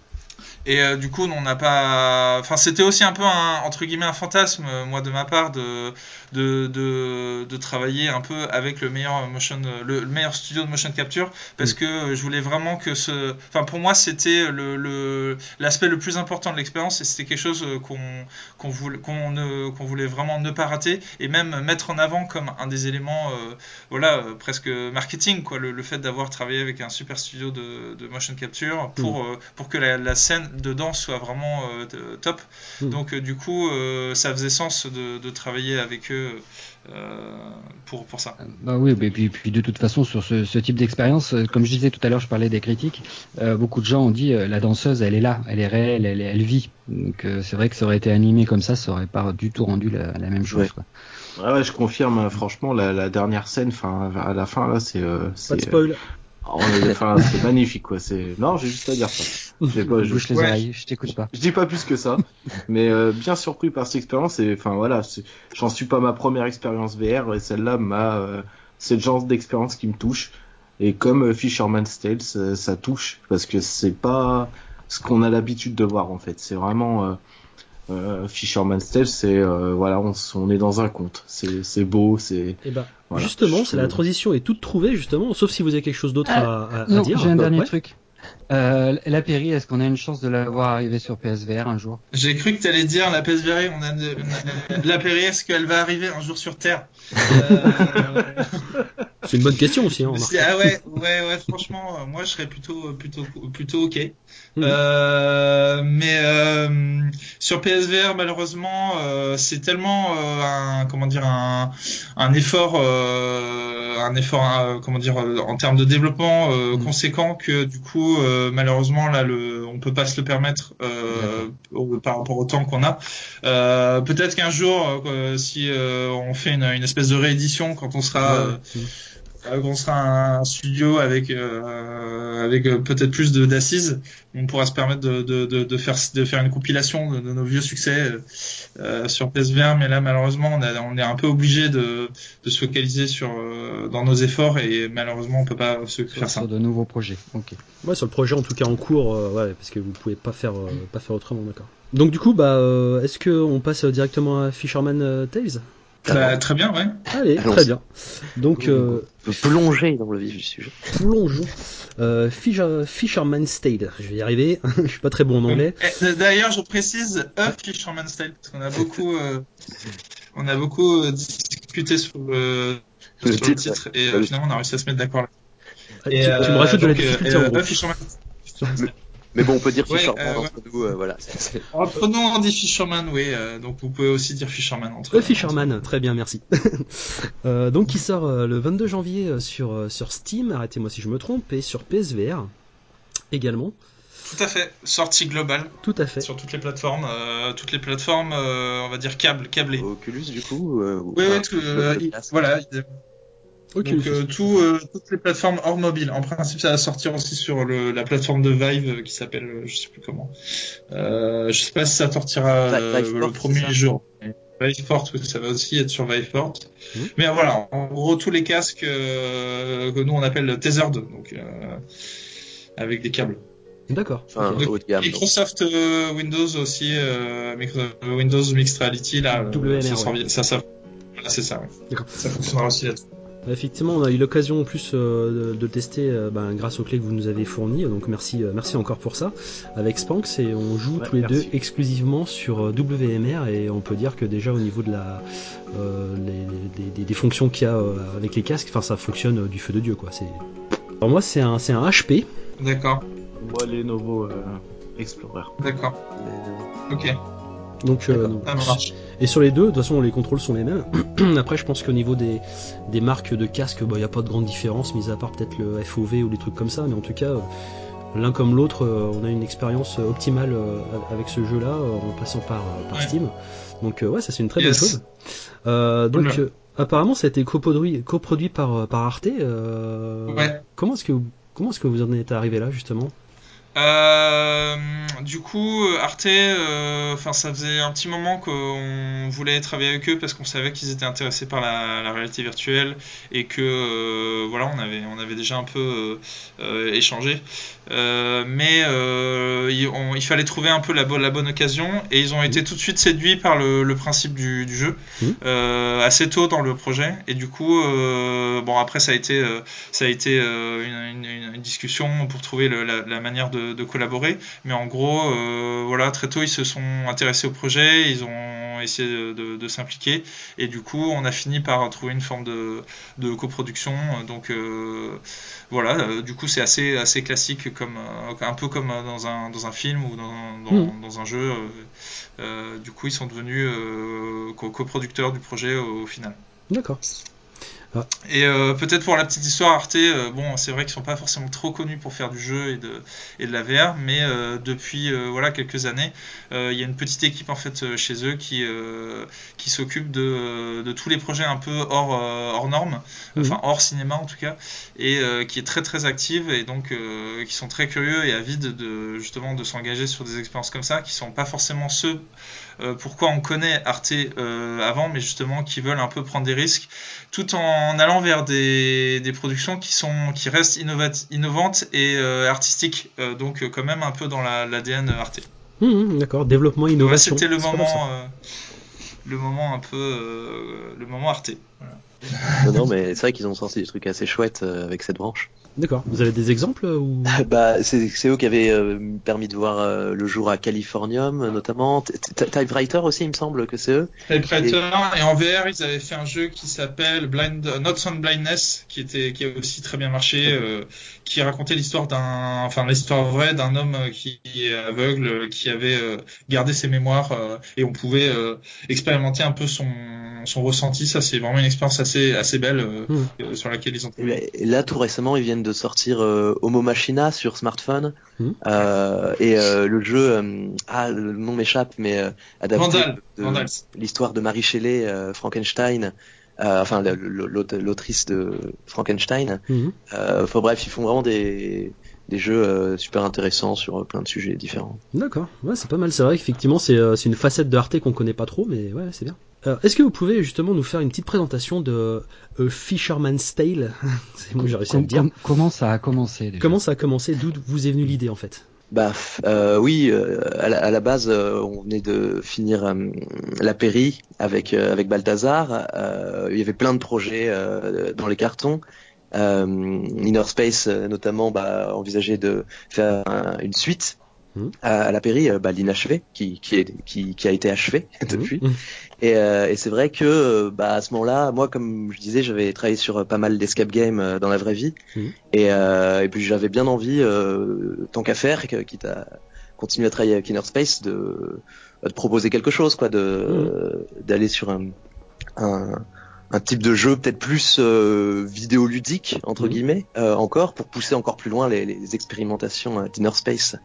Et euh, du coup, on n'a pas. Enfin, c'était aussi un peu un, entre guillemets un fantasme, euh, moi de ma part, de, de, de, de, travailler un peu avec le meilleur motion, le, le, meilleur studio de motion capture, parce que je voulais vraiment que ce. Enfin, pour moi, c'était le l'aspect le, le, plus important de l'expérience, et c'était quelque chose qu'on qu'on voulait qu'on qu'on voulait vraiment ne pas rater, et même mettre en avant comme un des éléments, euh, voilà, euh, presque marketing, quoi, le, le fait d'avoir travaillé avec un super studio de, de motion capture pour mmh. pour que la, la scène dedans soit vraiment euh, top. Mmh. Donc euh, du coup, euh, ça faisait sens de, de travailler avec eux pour, pour ça. Bah oui, et puis, puis de toute façon, sur ce, ce type d'expérience, comme je disais tout à l'heure, je parlais des critiques, beaucoup de gens ont dit la danseuse, elle est là, elle est réelle, elle, elle vit. Donc c'est vrai que ça aurait été animé comme ça, ça aurait pas du tout rendu la, la même chose. Ouais. Quoi. Ouais, ouais, je confirme, hein, franchement, la, la dernière scène, enfin, à la fin, là, c'est. Euh, pas de spoil. Enfin, c'est magnifique, quoi. C'est non, j'ai juste à dire ça. Pas, je... Bouche les ouais. oreilles, je t'écoute pas. Je dis pas plus que ça, mais euh, bien surpris par cette expérience. Et enfin voilà, j'en suis pas ma première expérience VR et celle-là m'a, euh, c'est le genre d'expérience qui me touche. Et comme euh, Fisherman's Tale, ça, ça touche parce que c'est pas ce qu'on a l'habitude de voir en fait. C'est vraiment euh, euh, Fisherman's Tale, c'est euh, voilà, on, on, est dans un conte. C'est beau, c'est. Et ben, voilà, justement, c'est la transition est toute trouvée justement, sauf si vous avez quelque chose d'autre à, à, non, à dire. J'ai un dernier ouais. truc. Euh, la Péri, est-ce qu'on a une chance de la voir arriver sur PSVR un jour? J'ai cru que tu allais dire la PSVR, on a une, la Péri, est-ce qu'elle va arriver un jour sur Terre? C'est une bonne question aussi. Hein, ah ouais, ouais, ouais, franchement, moi je serais plutôt, plutôt, plutôt ok. Mmh. Euh, mais euh, sur PSVR, malheureusement, euh, c'est tellement un, comment dire, un, un effort, un effort, comment dire, en termes de développement mmh. conséquent que du coup, malheureusement, là, le, on peut pas se le permettre au, par rapport au temps qu'on a. Peut-être qu'un jour, si on fait une, une, espèce de réédition quand on sera mmh euh, on sera un studio avec euh, avec peut-être plus de d'assises, on pourra se permettre de, de, de, de, faire de faire une compilation de, de nos vieux succès euh, sur PSVR, mais là malheureusement on, a, on est un peu obligé de, de se focaliser sur euh, dans nos efforts et malheureusement on peut pas se faire ça. Sur de nouveaux projets. Ok. Ouais, sur le projet en tout cas en cours, euh, ouais, parce que vous pouvez pas faire euh, pas faire autrement, d'accord. Donc du coup, bah, euh, est-ce que on passe directement à Fisherman Tales? Bah, très bien, ouais. Allez, Allons très bien. Donc, euh, plonger dans le vif du sujet. Plongeons. Euh, Fisher, Fisherman's Tale. Je vais y arriver. je suis pas très bon en anglais. D'ailleurs, je précise A Fisherman's Tale parce qu'on a beaucoup, euh, on a beaucoup euh, discuté sur le, le, sur titre, le titre et euh, finalement on a réussi à se mettre d'accord. Et, tu, tu me rajoutes de la difficulté en gros. A Fisherman's Tale. Mais bon, on peut dire ouais, Fisherman euh, entre nous, euh, voilà. Entre nous, on dit Fisherman, oui. Euh, donc vous pouvez aussi dire Fisherman entre. Le Fisherman, entre... très bien, merci. euh, donc qui sort euh, le 22 janvier sur sur Steam. Arrêtez-moi si je me trompe et sur PSVR également. Tout à fait, sortie globale. Tout à fait. Sur toutes les plateformes, euh, toutes les plateformes, euh, on va dire câble, câblées. Oculus du coup. Euh, oui, oui, tout, voilà. Donc tout, toutes les plateformes hors mobile. En principe, ça va sortir aussi sur le, la plateforme de Vive qui s'appelle, je sais plus comment. je sais pas si ça sortira le premier jour. Viveport, ça va aussi être sur Viveport. Mmh. Mais voilà, en gros, tous les casques que nous on appelle tethered, donc avec des câbles. D'accord. Enfin. Microsoft euh, Windows aussi, euh, Windows Mixed Reality, là, ça, ouais. ça, ça, voilà, c'est ça, ouais. Ça fonctionnera aussi là-dessus. Effectivement, on a eu l'occasion en plus euh, de, de, tester euh, ben, grâce aux clés que vous nous avez fournies, donc merci, euh, merci encore pour ça, avec Spanx et on joue Ouais, tous les merci. deux exclusivement sur WMR et on peut dire que déjà au niveau de la euh, les, les- des, des fonctions qu'il y a euh, avec les casques, enfin ça fonctionne euh, du feu de dieu quoi. C'est alors moi c'est un c'est un HP, D'accord, Moi, Lenovo euh, Explorer. d'accord. Ok, donc euh. Et sur les deux, de toute façon, les contrôles sont les mêmes. Après, je pense qu'au niveau des, des marques de casques, il n'y a pas de grande différence, mis à part peut-être le FOV ou des trucs comme ça. Mais en tout cas, euh, l'un comme l'autre, euh, on a une expérience optimale avec ce jeu-là, en passant par, par Ouais. Steam. Donc, ouais, ça c'est une très Yes. bonne chose. Euh, donc, euh, apparemment, ça a été coproduit, coproduit par, par Arte. euh, Ouais. Comment est-ce que, vous- comment est-ce que vous en êtes arrivé là, justement? Euh, du coup, Arte, euh, ça faisait un petit moment qu'on voulait travailler avec eux parce qu'on savait qu'ils étaient intéressés par la, la réalité virtuelle et que euh, voilà, on avait, on avait déjà un peu échangé. Mais il, on- il fallait trouver un peu la, bo- la bonne occasion et ils ont été tout de suite séduits par le, le principe du, du jeu Mhm. Euh, assez tôt dans le projet et du coup, euh, bon après ça a été, euh, ça a été une, une- une discussion pour trouver le- la, la manière de, de collaborer. Mais en gros, voilà, très tôt, ils se sont intéressés au projet, ils ont essayé de, de- de s'impliquer. Et du coup, on a fini par trouver une forme de, coproduction. Donc voilà, du coup, c'est assez, assez classique, comme, un peu comme dans un, dans un film ou dans, dans, dans un jeu. Euh, du coup, ils sont devenus euh, co- coproducteurs du projet au, au final. D'accord. Et euh, peut-être pour la petite histoire, Arte, euh, bon, c'est vrai qu'ils sont pas forcément trop connus pour faire du jeu et de, et de la VR, mais euh, depuis voilà quelques années, il y a une petite équipe en fait chez eux qui qui s'occupe de, de tous les projets un peu hors hors normes, enfin hors cinéma en tout cas, et qui est très très active et donc qui sont très curieux et avides de justement de s'engager sur des expériences comme ça, qui sont pas forcément ceux pourquoi on connaît Arte euh, avant, mais justement qui veulent un peu prendre des risques, tout en allant vers des, des productions qui sont qui restent innovantes et euh, artistiques, euh, donc euh, quand même un peu dans la- l'ADN Arte. Hum, hum, D'accord. Développement, innovation. C'était le moment, euh, le moment un peu, euh, le moment Arte. Voilà. Non, non, mais c'est vrai qu'ils ont sorti des trucs assez chouettes euh, avec cette branche. D'accord. Vous avez des exemples euh, ou bah, c'est eux qui avaient euh, permis de voir euh, le jour à Californium, notamment. Typewriter aussi, il me semble que c'est eux. Typewriter et en VR ils avaient fait un jeu qui s'appelle Blind Not Sound Blindness qui était qui a aussi très bien marché euh, qui racontait l'histoire d'un enfin l'histoire vraie d'un homme qui est aveugle qui avait euh, gardé ses mémoires euh, et on pouvait euh, expérimenter un peu son son ressenti ça c'est vraiment une expérience assez assez belle euh, Mhm. euh, sur laquelle ils ont Et là, et là, tout récemment, ils viennent de sortir euh, Homo Machina sur smartphone. Euh, et euh, le jeu, euh, ah, le nom m'échappe, mais euh, adapté Vandal l'histoire de Marie Shelley, euh, Frankenstein. euh, enfin, l'autrice de Frankenstein. Euh, Enfin bref, ils font vraiment des, des jeux euh, super intéressants sur euh, plein de sujets différents. D'accord, ouais, c'est pas mal. C'est vrai qu'effectivement, c'est euh, c'est une facette de Arte qu'on connaît pas trop, mais ouais, c'est bien. Euh, Est-ce que vous pouvez justement nous faire une petite présentation de Fisherman's Tale C'est moi, j'ai réussi à le dire. com- comment ça a commencé déjà? Comment ça a commencé? D'où vous est venue l'idée en fait? Bah euh, oui, euh, à, la, à la base, euh, on venait de finir euh, la Péri avec euh, avec Balthazar. Euh, il y avait plein de projets euh, dans les cartons. Euh, Inner Space euh, notamment bah, envisageait de faire un- une suite Mhm. à, la Péri, euh, bah, l'inachevé, qui qui, est, qui qui a été achevé depuis. Mhm. Et, euh, et c'est vrai que bah, à ce moment-là, moi, comme je disais, j'avais travaillé sur pas mal d'escape games euh, dans la vraie vie. Mhm. Et, euh, et puis j'avais bien envie, euh, tant qu'à faire, quitte à continuer à travailler avec Inner Space, de, de proposer quelque chose, quoi, de d'aller sur un, un, un type de jeu peut-être plus euh, vidéoludique entre Mhm. guillemets, euh, encore pour pousser encore plus loin les, les expérimentations euh, d'Inner Space.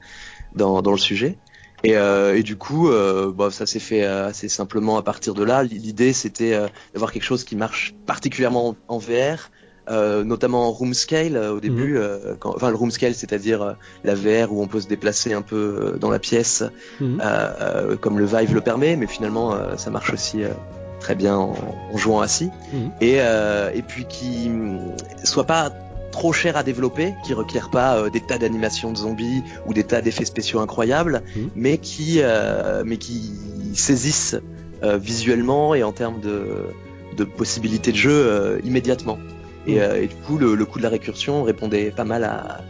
dans, dans le sujet. Et, euh, et, du coup, bah, ça s'est fait assez simplement à partir de là. L'idée, c'était d'avoir quelque chose qui marche particulièrement en VR, euh, notamment en room scale au début. Mhm. quand, enfin, le room scale, c'est-à-dire la VR où on peut se déplacer un peu dans la pièce, mhm. comme le Vive le permet, mais finalement, ça marche aussi très bien en, en jouant assis. Mhm. Et, et puis qui soit pas trop cher à développer, qui requiert pas euh, des tas d'animations de zombies ou des tas d'effets spéciaux incroyables, mhm. mais qui euh, mais qui saisissent euh, visuellement et en termes de, de possibilités de jeu immédiatement. Et, mhm. et, du coup, le, le, coup de la récursion répondait pas mal à,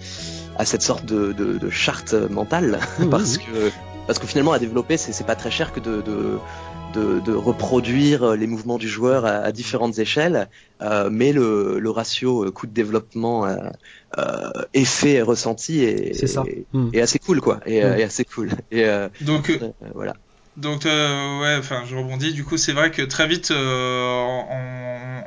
à cette sorte de, de, de charte mentale, parce que parce que finalement à développer, c'est pas très cher que de, de de, reproduire les mouvements du joueur à, différentes échelles, euh, mais le, le, ratio euh, coût de développement euh, euh effet ressenti est, ça. Hmm. est, assez cool quoi, et, hmm. assez cool. Et donc voilà. Donc ouais, enfin je rebondis. Du coup, c'est vrai que très vite, en,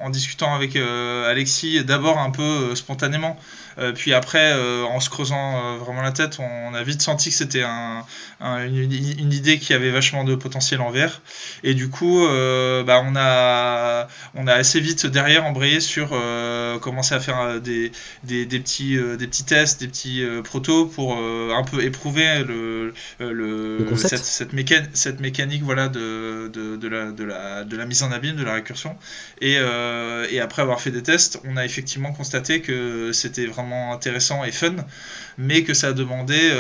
en, discutant avec Alexis, d'abord un peu spontanément, euh, puis après, euh, en se creusant euh, vraiment la tête, on, a vite senti que c'était un, une, idée qui avait vachement de potentiel en VR. Et du coup, bah, on, a, on a assez vite derrière embrayé sur commencer à faire des, des, des petits, des petits tests, des petits protos pour un peu éprouver le, le, cette, cette, cette, mécanique voilà, de, de, de, la, de, la, de la mise en abîme, de la récursion. Et, et après avoir fait des tests, on a effectivement constaté que c'était vraiment intéressant et fun, mais que ça demandait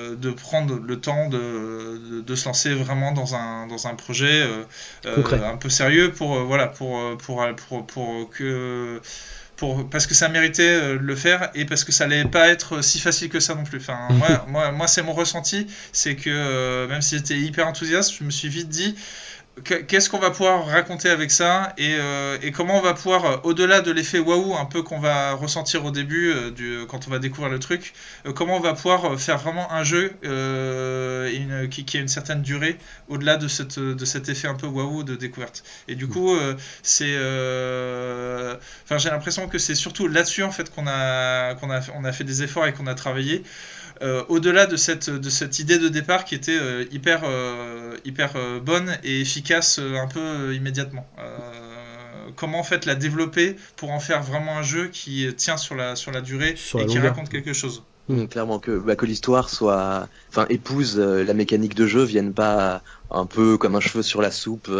euh, de prendre le temps de, de, se lancer vraiment dans un, dans un projet euh, euh, un peu sérieux pour, voilà, pour, pour, pour, pour que pour, parce que ça méritait de le faire et parce que ça allait pas être si facile que ça non plus. Enfin, moi, moi, moi c'est mon ressenti, c'est que même si j'étais hyper enthousiaste, je me suis vite dit, qu'est-ce qu'on va pouvoir raconter avec ça et, euh, et comment on va pouvoir, euh, au-delà de l'effet waouh un peu qu'on va ressentir au début euh, du, quand on va découvrir le truc, comment on va pouvoir faire vraiment un jeu une, qui, qui, a une certaine durée au-delà de, cette, de cet effet un peu waouh de découverte. Et du coup, c'est, enfin, j'ai l'impression que c'est surtout là-dessus en fait qu'on a, qu'on a, on a fait des efforts et qu'on a travaillé. Euh, au-delà de cette, de cette idée de départ qui était euh, hyper, euh, hyper bonne et efficace un peu immédiatement. comment en fait la développer pour en faire vraiment un jeu qui tient sur la, sur la durée et qui raconte quelque chose? Mmh, clairement que, bah, que l'histoire soit, enfin, épouse la mécanique de jeu, vienne pas un peu comme un cheveu sur la soupe,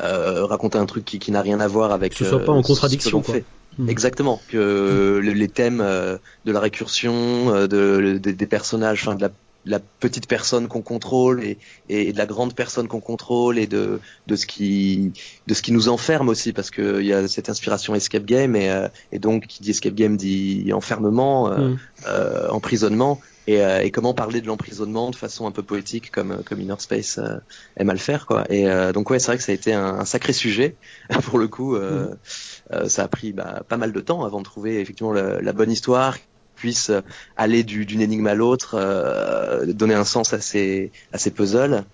raconter un truc qui, qui n'a rien à voir avec. Que ce soit pas en contradiction. Fait. Hmm. Exactement, que les thèmes euh, de la récursion, euh, de, des personnages, enfin de la, la petite personne qu'on contrôle et, et, de la grande personne qu'on contrôle et de, de ce qui de ce qui nous enferme aussi parce que il y a cette inspiration escape game et, euh, et donc qui dit escape game dit enfermement, hmm. emprisonnement et, et, comment parler de l'emprisonnement de façon un peu poétique comme comme Inner Space aime à le faire quoi. Et donc ouais c'est vrai que ça a été un, un sacré sujet pour le coup. Euh, ça a pris bah, pas mal de temps avant de trouver effectivement la, bonne histoire puisse aller d'une énigme à l'autre, euh, donner un sens à ces, à ces puzzles.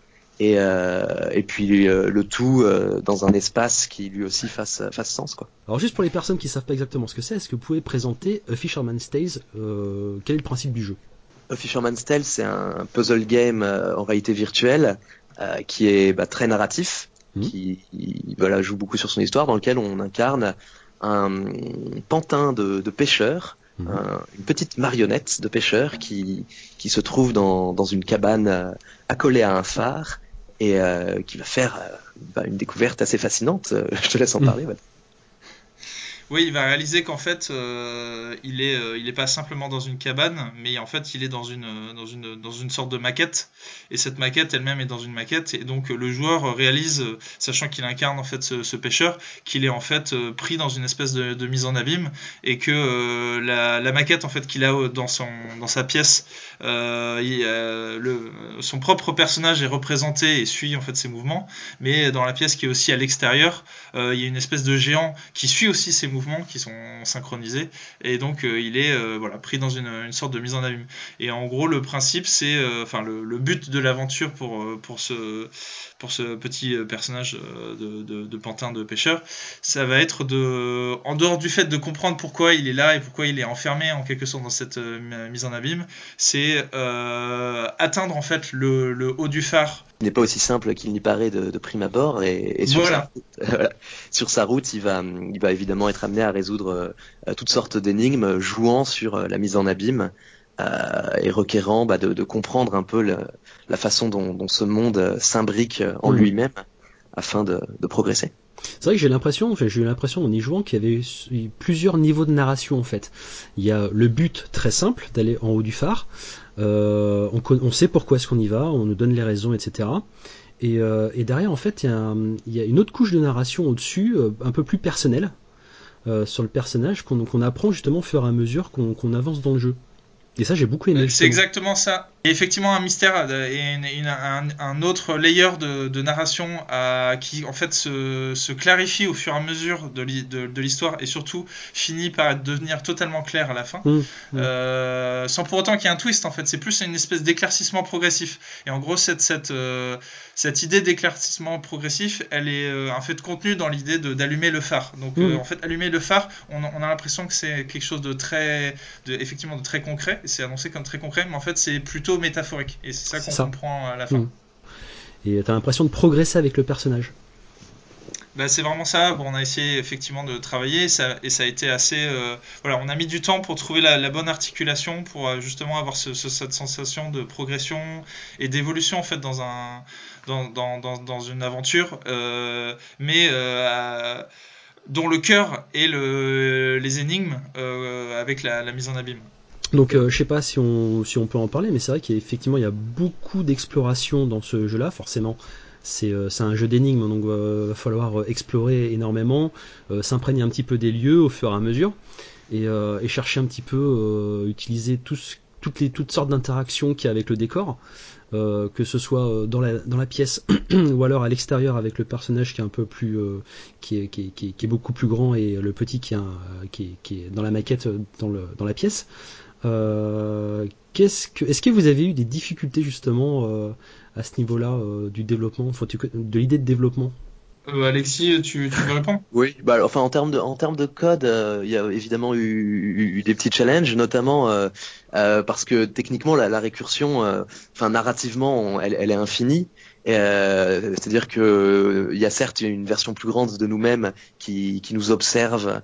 Et, euh, et puis euh, le tout euh, dans un espace qui lui aussi fasse, fasse sens. Quoi. Alors juste pour les personnes qui savent pas exactement ce que c'est, est-ce que vous pouvez présenter A Fisherman's Tale Quel est le principe du jeu? A Fisherman's Tale, c'est un puzzle game en réalité virtuelle qui est bah, très narratif Mmh. qui voilà, joue beaucoup sur son histoire, dans lequel on incarne un pantin de, de pêcheurs, mmh. une petite marionnette de pêcheur qui, qui se trouve dans, dans une cabane euh, accolée à un phare et euh, qui va faire euh, bah, une découverte assez fascinante. Je te laisse en mmh. Oui, il va réaliser qu'en fait, euh, euh, il est pas simplement dans une cabane, mais en fait, il est dans une, dans une, dans une sorte de maquette. Et cette maquette elle-même est dans une maquette. Et donc, le joueur réalise, sachant qu'il incarne en fait ce, pêcheur, qu'il est en fait euh, pris dans une espèce de, mise en abîme et que la, maquette en fait qu'il a dans son, dans sa pièce, son propre personnage est représenté et suit en fait ses mouvements. Mais dans la pièce qui est aussi à l'extérieur, il y a une espèce de géant qui suit aussi ses mouvements qui sont synchronisés et donc il est voilà pris dans une, sorte de mise en abîme. Et en gros, le principe, c'est enfin le, but de l'aventure pour ce pour ce petit personnage de, de, de, pantin de pêcheur, ça va être de en dehors du fait de comprendre pourquoi il est là et pourquoi il est enfermé en quelque sorte dans cette mise en abîme, c'est atteindre en fait le, le haut du phare il n'est pas aussi simple qu'il n'y paraît de, de, prime abord et, et sur, voilà. sa, voilà. sur, sa, route, il va, il va évidemment être amené à résoudre euh, toutes sortes d'énigmes, jouant sur euh, la mise en abîme euh, et requérant bah, de, de, comprendre un peu le, la façon dont, dont ce monde s'imbrique en mmh. lui-même afin de, de progresser. C'est vrai que j'ai l'impression, enfin, j'ai eu l'impression en y jouant qu'il y avait plusieurs niveaux de narration en fait. Il y a le but très simple d'aller en haut du phare, euh, on, on, sait pourquoi est-ce qu'on y va, on nous donne les raisons, etc. Et, euh, et derrière, en fait, il y, a, il y, a une autre couche de narration au-dessus, euh, un peu plus personnelle, euh, sur le personnage, qu'on qu'on apprend justement au fur et à mesure qu'on avance dans le jeu. Et ça, j'ai beaucoup aimé. C'est exactement ça. Et effectivement, un mystère et une, une, un, un, autre layer de, de narration à, qui, en fait, se, se, clarifie au fur et à mesure de, de, de l'histoire et surtout finit par devenir totalement clair à la fin. Mmh, mmh. Euh, sans pour autant qu'il y ait un twist, en fait. C'est plus une espèce d'éclaircissement progressif. Et en gros, cette, cette, euh, cette idée d'éclaircissement progressif, elle est euh, en fait contenue dans l'idée d'allumer le phare. Donc, mmh. en fait, allumer le phare, on, on a l'impression que c'est quelque chose de très, effectivement, de très concret c'est annoncé comme très concret, mais en fait c'est plutôt métaphorique. Et c'est ça qu'on comprend à la fin. Mmh. Et t'as l'impression de progresser avec le personnage. Bah, c'est vraiment ça. Bon, on a essayé effectivement de travailler et ça, et ça a été assez. Euh, voilà, on a mis du temps pour trouver la, la bonne articulation pour euh, justement avoir ce, ce, cette sensation de progression et d'évolution en fait dans un dans, dans, dans, dans une aventure, euh, mais euh, dont le cœur est le, les énigmes avec la, la mise en abîme. Donc euh, je sais pas si on, si on peut en parler, mais c'est vrai qu'effectivement il y a beaucoup d'exploration dans ce jeu-là, forcément. C'est euh, un jeu d'énigmes, donc il euh, va falloir explorer énormément, euh, s'imprégner un petit peu des lieux au fur et à mesure, et, euh, et chercher un petit peu, utiliser tous, toutes, les, toutes sortes d'interactions qu'il y a avec le décor. Euh, que ce soit dans la, dans la pièce ou alors à l'extérieur avec le personnage qui est un peu plus euh, qui, est, qui, est, qui, est, beaucoup plus grand et le petit qui est, qui, est, qui est dans la maquette dans, le, dans la pièce euh, qu'est-ce que, est-ce que vous avez eu des difficultés justement euh, à ce niveau-là euh, du développement, de l'idée de développement? Euh, Alexis, tu, tu veux répondre? Oui, bah, enfin en termes de, en termes de code, euh, il y a évidemment eu, eu, eu, des petits challenges, notamment euh, parce que techniquement la, la récursion, enfin narrativement, elle, elle, est infinie. C'est-à-dire que il y a certes une version plus grande de nous-mêmes qui, qui nous observe euh,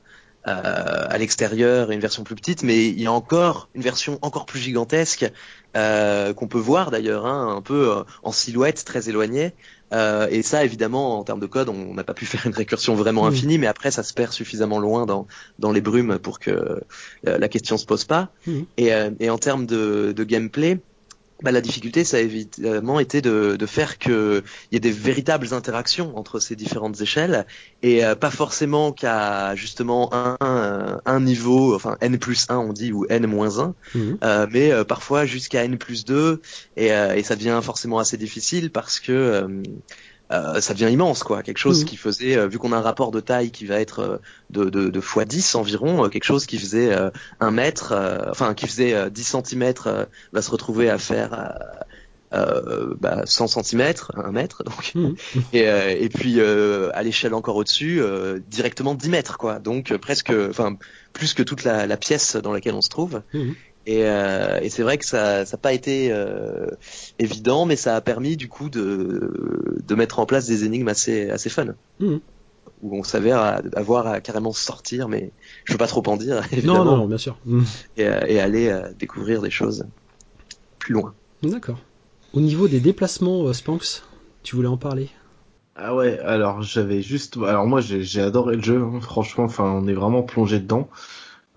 à l'extérieur et une version plus petite, mais il y a encore une version encore plus gigantesque euh, qu'on peut voir d'ailleurs, hein, un peu euh, en silhouette, très éloignée. Euh, et ça, évidemment, en termes de code, on n'a pas pu faire une récursion vraiment infinie, mais après, ça se perd suffisamment loin dans, dans les brumes pour que euh, la question se pose pas. Mmh. Et, et, en termes de, de gameplay, bah, la difficulté, ça a évidemment été de, de faire qu'il y ait des véritables interactions entre ces différentes échelles et euh, pas forcément qu'à justement un, un, un, niveau, enfin n plus 1 on dit ou n moins 1, mmh. euh, mais euh, parfois jusqu'à n plus 2 et, euh, et, ça devient forcément assez difficile parce que euh, ça devient immense, quoi. Quelque chose mmh. qui faisait, euh, vu qu'on a un rapport de taille qui va être euh, de, de, de x 10 environ, quelque chose qui faisait un mètre, enfin qui faisait 10 cm, va se retrouver à faire bah, 100 cm, 1 mètre, donc, mmh. et, et puis à l'échelle encore au-dessus, directement 10 mètres, quoi. Donc presque, enfin plus que toute la, la, pièce dans laquelle on se trouve. Mmh. Et, euh, et c'est vrai que ça n'a pas été euh, évident, mais ça a permis du coup de, de mettre en place des énigmes assez, assez fun. Mmh. Où on s'avère avoir à carrément sortir, mais je veux pas trop en dire, évidemment. Non, non, bien sûr. Mmh. Et, et, aller euh, découvrir des choses plus loin. D'accord. Au niveau des déplacements, euh, Spanx, tu voulais en parler? Ah ouais, alors j'avais juste... Alors moi j'ai adoré le jeu, hein, franchement, enfin on est vraiment plongé dedans.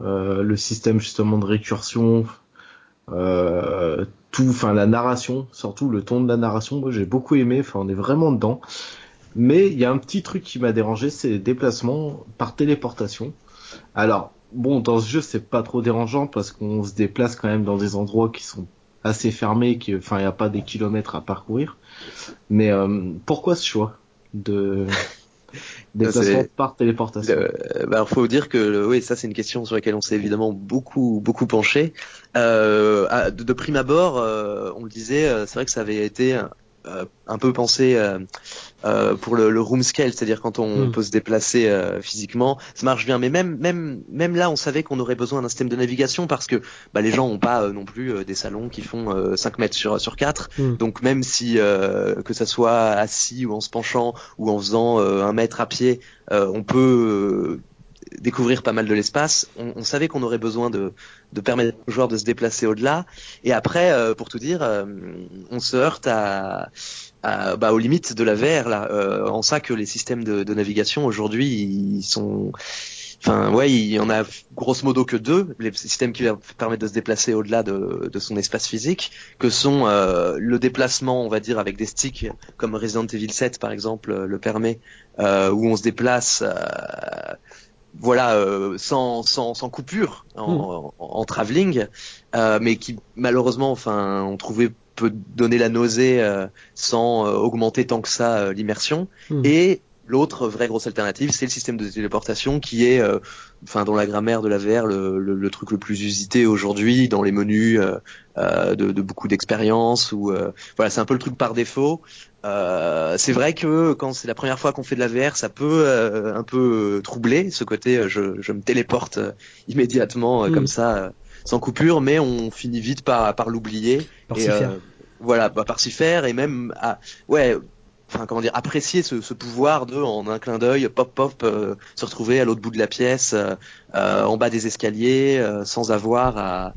Euh, le système justement de récursion, euh, tout, enfin la narration, surtout le ton de la narration, moi j'ai beaucoup aimé, enfin on est vraiment dedans. Mais il y a un petit truc qui m'a dérangé, c'est les déplacements par téléportation. Alors bon, dans ce jeu c'est pas trop dérangeant parce qu'on se déplace quand même dans des endroits qui sont assez fermés, qui, enfin il n'y a pas des kilomètres à parcourir. Mais euh, pourquoi ce choix de Déplacement par téléportation. Euh, bah alors faut dire que oui, ça c'est une question sur laquelle on s'est évidemment beaucoup beaucoup penché. Euh, de, de, prime abord, euh, on le disait, c'est vrai que ça avait été euh, un peu pensé euh, euh, pour le, le, room scale, c'est-à-dire quand on mm. peut se déplacer physiquement, ça marche bien. Mais même même même là, on savait qu'on aurait besoin d'un système de navigation parce que bah, les gens ont pas non plus des salons qui font 5 mètres sur sur 4 mm. Donc même si que ça soit assis ou en se penchant ou en faisant un mètre à pied, on peut découvrir pas mal de l'espace. On, on, savait qu'on aurait besoin de, de, permettre aux joueurs de se déplacer au-delà. Et après, euh, pour tout dire, euh, on se heurte à, à, bah, aux limites de la VR là, euh, en ça que les systèmes de, de navigation aujourd'hui ils sont Enfin, ouais, il y en a grosso modo que deux, les systèmes qui permettent de se déplacer au-delà de, de, son espace physique, que sont le déplacement, on va dire, avec des sticks, comme Resident Evil 7 par exemple le permet, euh, où on se déplace voilà, euh, sans, sans, sans, coupure en, hmm. en, travelling, euh, mais qui malheureusement, enfin, on trouvait peut donner la nausée euh, sans augmenter tant que ça l'immersion. Hmm. Et l'autre vraie grosse alternative, c'est le système de téléportation qui est, enfin, dans la grammaire de la VR, le, le, truc le plus usité aujourd'hui dans les menus de, de, beaucoup d'expériences. Ou voilà, c'est un peu le truc par défaut. Euh, c'est vrai que quand c'est la première fois qu'on fait de la VR, ça peut euh, un peu troubler ce côté. Euh, je, je me téléporte immédiatement mm. comme ça, sans coupure, mais on finit vite par, par l'oublier. Par s'y faire. Voilà, bah, par s'y faire et même, à, ouais, enfin comment dire, apprécier ce, ce, pouvoir de, en un clin d'œil, pop pop, se retrouver à l'autre bout de la pièce, en bas des escaliers, sans avoir à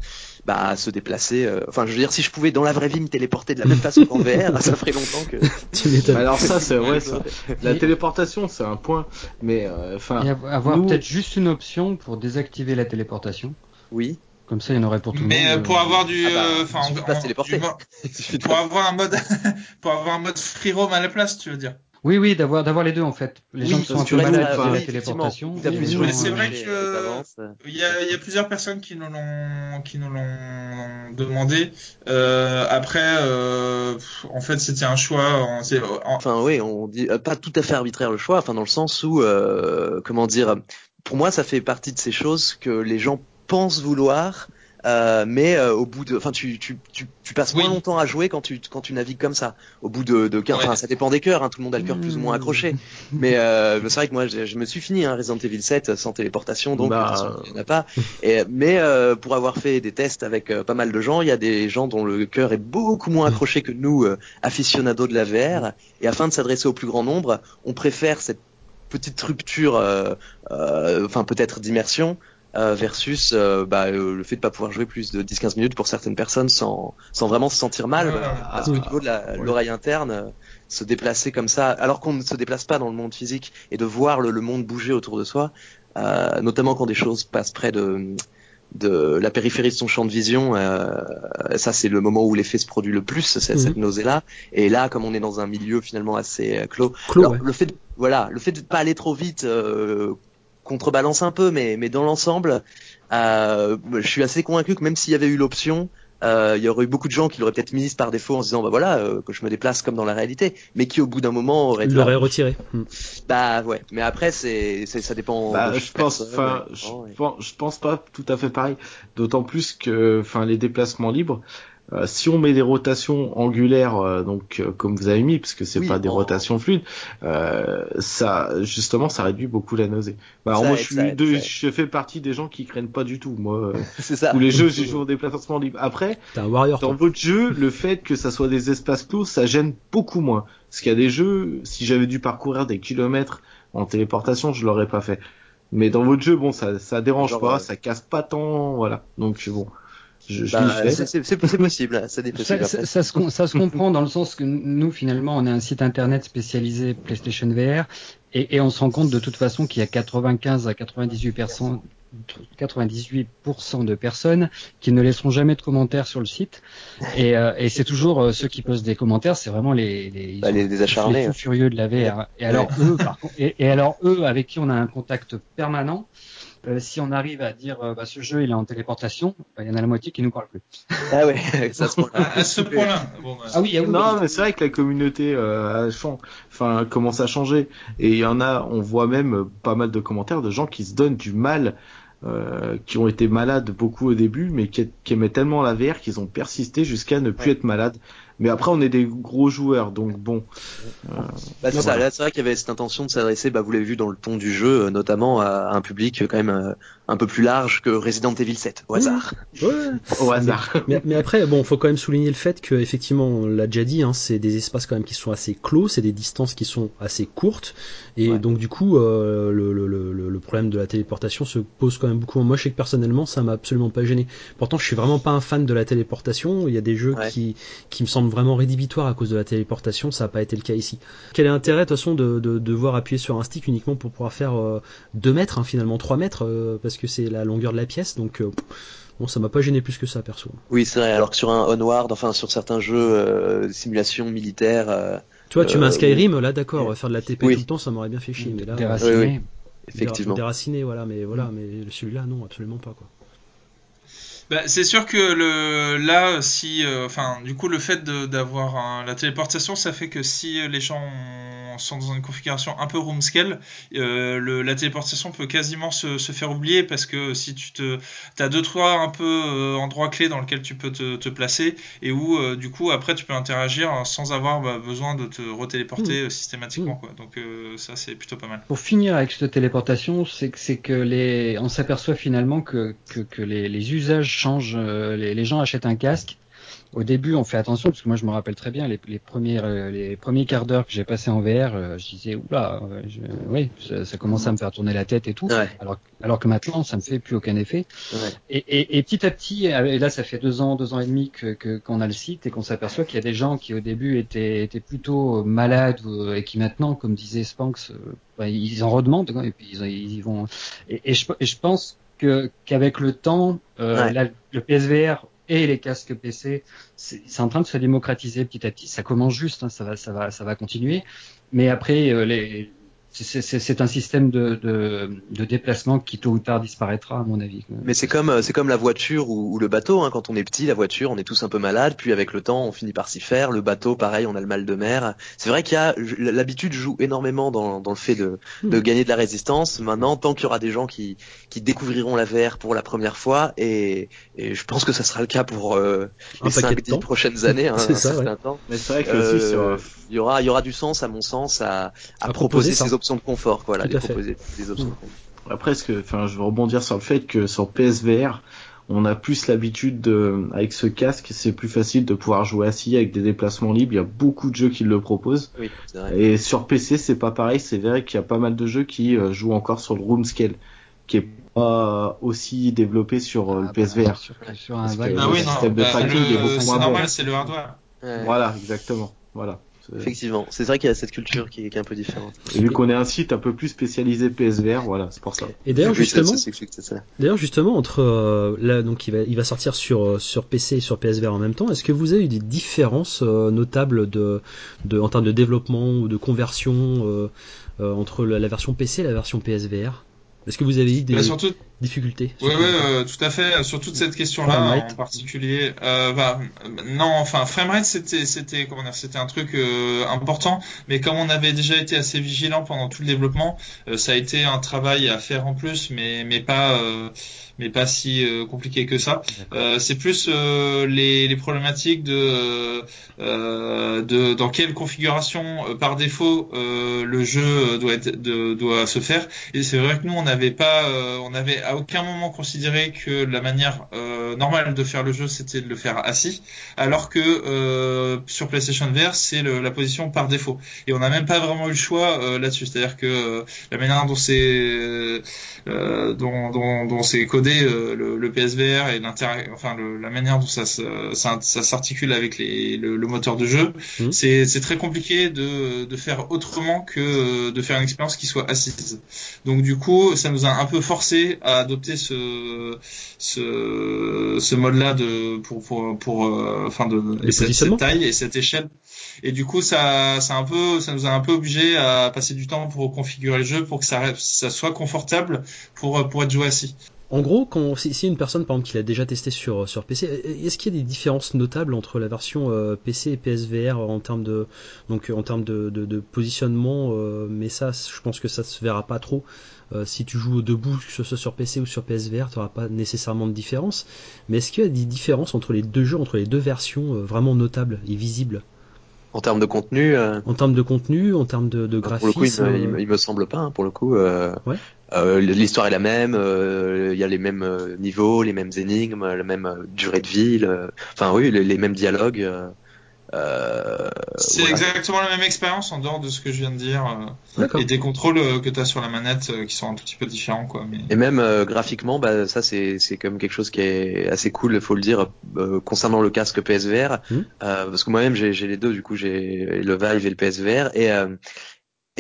bah, se déplacer. Euh, enfin, je veux dire, si je pouvais dans la vraie vie me téléporter de la même façon qu'en VR, ça ferait longtemps que. Alors ça, c'est vrai. Ça. La téléportation, c'est un point, mais euh, enfin. avoir peut-être juste une option pour désactiver la téléportation. Oui. Comme ça, il y en aurait pour tout le monde. Mais euh, pour avoir du, ah bah, enfin, pour avoir un mode, pour avoir un mode free roam à la place, tu veux dire. Oui, oui, d'avoir d'avoir les deux en fait. Les gens qui sont un peu malades de la téléportation. Mais c'est vrai que il y a, y a plusieurs personnes qui nous l'ont qui nous l'ont demandé. Euh, après, euh, en fait, c'était un choix. En, Enfin, oui, on dit euh, pas tout à fait arbitraire le choix. Enfin, dans le sens où, euh, comment dire, pour moi, ça fait partie de ces choses que les gens pensent vouloir euh, mais euh, au bout de, enfin, tu, tu, tu, tu passes moins longtemps à jouer quand tu quand tu navigues comme ça. Au bout de, de enfin, ça dépend des cœurs. Hein, tout le monde a le cœur plus ou moins accroché. mais euh, c'est vrai que moi, je, je, me suis fini hein, Resident Evil 7 sans téléportation, donc bah... il n'y en a pas. Et, mais euh, pour avoir fait des tests avec pas mal de gens, il y a des gens dont le cœur est beaucoup moins accroché que nous, aficionados de la VR. Et afin de s'adresser au plus grand nombre, on préfère cette petite rupture, enfin peut-être d'immersion, euh, versus euh, bah, euh, le fait de pas pouvoir jouer plus de 10-15 minutes pour certaines personnes sans, sans vraiment se sentir mal parce qu'au niveau de l'oreille interne se déplacer comme ça alors qu'on ne se déplace pas dans le monde physique et de voir le, monde bouger autour de soi notamment quand des choses passent près de de la périphérie de son champ de vision, ça c'est le moment où l'effet se produit le plus, cette, cette mhm. nausée-là. Et là, comme on est dans un milieu finalement assez clos, le fait de, voilà, le fait de pas aller trop vite, contrebalance un peu, mais, mais dans l'ensemble, euh, je suis assez convaincu que même s'il y avait eu l'option, euh, il y aurait eu beaucoup de gens qui l'auraient peut-être mise par défaut en se disant bah voilà euh, que je me déplace comme dans la réalité, mais qui au bout d'un moment aurait l'aurait retiré. Hmm. Bah ouais, mais après c'est ça dépend. Bah, je pense, enfin, je, pense, je pense pas tout à fait pareil. D'autant plus que, enfin, les déplacements libres, euh, si on met des rotations angulaires, euh, donc euh, comme vous avez mis, parce que c'est pas des rotations fluides, ça justement ça réduit beaucoup la nausée. Bah, alors moi je suis je fais partie des gens qui craignent pas du tout. Moi, ça. tous les jeux je joue au déplacement libre. Après, un warrior, dans votre jeu, le fait que ça soit des espaces clos, ça gêne beaucoup moins. Parce qu'il y a des jeux, si j'avais dû parcourir des kilomètres en téléportation, je l'aurais pas fait. Mais dans votre jeu, bon, ça, ça dérange pas, ça casse pas tant, voilà. Donc bon, bah, c'est possible, ça, ça, se, ça se comprend dans le sens que nous, finalement, on a un site internet spécialisé PlayStation VR et, et on se rend compte de toute façon qu'il y a 95 à 98 personnes 98% de personnes qui ne laisseront jamais de commentaires sur le site. Et, euh, et c'est toujours euh, ceux qui posent des commentaires, c'est vraiment les les, bah, les, acharnés, les furieux de la VR. Et alors eux, par contre, et, et, alors eux, avec qui on a un contact permanent, euh, si on arrive à dire euh, bah, ce jeu il est en téléportation, bah, il y en a la moitié qui nous parle plus. Ah ouais, ça se à, à ce point-là. Bon, bah, Ah oui, ah oui, Non, oui. mais c'est vrai que la communauté euh, enfin, commence à changer. Et il y en a, on voit même pas mal de commentaires de gens qui se donnent du mal, euh, qui ont été malades beaucoup au début, mais qui, qui aimaient tellement la VR qu'ils ont persisté jusqu'à ne plus Ouais. être malades. Mais après, on est des gros joueurs, donc bon. Bah, c'est ça, là, c'est vrai qu'il y avait cette intention de s'adresser, bah, vous l'avez vu dans le ton du jeu, euh, notamment à un public euh, quand même euh, un peu plus large que Resident Evil 7, au hasard. Ouais. Au hasard. mais, mais après, bon, faut quand même souligner le fait que, effectivement, on l'a déjà dit, hein, c'est des espaces quand même qui sont assez clos, c'est des distances qui sont assez courtes, et Ouais. donc du coup, euh, le, le, le, le problème de la téléportation se pose quand même beaucoup. Moi, je sais que personnellement, ça m'a absolument pas gêné. Pourtant, je suis vraiment pas un fan de la téléportation. Il y a des jeux Ouais. qui, qui me semblent vraiment rédhibitoires à cause de la téléportation. Ça n'a pas été le cas ici. Quel est l'intérêt, de toute façon, de, de, de devoir appuyer sur un stick uniquement pour pouvoir faire 2 mètres, hein, finalement 3 mètres, euh, parce que c'est la longueur de la pièce. Donc, euh, bon, ça m'a pas gêné plus que ça, perso. Oui, c'est vrai, alors que sur un Onward, enfin sur certains jeux euh, simulation militaire, euh, Tu vois, tu mets un Euh, Skyrim, là, d'accord, faire de la TP Oui. tout le temps, ça m'aurait bien fait chier. Mais là, Déraciné. Oui, oui. effectivement. déraciné, voilà, mais voilà, mais celui-là, non, absolument pas, quoi. Bah, c'est sûr que le là si euh, enfin du coup le fait de- d'avoir un- la téléportation ça fait que si les gens ont- sont dans une configuration un peu room scale euh, le, la téléportation peut quasiment se, se faire oublier parce que si tu te as deux trois un peu euh, endroits clés dans lesquels tu peux te, te placer et où euh, du coup après tu peux interagir sans avoir bah, besoin de te retéléporter euh, systématiquement quoi. Donc euh, ça c'est plutôt pas mal. Pour finir avec cette téléportation, c'est que c'est que les, on s'aperçoit finalement que que, que les, les usages changent. euh, Les, les gens achètent un casque. Au début, on fait attention parce que moi, je me rappelle très bien les, les premiers euh, les premiers quarts d'heure que j'ai passé en VR. euh, je disais oula, je, oui, ça, ça commence à me faire tourner la tête et tout. Ouais. Alors alors que maintenant, ça me fait plus aucun effet. Ouais. Et, et, et petit à petit, et là, ça fait deux ans, deux ans et demi que qu'on a le site et qu'on s'aperçoit qu'il y a des gens qui au début étaient étaient plutôt malades et qui maintenant, comme disait Spanx, bah, ils en redemandent quoi, et puis ils, ils y vont. Et, et, je, et je pense que qu'avec le temps, euh, Ouais. le PSVR et les casques PC, c'est c'est en train de se démocratiser petit à petit. Ça commence juste, hein, ça va, ça va, ça va continuer. Mais après, euh, les, c'est- c'est c'est un système de, de, de déplacement qui tôt ou tard disparaîtra, à mon avis. Mais c'est comme euh, c'est comme la voiture ou, ou le bateau. Hein. Quand on est petit, la voiture, on est tous un peu malade. Puis avec le temps, on finit par s'y faire. Le bateau, pareil, on a le mal de mer. C'est vrai qu'il y a l'habitude joue énormément dans, dans le fait de, de Hmm. gagner de la résistance. Maintenant, tant qu'il y aura des gens qui, qui découvriront la VR pour la première fois, et, et je pense que ça sera le cas pour euh, les paquet de 5-10 temps. prochaines années, hein, C'est un ça, certain temps. Mais c'est vrai que Euh, aussi sur, il y aura il y aura du sens à mon sens à, à, À proposer, proposer ces options de confort quoi, là, Tout les proposer des options. de Mm. confort. Après, ce que, enfin, je veux rebondir sur le fait que sur PSVR, on a plus l'habitude de, avec ce casque, c'est plus facile de pouvoir jouer assis avec des déplacements libres. Il y a beaucoup de jeux qui le proposent. Oui, c'est vrai. Et sur PC, c'est pas pareil. C'est vrai qu'il y a pas mal de jeux qui euh, jouent encore sur le room scale, qui est pas aussi développé sur euh, Ah, le PSVR. bah, sur, sur un Parce que Vive, ah le oui ouais. non système de bah, tracking le- est beaucoup moins normal bon. c'est le hardware Ouais. Voilà, exactement. Voilà. Effectivement, c'est vrai qu'il y a cette culture qui est, qui est un peu différente. Et vu qu'on est un site un peu plus spécialisé PSVR, voilà, c'est pour ça. Et d'ailleurs, justement. D'ailleurs, justement, entre euh, là, donc il va, il va sortir sur euh, sur PC et sur PSVR en même temps. Est-ce que vous avez eu des différences euh, notables de, de en termes de développement ou de conversion euh, euh, entre la, la version PC et la version PSVR Est-ce que vous avez eu des Bah, surtout difficultés Oui, oui, euh, tout à fait. Sur toute cette question-là en particulier, euh, bah, euh, non, enfin, framerate, c'était, c'était, comment dire, c'était un truc euh, important. Mais comme on avait déjà été assez vigilant pendant tout le développement, euh, ça a été un travail à faire en plus, mais mais pas, euh, mais pas si euh, compliqué que ça. Euh, c'est plus euh, les, les problématiques de, euh, de dans quelle configuration euh, par défaut euh, le jeu doit être, de, doit se faire. Et c'est vrai que nous, on n'avait pas, euh, on avait à aucun moment considéré que la manière euh, normale de faire le jeu, c'était de le faire assis, alors que euh, sur PlayStation VR, c'est la position par défaut. Et on n'a même pas vraiment eu le choix euh, là-dessus. C'est-à-dire que la manière dont c'est dont, dont, dont c'est codé le, le PSVR et enfin le, la manière dont ça se- ça, ça s'articule avec les, le, le moteur de jeu, Mhm. c'est c'est très compliqué de, de faire autrement que de faire une expérience qui soit assise. Donc du coup, ça nous a un peu forcé à adopter ce, ce mode-là de pour pour pour euh, enfin de et cette taille et cette échelle. Et du coup, ça ça un peu ça nous a un peu obligé à passer du temps pour configurer le jeu pour que ça ça soit confortable pour pour être joué assis. En gros, quand si, une personne par exemple qui l'a déjà testé sur sur PC, est-ce qu'il y a des différences notables entre la version euh, PC et PSVR en termes de donc en termes de, de, de positionnement euh, Mais ça, je pense que ça se verra pas trop. Euh, si tu joues debout, que ce soit sur PC ou sur PSVR, tu n'auras pas nécessairement de différence. Mais est-ce qu'il y a des différences entre les deux jeux, entre les deux versions vraiment notables et visibles? En termes de contenu, euh, En termes de contenu, en termes de, de pour le coup, il graphisme me, me- il me semble pas. hein, pour le coup, euh, Ouais. Euh, l'histoire est la même. euh, Il y a les mêmes euh, niveaux, les mêmes énigmes, la même euh, durée de vie. le- Enfin, oui, les, les mêmes dialogues. euh, euh, C'est voilà. exactement la même expérience en dehors de ce que je viens de dire euh, et des contrôles euh, que tu as sur la manette euh, qui sont un tout petit peu différents quoi. Mais Et même euh, graphiquement, bah, ça c'est c'est comme quelque chose qui est assez cool, faut le dire, euh, concernant le casque PSVR, euh, parce que moi-même j'ai j'ai les deux, du coup j'ai le Vive et le PSVR, et euh,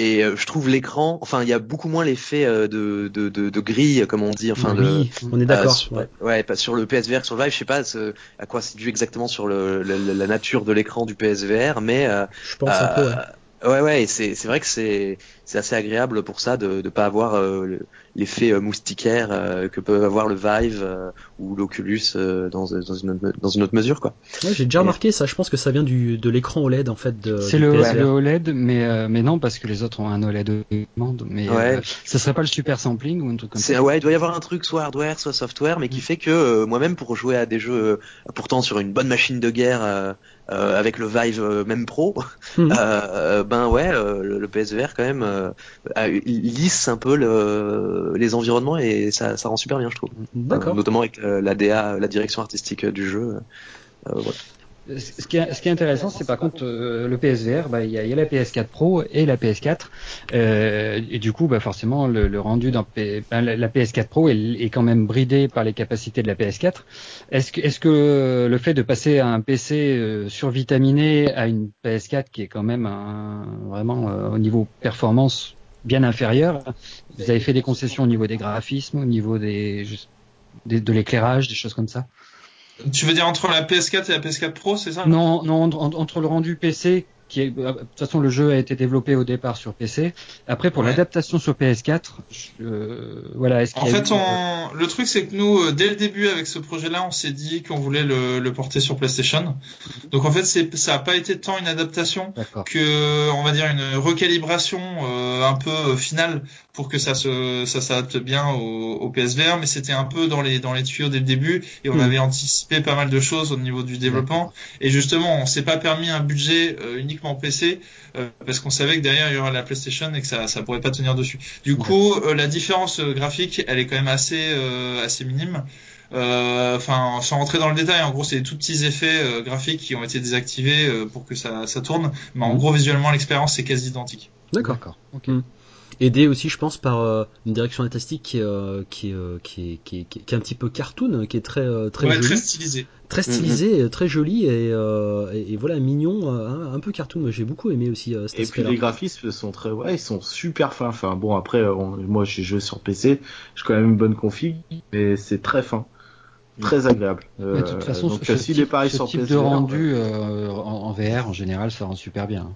et euh, je trouve l'écran, enfin il y a beaucoup moins l'effet euh, de, de de de grille comme on dit, enfin de oui, on est d'accord. euh, sur, ouais. ouais, pas sur le PSVR, sur le Vive, je sais pas ce- à quoi c'est dû exactement sur le, le- la nature de l'écran du PSVR, mais euh, Je pense un peu. Ouais. Ouais, ouais, et c'est c'est vrai que c'est c'est assez agréable pour ça de de pas avoir euh, le- l'effet euh, moustiquaire euh, que peut avoir le Vive euh, ou l'Oculus euh, dans dans une autre, dans une autre mesure quoi. Ouais, j'ai déjà Et- remarqué ça. Je pense que ça vient du de l'écran OLED en fait de. C'est le, OLED, mais, euh, mais non, parce que les autres ont un OLED demande. Mais Ouais. euh, ça serait pas le super sampling ou un truc comme C'est ça ouais, il doit y avoir un truc soit hardware soit software, mais qui fait que euh, moi-même pour jouer à des jeux euh, pourtant sur une bonne machine de guerre euh, avec le Vive euh, même pro, Mhm. euh, ben ouais, euh, le, le PSVR quand même euh, lisse un peu le, les environnements et ça ça rend super bien je trouve. D'accord. Notamment avec la DA, la direction artistique du jeu. Euh, voilà. Ce qui est, ce qui est intéressant, c'est par contre euh, le PSVR, bah, il y, a, y a la PS4 Pro et la PS4, euh, et du coup, bah, forcément, le, le rendu dans P- ben, la, la PS4 Pro est, est quand même bridé par les capacités de la PS4. Est-ce que, est-ce que le fait de passer à un PC euh, survitaminé à une PS4 qui est quand même un, vraiment euh, au niveau performance bien inférieur, vous avez fait des concessions au niveau des graphismes, au niveau des, des- de l'éclairage, des choses comme ça? Tu veux dire entre la PS4 et la PS4 Pro, c'est ça Non, non, entre, le rendu PC, qui est, euh, de toute façon, le jeu a été développé au départ sur PC. Après, pour Ouais. l'adaptation sur PS4, je- euh, voilà, est-ce En fait, eu, euh, on... le truc, c'est que nous, euh, dès le début, avec ce projet-là, on s'est dit qu'on voulait le, le porter sur PlayStation. Donc, en fait, c'est, ça n'a pas été tant une adaptation que, on va dire, une recalibration euh, un peu euh, finale pour que ça se, ça s'adapte bien au, au PSVR. Mais c'était un peu dans les, dans les tuyaux dès le début et on Mhm. avait anticipé pas mal de choses au niveau du développement. Et justement, on s'est pas permis un budget euh, uniquement PC euh, parce qu'on savait que derrière il y aurait la PlayStation et que ça, ça pourrait pas tenir dessus. Du coup, euh, la différence euh, graphique, elle est quand même assez, euh, assez minime. Euh, Enfin, sans rentrer dans le détail, en gros, c'est des tout petits effets euh, graphiques qui ont été désactivés euh, pour que ça, ça tourne. Mais en Mhm. gros, visuellement, l'expérience c'est quasi identique. D'accord. D'accord. Ok. Mm. Aidé aussi, je pense, par euh, une direction artistique qui est, euh, qui, est, euh, qui, est, qui, est, qui est un petit peu cartoon, qui est très, euh, très ouais, jolie, très très, stylisé. stylisé, très joli et, euh, et, et voilà mignon, un, un peu cartoon. Moi, J'ai beaucoup aimé aussi euh, cet Et puis les graphismes sont très, ouais, ils sont super fins. Enfin bon, après, on- moi j'ai joué sur PC, j'ai quand même une bonne config, mais c'est très fin, très agréable. Euh, Mais de toute façon, donc ce, type, est pareil ce sur type PSVR, de rendu euh, en, en VR, en général, ça rend super bien.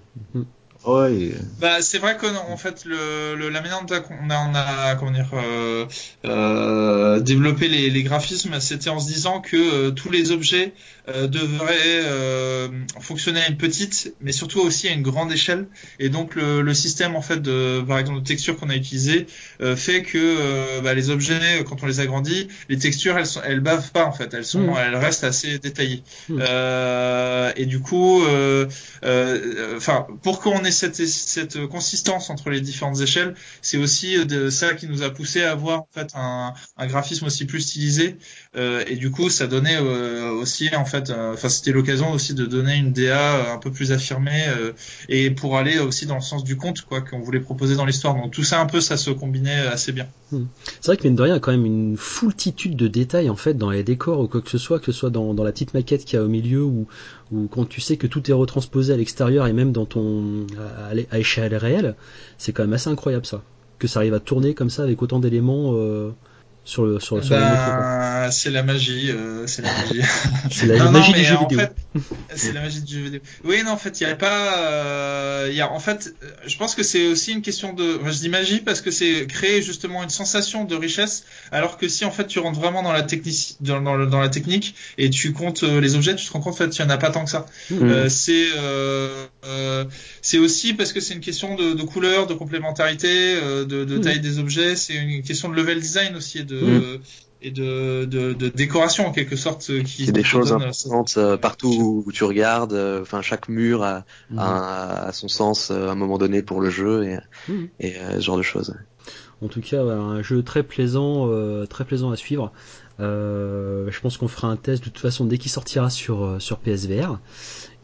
Ouais, Bah, c'est vrai qu'en en fait, le, le, la manière dont on a, on a comment dire, euh, euh, développé les, les graphismes, c'était en se disant que euh, tous les objets euh, devraient euh, fonctionner à une petite, mais surtout aussi à une grande échelle. Et donc le, le système en fait de, par exemple, de texture qu'on a utilisé euh, fait que euh, bah, les objets, quand on les agrandit, les textures, elles, sont, elles bavent pas en fait, elles sont, Mhm. elles restent assez détaillées. Euh, et du coup, euh, euh, enfin, pour qu'on ait cette, cette consistance entre les différentes échelles, c'est aussi de ça qui nous a poussé à avoir en fait un graphisme aussi plus stylisé. Euh, et du coup, ça donnait euh, aussi en fait, euh, enfin, c'était l'occasion aussi de donner une DA un peu plus affirmée et pour aller aussi dans le sens du conte, quoi, qu'on voulait proposer dans l'histoire. Donc tout ça un peu, ça se combinait assez bien. C'est vrai que mine de rien, a quand même une foultitude de détails en fait dans les décors ou quoi que ce soit, que ce soit dans, la petite maquette qu'il y a au milieu ou, ou quand tu sais que tout est retransposé à l'extérieur et même dans ton à échelle réelle, c'est quand même assez incroyable ça. Que ça arrive à tourner comme ça avec autant d'éléments. Euh, sur le sur, sur bah, c'est la magie euh, c'est la magie. C'est la, magie du jeu vidéo. c'est la magie du jeu vidéo. Oui non en fait il y a pas euh, il y a en fait je pense que c'est aussi une question de je dis magie parce que c'est créer justement une sensation de richesse alors que si en fait tu rentres vraiment dans la technique dans, dans, dans la technique et tu comptes euh, les objets tu te rends compte en fait il y en a pas tant que ça. Mmh. euh, c'est euh, c'est aussi parce que c'est une question de, de couleur de complémentarité de, de mmh. taille des objets c'est une question de level design aussi et de de, et de, de, de, décoration en quelque sorte euh, qui c'est des choses importantes euh, partout où tu regardes euh, enfin chaque mur a, mmh. a, a, son sens à un moment donné pour le jeu et, mmh. et ce genre de choses en tout cas un jeu très plaisant euh, très plaisant à suivre euh, je pense qu'on fera un test de toute façon dès qu'il sortira sur sur PSVR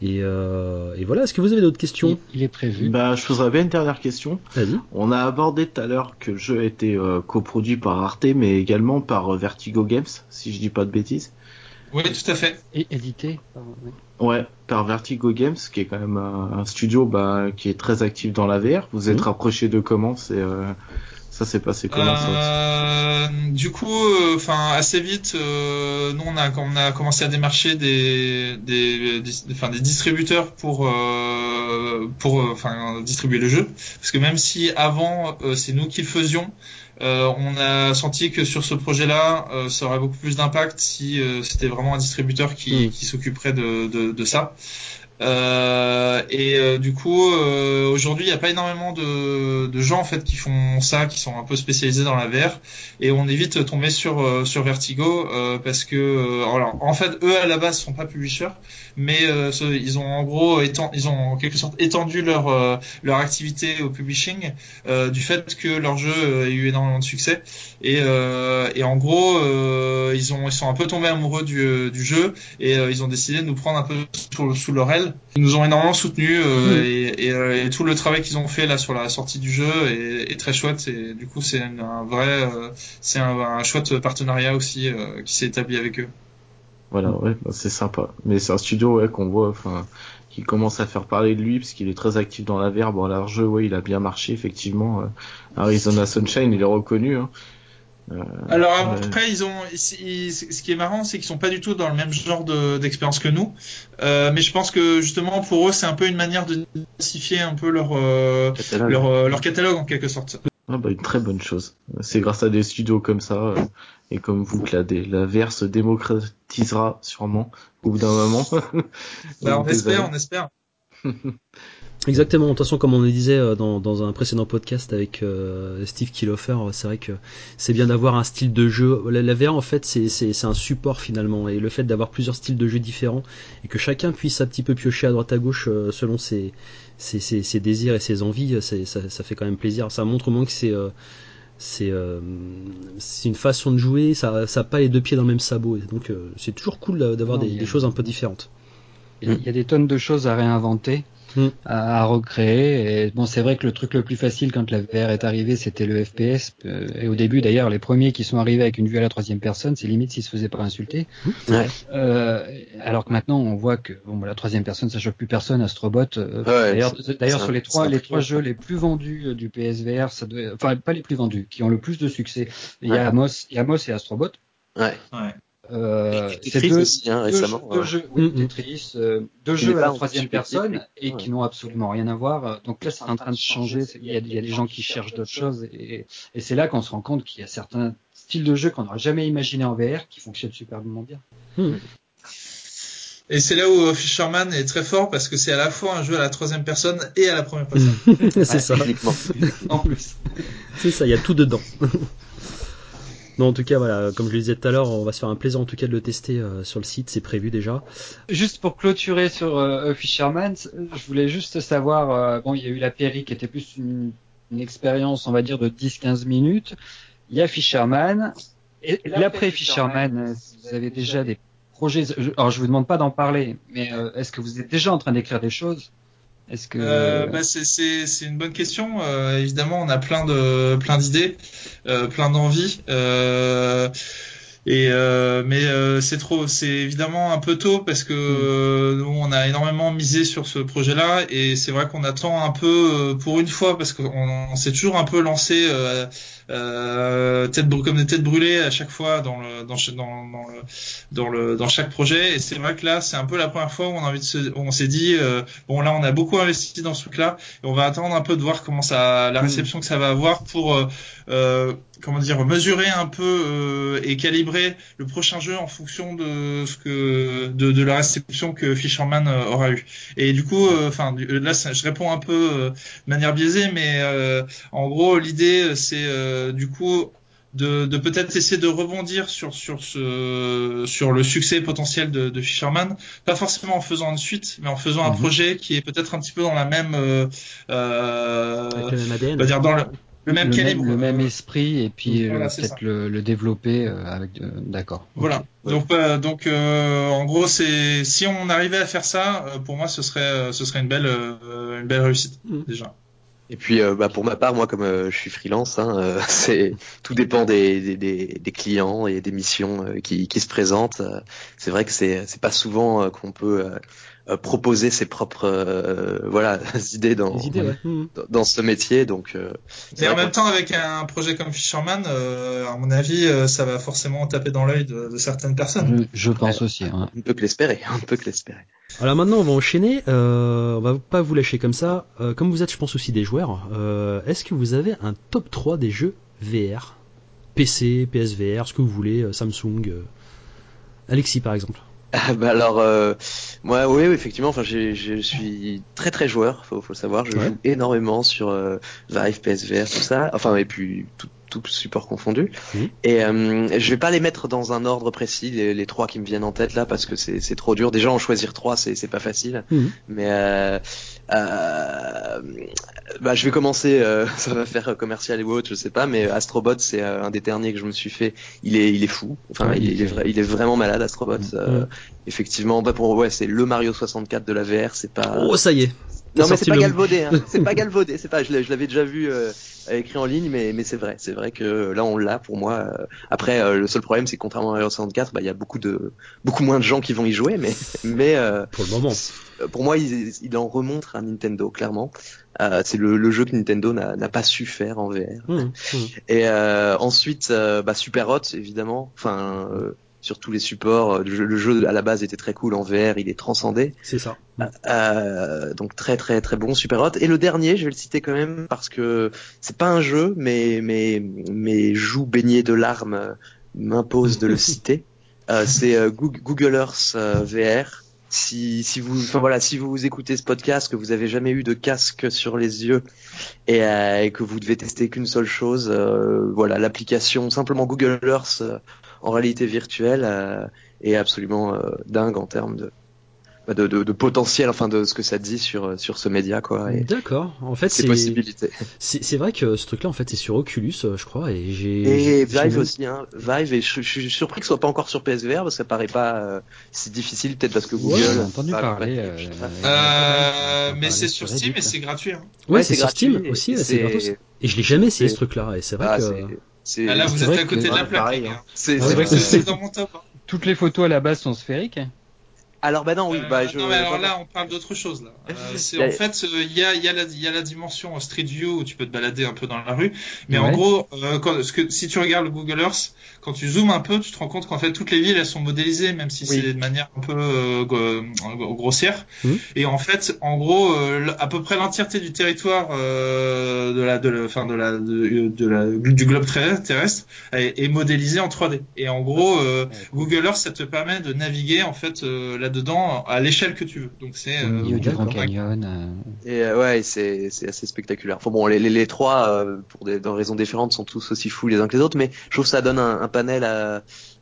et, euh, et, voilà, est-ce que vous avez d'autres questions? Il, est prévu. Bah, je poserais bien une dernière question. Vas-y. On a abordé tout à l'heure que le jeu a été euh, coproduit par Arte, mais également par euh, Vertigo Games, si je dis pas de bêtises. Oui, tout à fait. Et édité par... Ouais, par Vertigo Games, qui est quand même un, un studio bah, qui est très actif dans la VR. Vous êtes mmh. rapproché de comment? C'est euh, ça s'est passé comment euh, Du coup, euh, enfin assez vite, euh, nous on a on a commencé à démarcher des des enfin des, distributeurs pour euh, pour enfin distribuer le jeu, parce que même si avant c'est nous qui le faisions, on a senti que sur ce projet-là, ça aurait beaucoup plus d'impact si c'était vraiment un distributeur qui, mm. qui s'occuperait de, de, de, ça. Euh, et euh, du coup, euh, aujourd'hui, il n'y a pas énormément de, de, gens en fait qui font ça, qui sont un peu spécialisés dans la VR, et on évite de tomber sur euh, sur Vertigo parce que alors en fait, eux à la base sont pas publishers, mais ils ont en gros ils ont en quelque sorte étendu leur leur activité au publishing du fait que leur jeu a eu énormément de succès, et, et en gros, ils ont ils sont un peu tombés amoureux du, du jeu et ils ont décidé de nous prendre un peu sous, sous leur aile ils nous ont énormément soutenus euh, mmh. et, et, euh, et, tout le travail qu'ils ont fait là sur la sortie du jeu est, est très chouette. Et du coup, c'est un vrai, euh, c'est un, un, chouette partenariat aussi qui s'est établi avec eux. Voilà, ouais, bah, c'est sympa. Mais c'est un studio ouais, qu'on voit, enfin, qui commence à faire parler de lui parce qu'il est très actif dans la VR. Bon, leur jeu, ouais, il a bien marché effectivement. Arizona Sunshine, il est reconnu. Hein. Euh, Alors après, ils ont, ce qui est marrant, c'est qu'ils sont pas du tout dans le même genre d'expérience que nous. Euh, mais je pense que justement pour eux, c'est un peu une manière de diversifier un peu leur euh, catalogue. Leur, euh, leur, catalogue en quelque sorte. Ah bah, une très bonne chose. C'est grâce à des studios comme ça euh, et comme vous que la, la VR se démocratisera sûrement au bout d'un moment. bah, on espère, on espère. Exactement. De toute façon, comme on le disait euh, dans, dans un précédent podcast avec euh, Steve Kiloffer, c'est vrai que c'est bien d'avoir un style de jeu. La, la VR, en fait, c'est un support finalement, et le fait d'avoir plusieurs styles de jeu différents et que chacun puisse un petit peu piocher à droite à gauche euh, selon ses, ses, ses, ses, désirs et ses envies, ça, ça, fait quand même plaisir. Ça montre au moins que c'est c'est euh, une façon de jouer, ça ça pas les deux pieds dans le même sabot. Donc c'est toujours cool d'avoir des, des, choses un peu différentes. Il y a des tonnes de choses à réinventer. Mm. à, recréer. Et bon, c'est vrai que le truc le plus facile quand la VR est arrivée, c'était le FPS. Euh, et au début, d'ailleurs, les premiers qui sont arrivés avec une vue à la troisième personne, c'est limite s'ils se faisaient pas insulter. Mm. Ouais. Euh, alors que maintenant, on voit que bon, bah, la troisième personne, ça choque plus personne. Astrobot. Euh, d'ailleurs, d'ailleurs, sur les trois, les trois jeux les plus vendus du PSVR, ça doit, enfin pas les plus vendus, qui ont le plus de succès. Il y a Amos, il y a Amos et Astrobot. Ouais. ouais. Euh, c'est deux, aussi, hein, récemment. Deux, jeux, oui. Tetris, euh, deux jeux à la troisième personne et qui n'ont absolument rien à voir. Donc là, c'est en train de changer. Il y a, il y a des gens qui cherchent d'autres choses et, et c'est là qu'on se rend compte qu'il y a certains styles de jeu qu'on n'aurait jamais imaginé en VR qui fonctionnent superbement bien. Mm. Et c'est là où Fisherman est très fort parce que c'est à la fois un jeu à la troisième personne et à la première personne. c'est ça. en plus. C'est ça, il y a tout dedans. Non, en tout cas, voilà, comme je le disais tout à l'heure, on va se faire un plaisir en tout cas de le tester euh, sur le site, c'est prévu déjà. Juste pour clôturer sur euh, Fisherman, je voulais juste savoir, euh, bon, il y a eu la Péri qui était plus une, une expérience, on va dire, de 10-15 minutes. Il y a Fisherman. Et, l'après Fisherman, vous avez déjà des projets? Alors, je vous demande pas d'en parler, mais euh, est-ce que vous êtes déjà en train d'écrire des choses? Est-ce que euh, bah c'est une bonne question. Euh, évidemment, on a plein de plein d'idées, euh, plein d'envies. Euh, et euh, mais euh, c'est trop, c'est évidemment un peu tôt parce que mm. nous on a énormément misé sur ce projet-là et c'est vrai qu'on attend un peu pour une fois parce qu'on s'est toujours un peu lancé euh, tête comme des têtes brûlées à chaque fois dans le dans, dans, dans le dans le dans chaque projet. Et c'est vrai que là, c'est un peu la première fois où on a envie de se, où on s'est dit euh, bon là, on a beaucoup investi dans ce truc-là et on va attendre un peu de voir comment ça la réception que ça va avoir pour euh, euh comment dire mesurer un peu euh, et calibrer le prochain jeu en fonction de ce que de, de la réception que Fisherman aura eu. Et du coup, enfin là, je réponds un peu de manière biaisée, mais en gros, l'idée c'est du coup de, de peut-être essayer de rebondir sur sur ce sur le succès potentiel de, de, Fisherman, pas forcément en faisant une suite, mais en faisant un mhm. projet qui est peut-être un petit peu dans la même euh, Avec le même ADN. Va dire dans le, le même calibre, le même esprit et puis euh, peut-être le, le, développer euh, avec d'accord. Voilà. Donc donc en gros c'est si on arrivait à faire ça, pour moi ce serait ce serait une belle une belle réussite mhm. déjà. Et puis, euh, bah, pour ma part, moi, comme euh, je suis freelance, hein, euh, c'est tout dépend des, des, des, clients et des missions qui, qui se présentent. c'est vrai que c'est c'est pas souvent qu'on peut proposer ses propres voilà idées dans mmh. dans, ce métier. Donc, mais en même temps, avec un projet comme Fisherman, à mon avis, ça va forcément taper dans l'œil de, de, certaines personnes. Je, pense aussi. Hein. On peut que l'espérer. On peut que l'espérer. Alors maintenant, on va enchaîner. Euh, on va pas vous lâcher comme ça. Euh, comme vous êtes, je pense aussi des joueurs. Euh, Est-ce que vous avez un top 3 des jeux VR, PC, PSVR, ce que vous voulez, euh, Samsung. Euh, Alexis par exemple. Ah, bah alors euh, moi oui effectivement enfin je suis très très joueur faut faut le savoir. Je joue énormément sur euh, Vive PSVR tout ça. Enfin et puis tout, tout support confondu. Mmh. Et euh, je vais pas les mettre dans un ordre précis, les, les, trois qui me viennent en tête là, parce que c'est trop dur. Déjà, en choisir trois, c'est pas facile. Mmh. Mais euh, euh, bah, je vais commencer. Euh, ça va faire commercial ou autre, je sais pas. Mais Astrobot, c'est euh, un des derniers que je me suis fait. Il est, il est fou. Enfin, il, est, il est vraiment malade, Astrobot. Mmh. effectivement, bah pour ouais, c'est le Mario 64 de la VR. C'est pas. Oh, ça y est. Non mais c'est pas, galvaudé, hein. c'est pas galvaudé, c'est pas. Je l'avais déjà vu euh, écrit en ligne, mais mais c'est vrai, c'est vrai que là on l'a pour moi. Euh. Après euh, le seul problème c'est que contrairement à Mario 64, bah il y a beaucoup de beaucoup moins de gens qui vont y jouer, mais mais pour le moment, pour moi il, il en remontre à Nintendo clairement. c'est le, le, jeu que Nintendo n'a pas su faire en VR. Mmh, mmh. Et ensuite bah Super Hot évidemment, enfin sur tous les supports. Euh, le jeu, à la base était très cool en VR, il est transcendé. C'est ça. Euh, donc très très très bon, super hot. Et le dernier, je vais le citer quand même parce que c'est pas un jeu, mais mais mes joues baignées de larmes m'imposent de le citer. Euh, c'est euh, Google Earth VR. Si, si vous, enfin voilà, si vous écoutez ce podcast, que vous avez jamais eu de casque sur les yeux et, et que vous devez tester qu'une seule chose, voilà, l'application simplement Google Earth en réalité virtuelle euh, est absolument euh, dingue en termes de, bah, de, de, de, potentiel, enfin de ce que ça dit sur sur ce média quoi. D'accord. En fait, c'est possibilités. C'est vrai que ce truc-là, en fait, c'est sur Oculus, euh, je crois, et j'ai. Et Vive aussi, hein. Vive, et je, je, suis surpris que ce soit pas encore sur PSVR parce que ça paraît pas si difficile, peut-être parce que Google. Ouais, entendu parler. Euh, mais c'est sur Steam et c'est gratuit. Hein. Ouais, c'est sur Steam aussi, c'est gratos. Et je l'ai jamais essayé ce truc-là, et c'est vrai ah, que. Ah, là, vous êtes à côté de la plaque. C'est dans mon top. Toutes les photos à la base sont sphériques. Alors bah non oui euh, bah je. Non mais alors là on parle d'autre chose là. Euh, c'est en fait il y a il y a la il y a la dimension Street View où tu peux te balader un peu dans la rue, mais en gros euh, quand, ce que si tu regardes le Google Earth, quand tu zoomes un peu, tu te rends compte qu'en fait toutes les villes elles sont modélisées même si c'est de manière un peu euh, grossière. Mmh. Et en fait en gros à peu près l'entièreté du territoire de la de la fin de la de, la du globe terrestre est, est modélisé en 3D. Et en gros Google Earth ça te permet de naviguer en fait là dedans à l'échelle que tu veux. Donc c'est au milieu du Grand Canyon. Euh. Et euh, ouais, c'est c'est assez spectaculaire. Enfin bon, les les, les trois euh, pour des dans raisons différentes sont tous aussi fous les uns que les autres, mais je trouve que ça donne un, un panel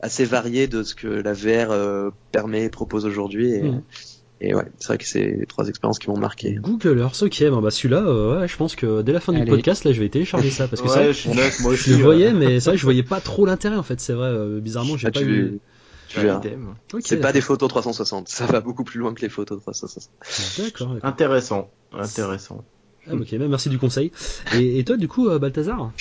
assez varié de ce que la VR permet propose aujourd'hui. Et, mm. Et ouais, c'est vrai que c'est les trois expériences qui m'ont marqué. Google Earth, ok, bon bah celui-là, ouais, je pense que dès la fin du podcast, là, je vais télécharger ça parce que ouais, ça, je, moi je le voyais, mais c'est vrai que je voyais pas trop l'intérêt en fait. C'est vrai, bizarrement, j'ai ah, pas eu. Tu verras. c'est pas des photos 360, ça va beaucoup plus loin que les photos 360. D'accord. Intéressant, intéressant. Ah, ok, merci du conseil. Et, et toi, du coup, euh, Balthazar?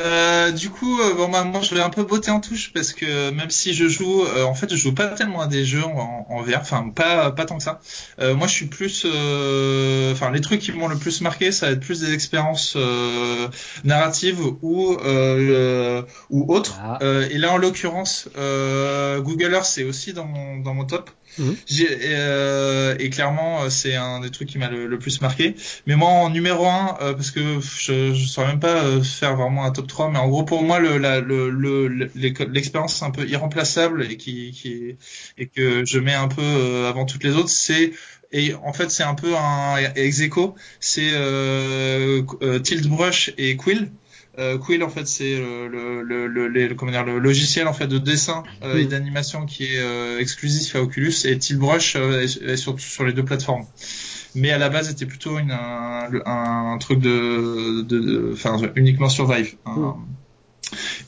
Euh, du coup, euh, bon, bah, moi, je vais un peu botter en touche parce que même si je joue, euh, en fait, je joue pas tellement à des jeux en, en VR, enfin, pas, pas tant que ça. Euh, moi, je suis plus, euh, enfin, les trucs qui m'ont le plus marqué, ça va être plus des expériences euh, narratives ou euh, ou autres. Ah. Euh, et là, en l'occurrence, euh, Google Earth, c'est aussi dans mon dans mon top. Mhm. Euh, et clairement, euh, c'est un des trucs qui m'a le, plus marqué. Mais moi, en numéro un, euh, parce que je, je saurais même pas euh, faire vraiment un top 3, mais en gros, pour moi, le, la, le, l'expérience un peu irremplaçable et que je mets un peu avant toutes les autres, c'est et en fait, c'est un peu un ex c'est euh, et Quill. Euh, Quill en fait c'est le, le, le, le, comment dire, le logiciel en fait de dessin euh, et d'animation qui est euh, exclusif à Oculus et Tiltbrush euh, est, est sur, sur les deux plateformes. Mais à la base c'était plutôt une, un, un truc de, de, de- enfin uniquement Survive. Un- Mhm.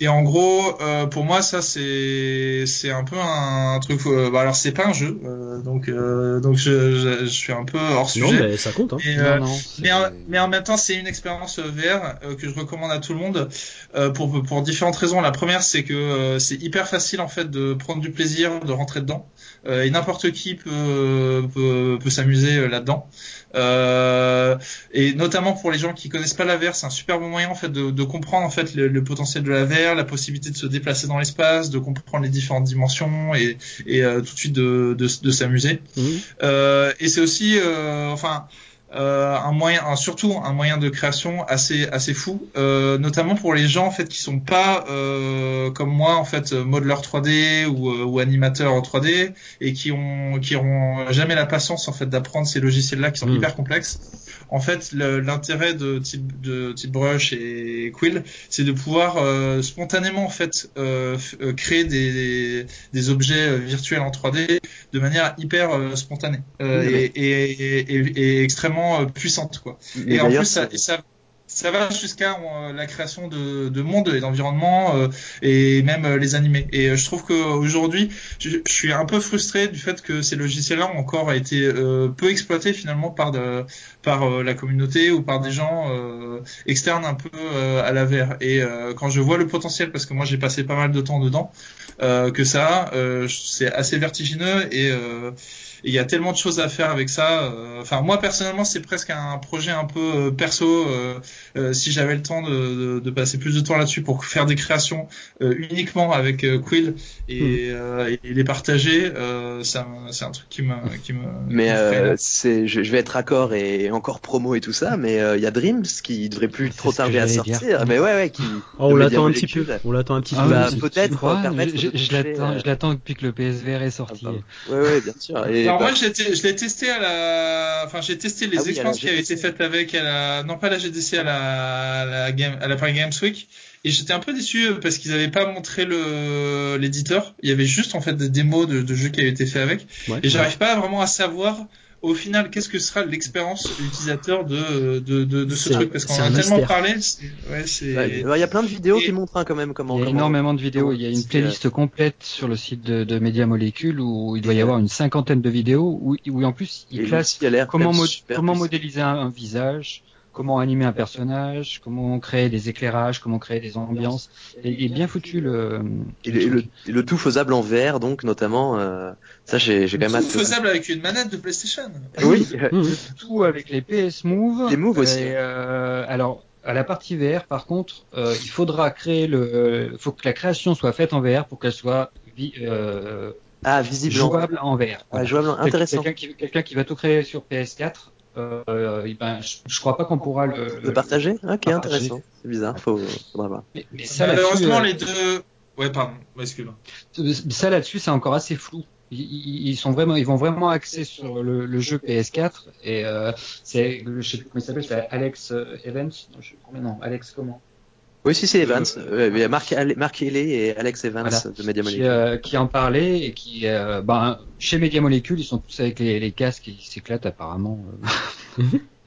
Et en gros, euh, pour moi, ça c'est c'est un peu un truc. euh, bah, alors c'est pas un jeu, euh, donc euh, donc je, je, je suis un peu hors sujet. Non, mais ça compte. Hein. Et, euh, non, non, c'est- mais en, mais en même temps, c'est une expérience euh, VR euh, que je recommande à tout le monde euh, pour pour différentes raisons. La première, c'est que euh, c'est hyper facile en fait de prendre du plaisir, de rentrer dedans, euh, et n'importe qui peut peut, peut s'amuser euh, là-dedans. Euh, et notamment pour les gens qui connaissent pas la VR, c'est un super bon moyen en fait de, de comprendre en fait le, le potentiel de la VR, la possibilité de se déplacer dans l'espace, de comprendre les différentes dimensions et, et euh, tout de suite de, de, de s'amuser. Euh, et c'est aussi, euh, enfin, euh, un moyen, un- surtout un moyen de création assez assez fou, euh, notamment pour les gens en fait qui sont pas euh, comme moi en fait modeleur 3D ou, euh, ou animateur 3D et qui ont qui auront jamais la patience en fait d'apprendre ces logiciels là qui sont Mm. hyper complexes. En fait, l'intérêt de type de type brush et Quill, c'est de pouvoir euh, spontanément en fait euh, créer des, des objets virtuels en 3D de manière hyper euh, spontanée euh, Oui, et, et, et, et- et extrêmement euh, puissante quoi. Et en plus ça, ça ça va jusqu'à euh, la création de, de monde et d'environnement euh, et même euh, les animés. Et euh, je trouve qu'aujourd'hui, je, je suis un peu frustré du fait que ces logiciels-là ont encore été peu exploités finalement par de, par la communauté ou par des gens externes un peu à la VR. Et quand je vois le potentiel, parce que moi j'ai passé pas mal de temps dedans, que ça, c'est assez vertigineux et il y a tellement de choses à faire avec ça. Enfin, moi personnellement, c'est presque un projet un peu perso. Euh, si j'avais le temps de, de, de passer plus de temps là-dessus pour faire des créations euh, uniquement avec euh, Quill et, euh, et les partager, euh, c'est un truc qui me qui me. Mais euh, c'est, je, je vais être raccord et encore promo et tout ça, mais euh, il y a Dreams qui devrait plus C'est trop tarder à sortir. dire. Mais ouais, ouais, qui. Oh, on l'attend un petit peu. Molecule. On l'attend un petit Ah peu. bah, peut-être je, l'attends, euh, je l'attends depuis que le PSVR est sorti. Ah, Ouais, ouais, bien sûr. Et Alors bah, moi, je l'ai je l'ai testé à la, enfin j'ai testé les Ah oui, expériences qui avaient été faites avec, à la... non pas la GDC, à la, à la Game, à la Paris Games Week, et j'étais un peu déçu euh, parce qu'ils avaient pas montré le l'éditeur. Il y avait juste en fait des démos de, de jeux qui avaient été faits avec, Ouais. et j'arrive pas vraiment à savoir au final qu'est-ce que sera l'expérience utilisateur de de de, de ce C'est- truc parce qu'on en a tellement mystère. parlé. c'est- Ouais, c'est. ouais, il y a plein de vidéos Et- qui montrent hein, quand même comment. Il y a comment- énormément de vidéos. Il y a une c'est, playlist complète sur le site de, de Media Molecule où il doit y avoir une cinquantaine de vidéos où, où en plus Et il classe l'outil a l'air comment, comment modéliser un, un visage, comment animer un personnage, comment créer des éclairages, comment créer des ambiances. Et, et bien foutu le. Et le le, et le, truc. et le tout faisable en VR, donc notamment. euh, ça, j'ai j'ai quand même Tout hâte. de- faisable avec une manette de PlayStation. Oui. Mhm. tout avec les PS Move. Les Move aussi. Et, euh, alors, à la partie VR, par contre, euh, il faudra créer le, faut que la création soit faite en VR pour qu'elle soit vi- euh, Ah, visible. en- jouable en VR. Ah, jouable. Intéressant. Quelqu'un qui, quelqu'un qui va tout créer sur PS4, euh, eh ben, je, je crois pas qu'on pourra le, Le partager Ok, partager. intéressant. C'est bizarre. Faut, faudra voir. Mais, mais ça là-dessus, Malheureusement, euh, les deux. Ouais, pardon. Excuse-moi. ça là-dessus, c'est encore assez flou. Ils, ils- sont vraiment, ils vont vraiment axer sur le, le jeu PS4 et euh, c'est, je sais plus comment il s'appelle, c'est Alex euh, Evans. Non, je non, Alex comment? Oui, si, c'est Evans. Euh, Euh, il y a Marc, Marc Haley et Alex Evans Voilà. de Media qui, Molecule. euh, qui en parlait et qui, euh, ben, chez Media Molecule, ils sont tous avec les, les casques et ils s'éclatent apparemment.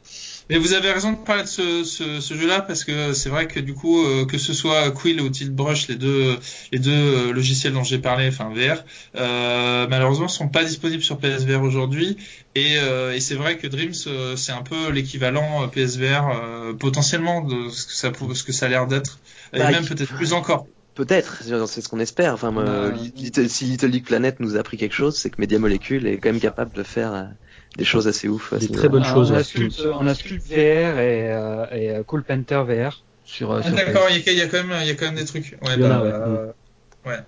Mais vous avez raison de parler de ce, ce, ce jeu-là parce que c'est vrai que du coup, euh, que ce soit Quill ou Tilt Brush, les deux, les deux euh, logiciels dont j'ai parlé, enfin VR, euh, malheureusement sont pas disponibles sur PSVR aujourd'hui. Et, euh, et c'est vrai que Dreams, euh, c'est un peu l'équivalent PSVR potentiellement de ce que ça, ce que ça a l'air d'être, et Bah, même peut-être plus encore. Peut-être, c'est ce qu'on espère. Enfin, Bah, Little- si Little League Planet nous a appris quelque chose, c'est que Media Molecule est quand même capable de faire euh, des choses assez ouf. Des très bonnes choses, on, ouais. a Sculpt, on a Sculpt VR et, euh, et euh, Cool Panther VR sur, euh, Ah, sur D'accord, il y, a- il y a quand même, il y a quand même des trucs. Ouais, en a, bah, ouais. euh, ouais.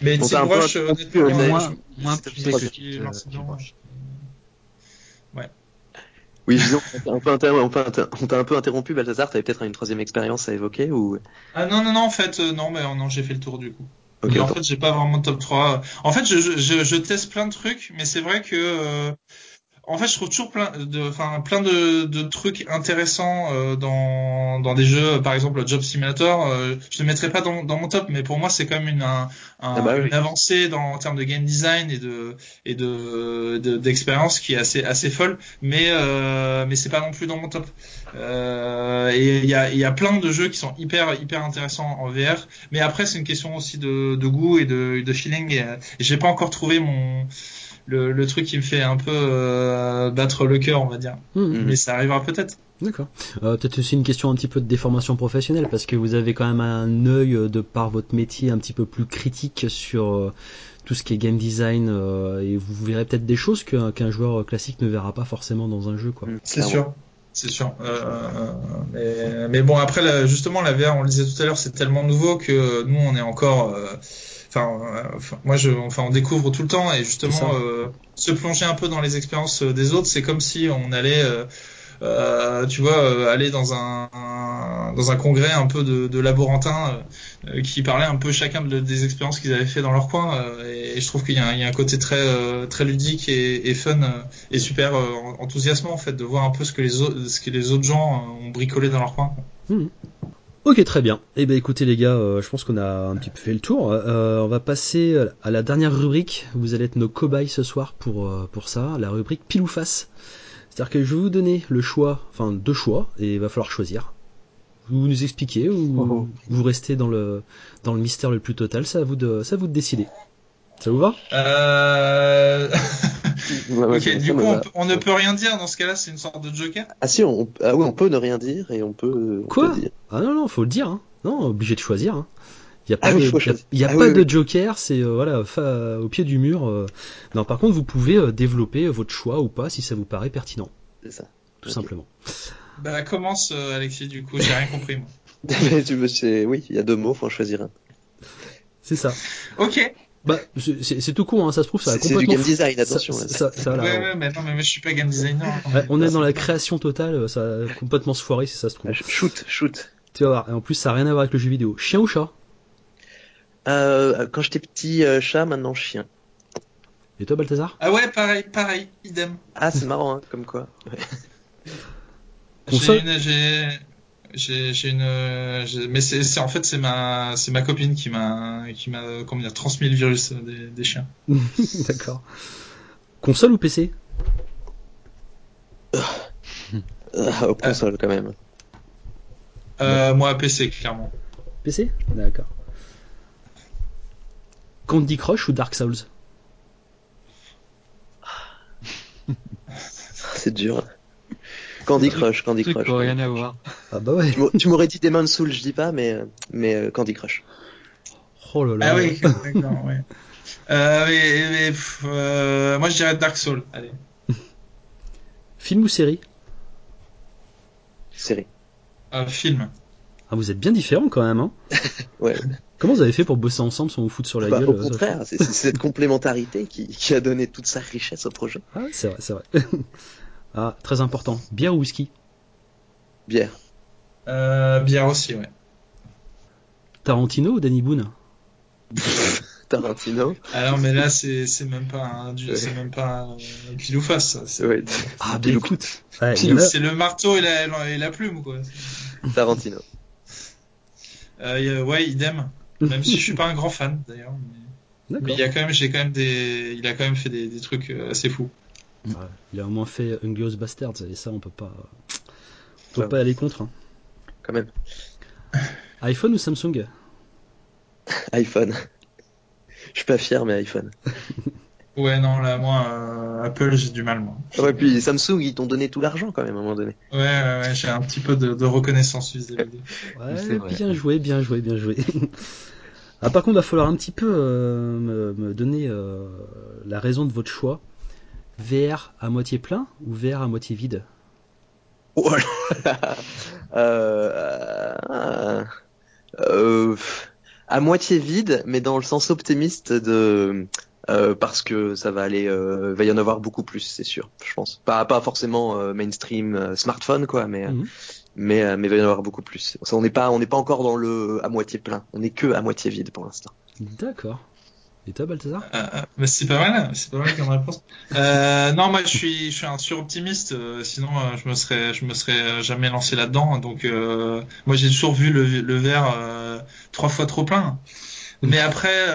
Mais Brush, un- honnêtement, moins, moins c'est poussé que ouais. Oui, disons, on t'a un peu, un interrompu, Balthazar. T'avais peut-être une troisième expérience à évoquer ou? Ah non, non, non, en fait, euh, non, mais non, j'ai fait le tour du coup. En attends. fait, j'ai pas vraiment de top 3. En fait, je, je, je, je teste plein de trucs, mais c'est vrai que euh, en fait, je trouve toujours plein de, enfin, plein de, de trucs intéressants euh, dans, dans des jeux, par exemple Job Simulator. Euh, je le mettrai pas dans, dans mon top, mais pour moi, c'est quand même une, un, un- Ah bah oui. une avancée dans, en termes de game design et de et de de- d'expérience qui est assez assez folle. Mais euh, mais c'est pas non plus dans mon top. Euh, et il y a il y a plein de jeux qui sont hyper hyper intéressants en VR. Mais après, c'est une question aussi de, de goût et de, de feeling. Et, euh, et j'ai pas encore trouvé mon le, le truc qui me fait un peu euh, battre le cœur, on va dire. Mhm. Mais ça arrivera peut-être. D'accord. Euh, Peut-être aussi une question un petit peu de déformation professionnelle, parce que vous avez quand même un œil, euh, de par votre métier, un petit peu plus critique sur euh, tout ce qui est game design, euh, et vous verrez peut-être des choses qu'un qu'un joueur classique ne verra pas forcément dans un jeu. Quoi. Mm, C'est sûr. C'est sûr. Euh, mais, mais bon, après, là, justement, la VR, on le disait tout à l'heure, c'est tellement nouveau que nous, on est encore. euh, Enfin, euh, moi, je, enfin, on découvre tout le temps et justement, euh, se plonger un peu dans les expériences euh, des autres, c'est comme si on allait, euh, euh, tu vois, euh, aller dans un, un- dans un congrès un peu de, de laborantins euh, qui parlaient un peu chacun de- des expériences qu'ils avaient fait dans leur coin. euh, et, et je trouve qu'il y, a un- il y a un côté très, euh, très ludique et, et fun euh, et super euh, enthousiasmant en fait de voir un peu ce que les autres, ce que les autres gens euh, ont bricolé dans leur coin. Ok, très bien. Eh ben, écoutez les gars, euh, je pense qu'on a un petit peu fait le tour. Euh, on va passer à la dernière rubrique. Vous allez être nos cobayes ce soir pour euh, pour ça, la rubrique pile ou face. C'est-à-dire que je vais vous donner le choix, enfin deux choix, et il va falloir choisir. Vous nous expliquez ou Oh. vous restez dans le dans le mystère le plus total. À vous de à vous de décider. Ça vous va? Euh... Ouais, ouais, ok, ça du me coup, on, va. peut- on ne peut rien dire dans ce cas-là, c'est une sorte de joker? Ah si, on, ah oui, on peut ne rien dire et on peut. on Quoi? peut dire. Ah non non, faut le dire. Hein. Non, obligé de choisir. Hein. Il y a pas Ah oui, de, y a- choisir. y a Ah pas oui, de joker, c'est euh, voilà fa- au pied du mur. euh. Non, par contre, vous pouvez euh, développer votre choix ou pas si ça vous paraît pertinent, C'est ça. tout simplement. Bah commence euh, Alexis, du coup, j'ai rien compris moi. Mais tu veux, c'est, oui, il y a deux mots, faut en choisir un. C'est ça. Ok. Bah, c'est- tout court, hein, ça se trouve, ça a C'est c'est du complètement. game design, attention. ça- là. ça- ça, là, ouais, ouais, mais non, mais moi je suis pas game designer. hein. ouais, on est dans la création totale, ça a complètement se foirer si ça se trouve. Ah, Shoot, shoot. Tu vas voir. Et en plus, ça a rien à voir avec le jeu vidéo. Chien ou chat? Euh, quand j'étais petit euh, chat, maintenant chien. Et toi, Balthazar? Ah ouais, pareil, pareil, idem. Ah, c'est marrant, hein, comme quoi. Console? J'ai une, j'ai, une, euh, j'ai- mais c'est, en fait c'est ma, c'est ma copine qui m'a, qui m'a, comment dire, transmis le virus euh, des, des chiens. D'accord. Console ou PC Ah, au console quand même. Euh, moi PC clairement. PC D'accord. Candy Crush ou Dark Souls? C'est dur. Candy Crush, Candy Truc Crush. a rien à voir. Ah bah ouais. Tu m'au- Tu m'aurais dit Demon's Soul, je dis pas, mais, euh, mais euh, Candy Crush. Oh là là. Ah oui, d'accord, ouais. Euh, mais, mais, pff, euh, moi je dirais Dark Souls. Allez. Film ou série? Série. Un film. Ah, vous êtes bien différents quand même, hein Ouais. Comment vous avez fait pour bosser ensemble sans vous foutre sur la Bah, gueule au euh, contraire, c'est cette complémentarité qui, qui a donné toute sa richesse au projet. Ah, c'est vrai, c'est vrai. Ah, très important. Bière ou whisky? Bière. Euh, bière aussi, ouais. Tarantino ou Danny Boone? Tarantino. Ah non, mais là c'est, c'est même pas un, du- c'est même pas un pile ou face. ça. C'est, Ouais. Ah, bah Pilou. écoute. Ouais, c'est le marteau et la, et la plume, quoi. Tarantino. Euh, ouais, idem. Même si je suis pas un grand fan d'ailleurs. Mais, mais il y a quand même, j'ai quand même des, il a quand même fait des, des trucs euh, assez fous. Ouais, il a au moins fait Unglorious Bastards et ça on peut pas Faut pas aller contre. Hein. Quand même. iPhone ou Samsung? iPhone. Je suis pas fier, mais iPhone. Ouais, non, là, moi, euh, Apple, j'ai du mal, moi. Ouais, puis Samsung, ils t'ont donné tout l'argent quand même à un moment donné. Ouais, ouais, ouais j'ai un petit peu de, de reconnaissance vis-à-vis. Ouais, bien joué, bien joué, bien joué. ah, par contre, il va falloir un petit peu euh, me, me, donner euh, la raison de votre choix. VR à moitié plein ou VR à moitié vide? Oh euh, euh, à moitié vide, mais dans le sens optimiste de euh, parce que ça va aller, va y en avoir beaucoup plus, c'est sûr, je pense. Pas pas forcément mainstream smartphone quoi, mais Mhm. mais mais va y en avoir beaucoup plus. Ça, on n'est pas on n'est pas encore dans le à moitié plein, on est que à moitié vide pour l'instant. D'accord. Et toi, Balthazar Euh, euh, c'est pas mal, c'est pas mal comme réponse. Euh, non, moi je suis, un suroptimiste. euh, sinon, je me serais, je me serais jamais lancé là-dedans. Donc, moi j'ai toujours vu le, le verre trois fois trop plein. Mais après,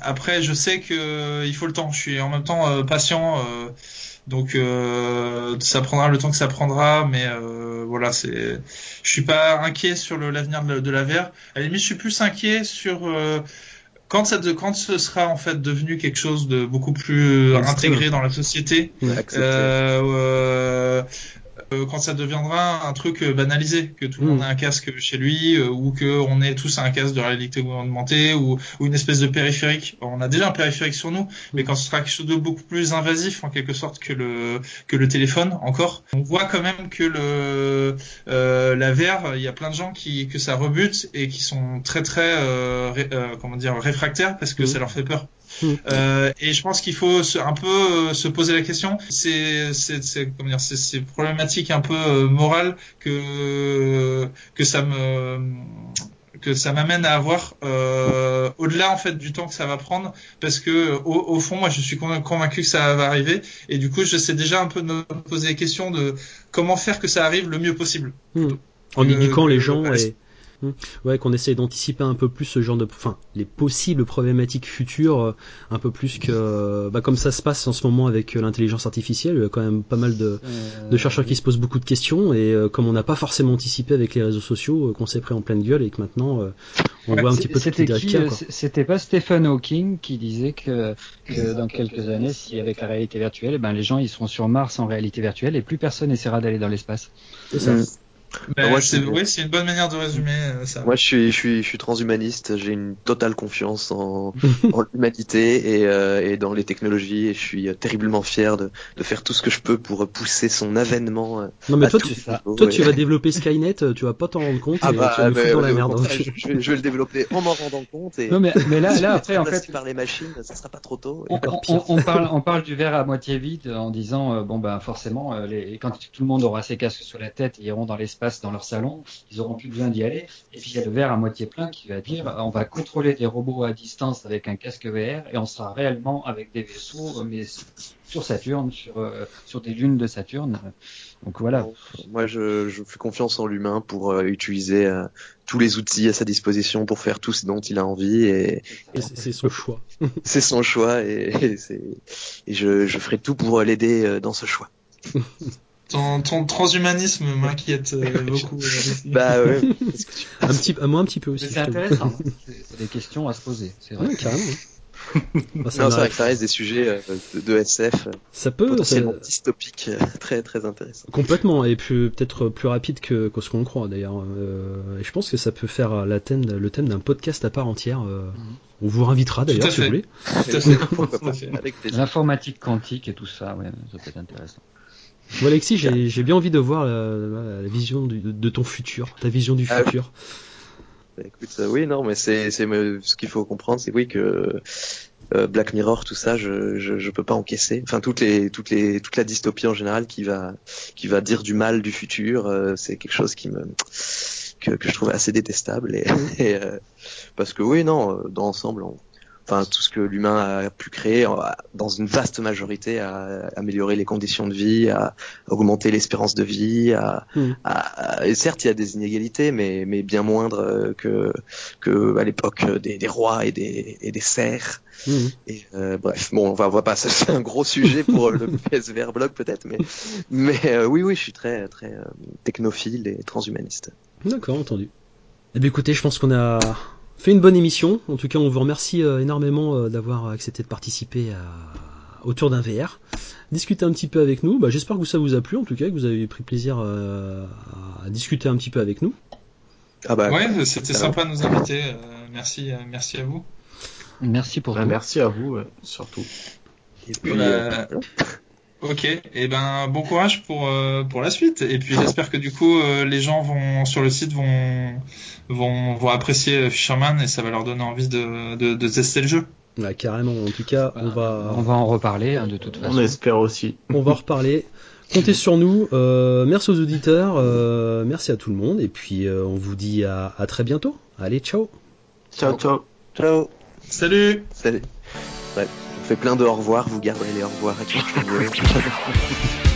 après, je sais que il faut le temps. Je suis en même temps patient. donc, ça prendra le temps que ça prendra. Mais voilà, c'est, je suis pas inquiet sur l'avenir de, la VR. À la je suis plus inquiet sur quand ça, de, quand ce sera en fait devenu quelque chose de beaucoup plus intégré dans la société. Euh, quand ça deviendra un truc euh, banalisé, que tout le Mm. monde a un casque chez lui, euh, ou que on ait tous un casque de réalité augmentée, ou, ou une espèce de périphérique. On a déjà un périphérique sur nous, mais quand ce sera quelque chose de beaucoup plus invasif en quelque sorte que le que le téléphone encore, on voit quand même que le euh, la VR, il y a plein de gens qui que ça rebute et qui sont très très euh, ré- euh, comment dire réfractaires parce que Mm. ça leur fait peur. Mm. Euh, et je pense qu'il faut se, un peu euh, se poser la question. C'est c'est c'est comment dire c'est c'est problématique un peu euh, morale que que ça me que ça m'amène à avoir euh, au-delà en fait du temps que ça va prendre parce que au, au fond moi je suis convain- convaincu que ça va arriver et du coup je sais déjà un peu de me poser les questions de comment faire que ça arrive le mieux possible. Hmm. En Euh, éduquant les gens et Hmm. Ouais qu'on essaye d'anticiper un peu plus ce genre de enfin les possibles problématiques futures euh, un peu plus que bah, comme ça se passe en ce moment avec euh, l'intelligence artificielle il y a quand même pas mal de, de chercheurs qui se posent beaucoup de questions et euh, comme on n'a pas forcément anticipé avec les réseaux sociaux euh, qu'on s'est pris en pleine gueule et que maintenant euh, on Ouais, voit un petit peu C'était qui euh, C'était pas Stephen Hawking qui disait que, que dans quelques années, si avec la réalité virtuelle, eh ben les gens ils seront sur Mars en réalité virtuelle et plus personne essaiera d'aller dans l'espace. C'est ça. Mais Moi, c'est c'est une bonne manière de résumer euh, ça. Moi, je suis, je suis, je suis transhumaniste. J'ai une totale confiance en, en l'humanité et, euh, et dans les technologies. Et je suis euh, terriblement fier de, de faire tout ce que je peux pour pousser son avènement. non mais à toi tu, toi et- tu vas développer Skynet tu vas pas t'en rendre compte Ah et bah, tu vas dans la merde donc. je, je vais, je vais le développer en m'en rendant compte et Non mais, mais là, là après en fait, par les machines, ça sera pas trop tôt. on, parle, on parle du verre à moitié vide en disant euh, bon ben forcément euh, les, quand tout le monde aura ses casques sur la tête et iront dans l'espace dans leur salon, ils auront plus besoin d'y aller. Et puis il y a le verre à moitié plein qui va dire on va contrôler des robots à distance avec un casque VR et on sera réellement avec des vaisseaux euh, mais sur Saturne, sur euh, sur des lunes de Saturne. Donc voilà. Moi, je, je fais confiance en l'humain pour euh, utiliser euh, tous les outils à sa disposition pour faire tout ce dont il a envie et, Et c'est son choix c'est son choix et, et c'est et je, je ferai tout pour l'aider euh, dans ce choix. Ton, ton transhumanisme m'inquiète euh, beaucoup. euh, Bah ouais. que tu- un petit moi un petit peu aussi c'est intéressant. C'est des questions à se poser. C'est vrai. Ouais, carrément. Bah, ça Non, c'est vrai que ça reste des sujets euh, de, de SF ça peut ça- potentiellement dystopiques euh, très très intéressants. Complètement, et peut-être plus rapide que, que ce qu'on le croit d'ailleurs. Euh, et je pense que ça peut faire la thème, le thème d'un podcast à part entière. euh, On vous à d'ailleurs si vous voulez. L'informatique quantique et tout ça, ouais, ça peut être intéressant. Bon, Alexis, j'ai j'ai bien envie de voir la, la vision du- de, ton futur, ta vision du Ah oui. futur. Bah, écoute, euh, oui, non, mais c'est, ce qu'il faut comprendre, c'est oui que euh, Black Mirror, tout ça, je, je, je peux pas encaisser. Enfin, toutes les, toutes les, toute la dystopie en général qui va, qui va dire du mal du futur, euh, c'est quelque chose qui me, que, que je trouve assez détestable et, et, euh, parce que oui, non, dans l'ensemble, on, enfin tout ce que l'humain a pu créer dans une vaste majorité à améliorer les conditions de vie, à augmenter l'espérance de vie, à, Mm. à- et certes il y a des inégalités mais mais bien moindres euh, que que à l'époque des, des rois et des et des serfs. Mhm. Et euh, bref, bon, on va, on va pas, c'est un gros sujet pour euh, le PSVR blog peut-être, mais, mais euh, oui, oui, je suis très, très euh, technophile et transhumaniste. D'accord, entendu. Eh bien écoutez, je pense qu'on a fait une bonne émission. En tout cas, on vous remercie euh, énormément euh, d'avoir accepté de participer à... autour d'un VR. Discuter un petit peu avec nous. Bah, J'espère que ça vous a plu, en tout cas, que vous avez pris plaisir euh, à discuter un petit peu avec nous. Ah bah, Ouais, c'était sympa de nous inviter. euh, merci, euh, merci à vous. Merci pour Bah, tout. merci à vous, surtout. et puis, Bah, euh, Ok, et ben bon courage pour euh, pour la suite. Et puis j'espère que du coup euh, les gens vont sur le site vont vont vont apprécier Fisherman et ça va leur donner envie de de, de tester le jeu. Ouais, carrément. En tout cas, on va, On va en reparler hein, de toute façon. On espère aussi. on va reparler. Comptez sur nous. Euh, merci aux auditeurs. euh, merci à tout le monde. Et puis, euh, on vous dit à, à très bientôt. Allez, ciao. Ciao, ciao. ciao, Salut. salut. Ouais, on fait plein de au revoir, vous gardez les au revoir moi.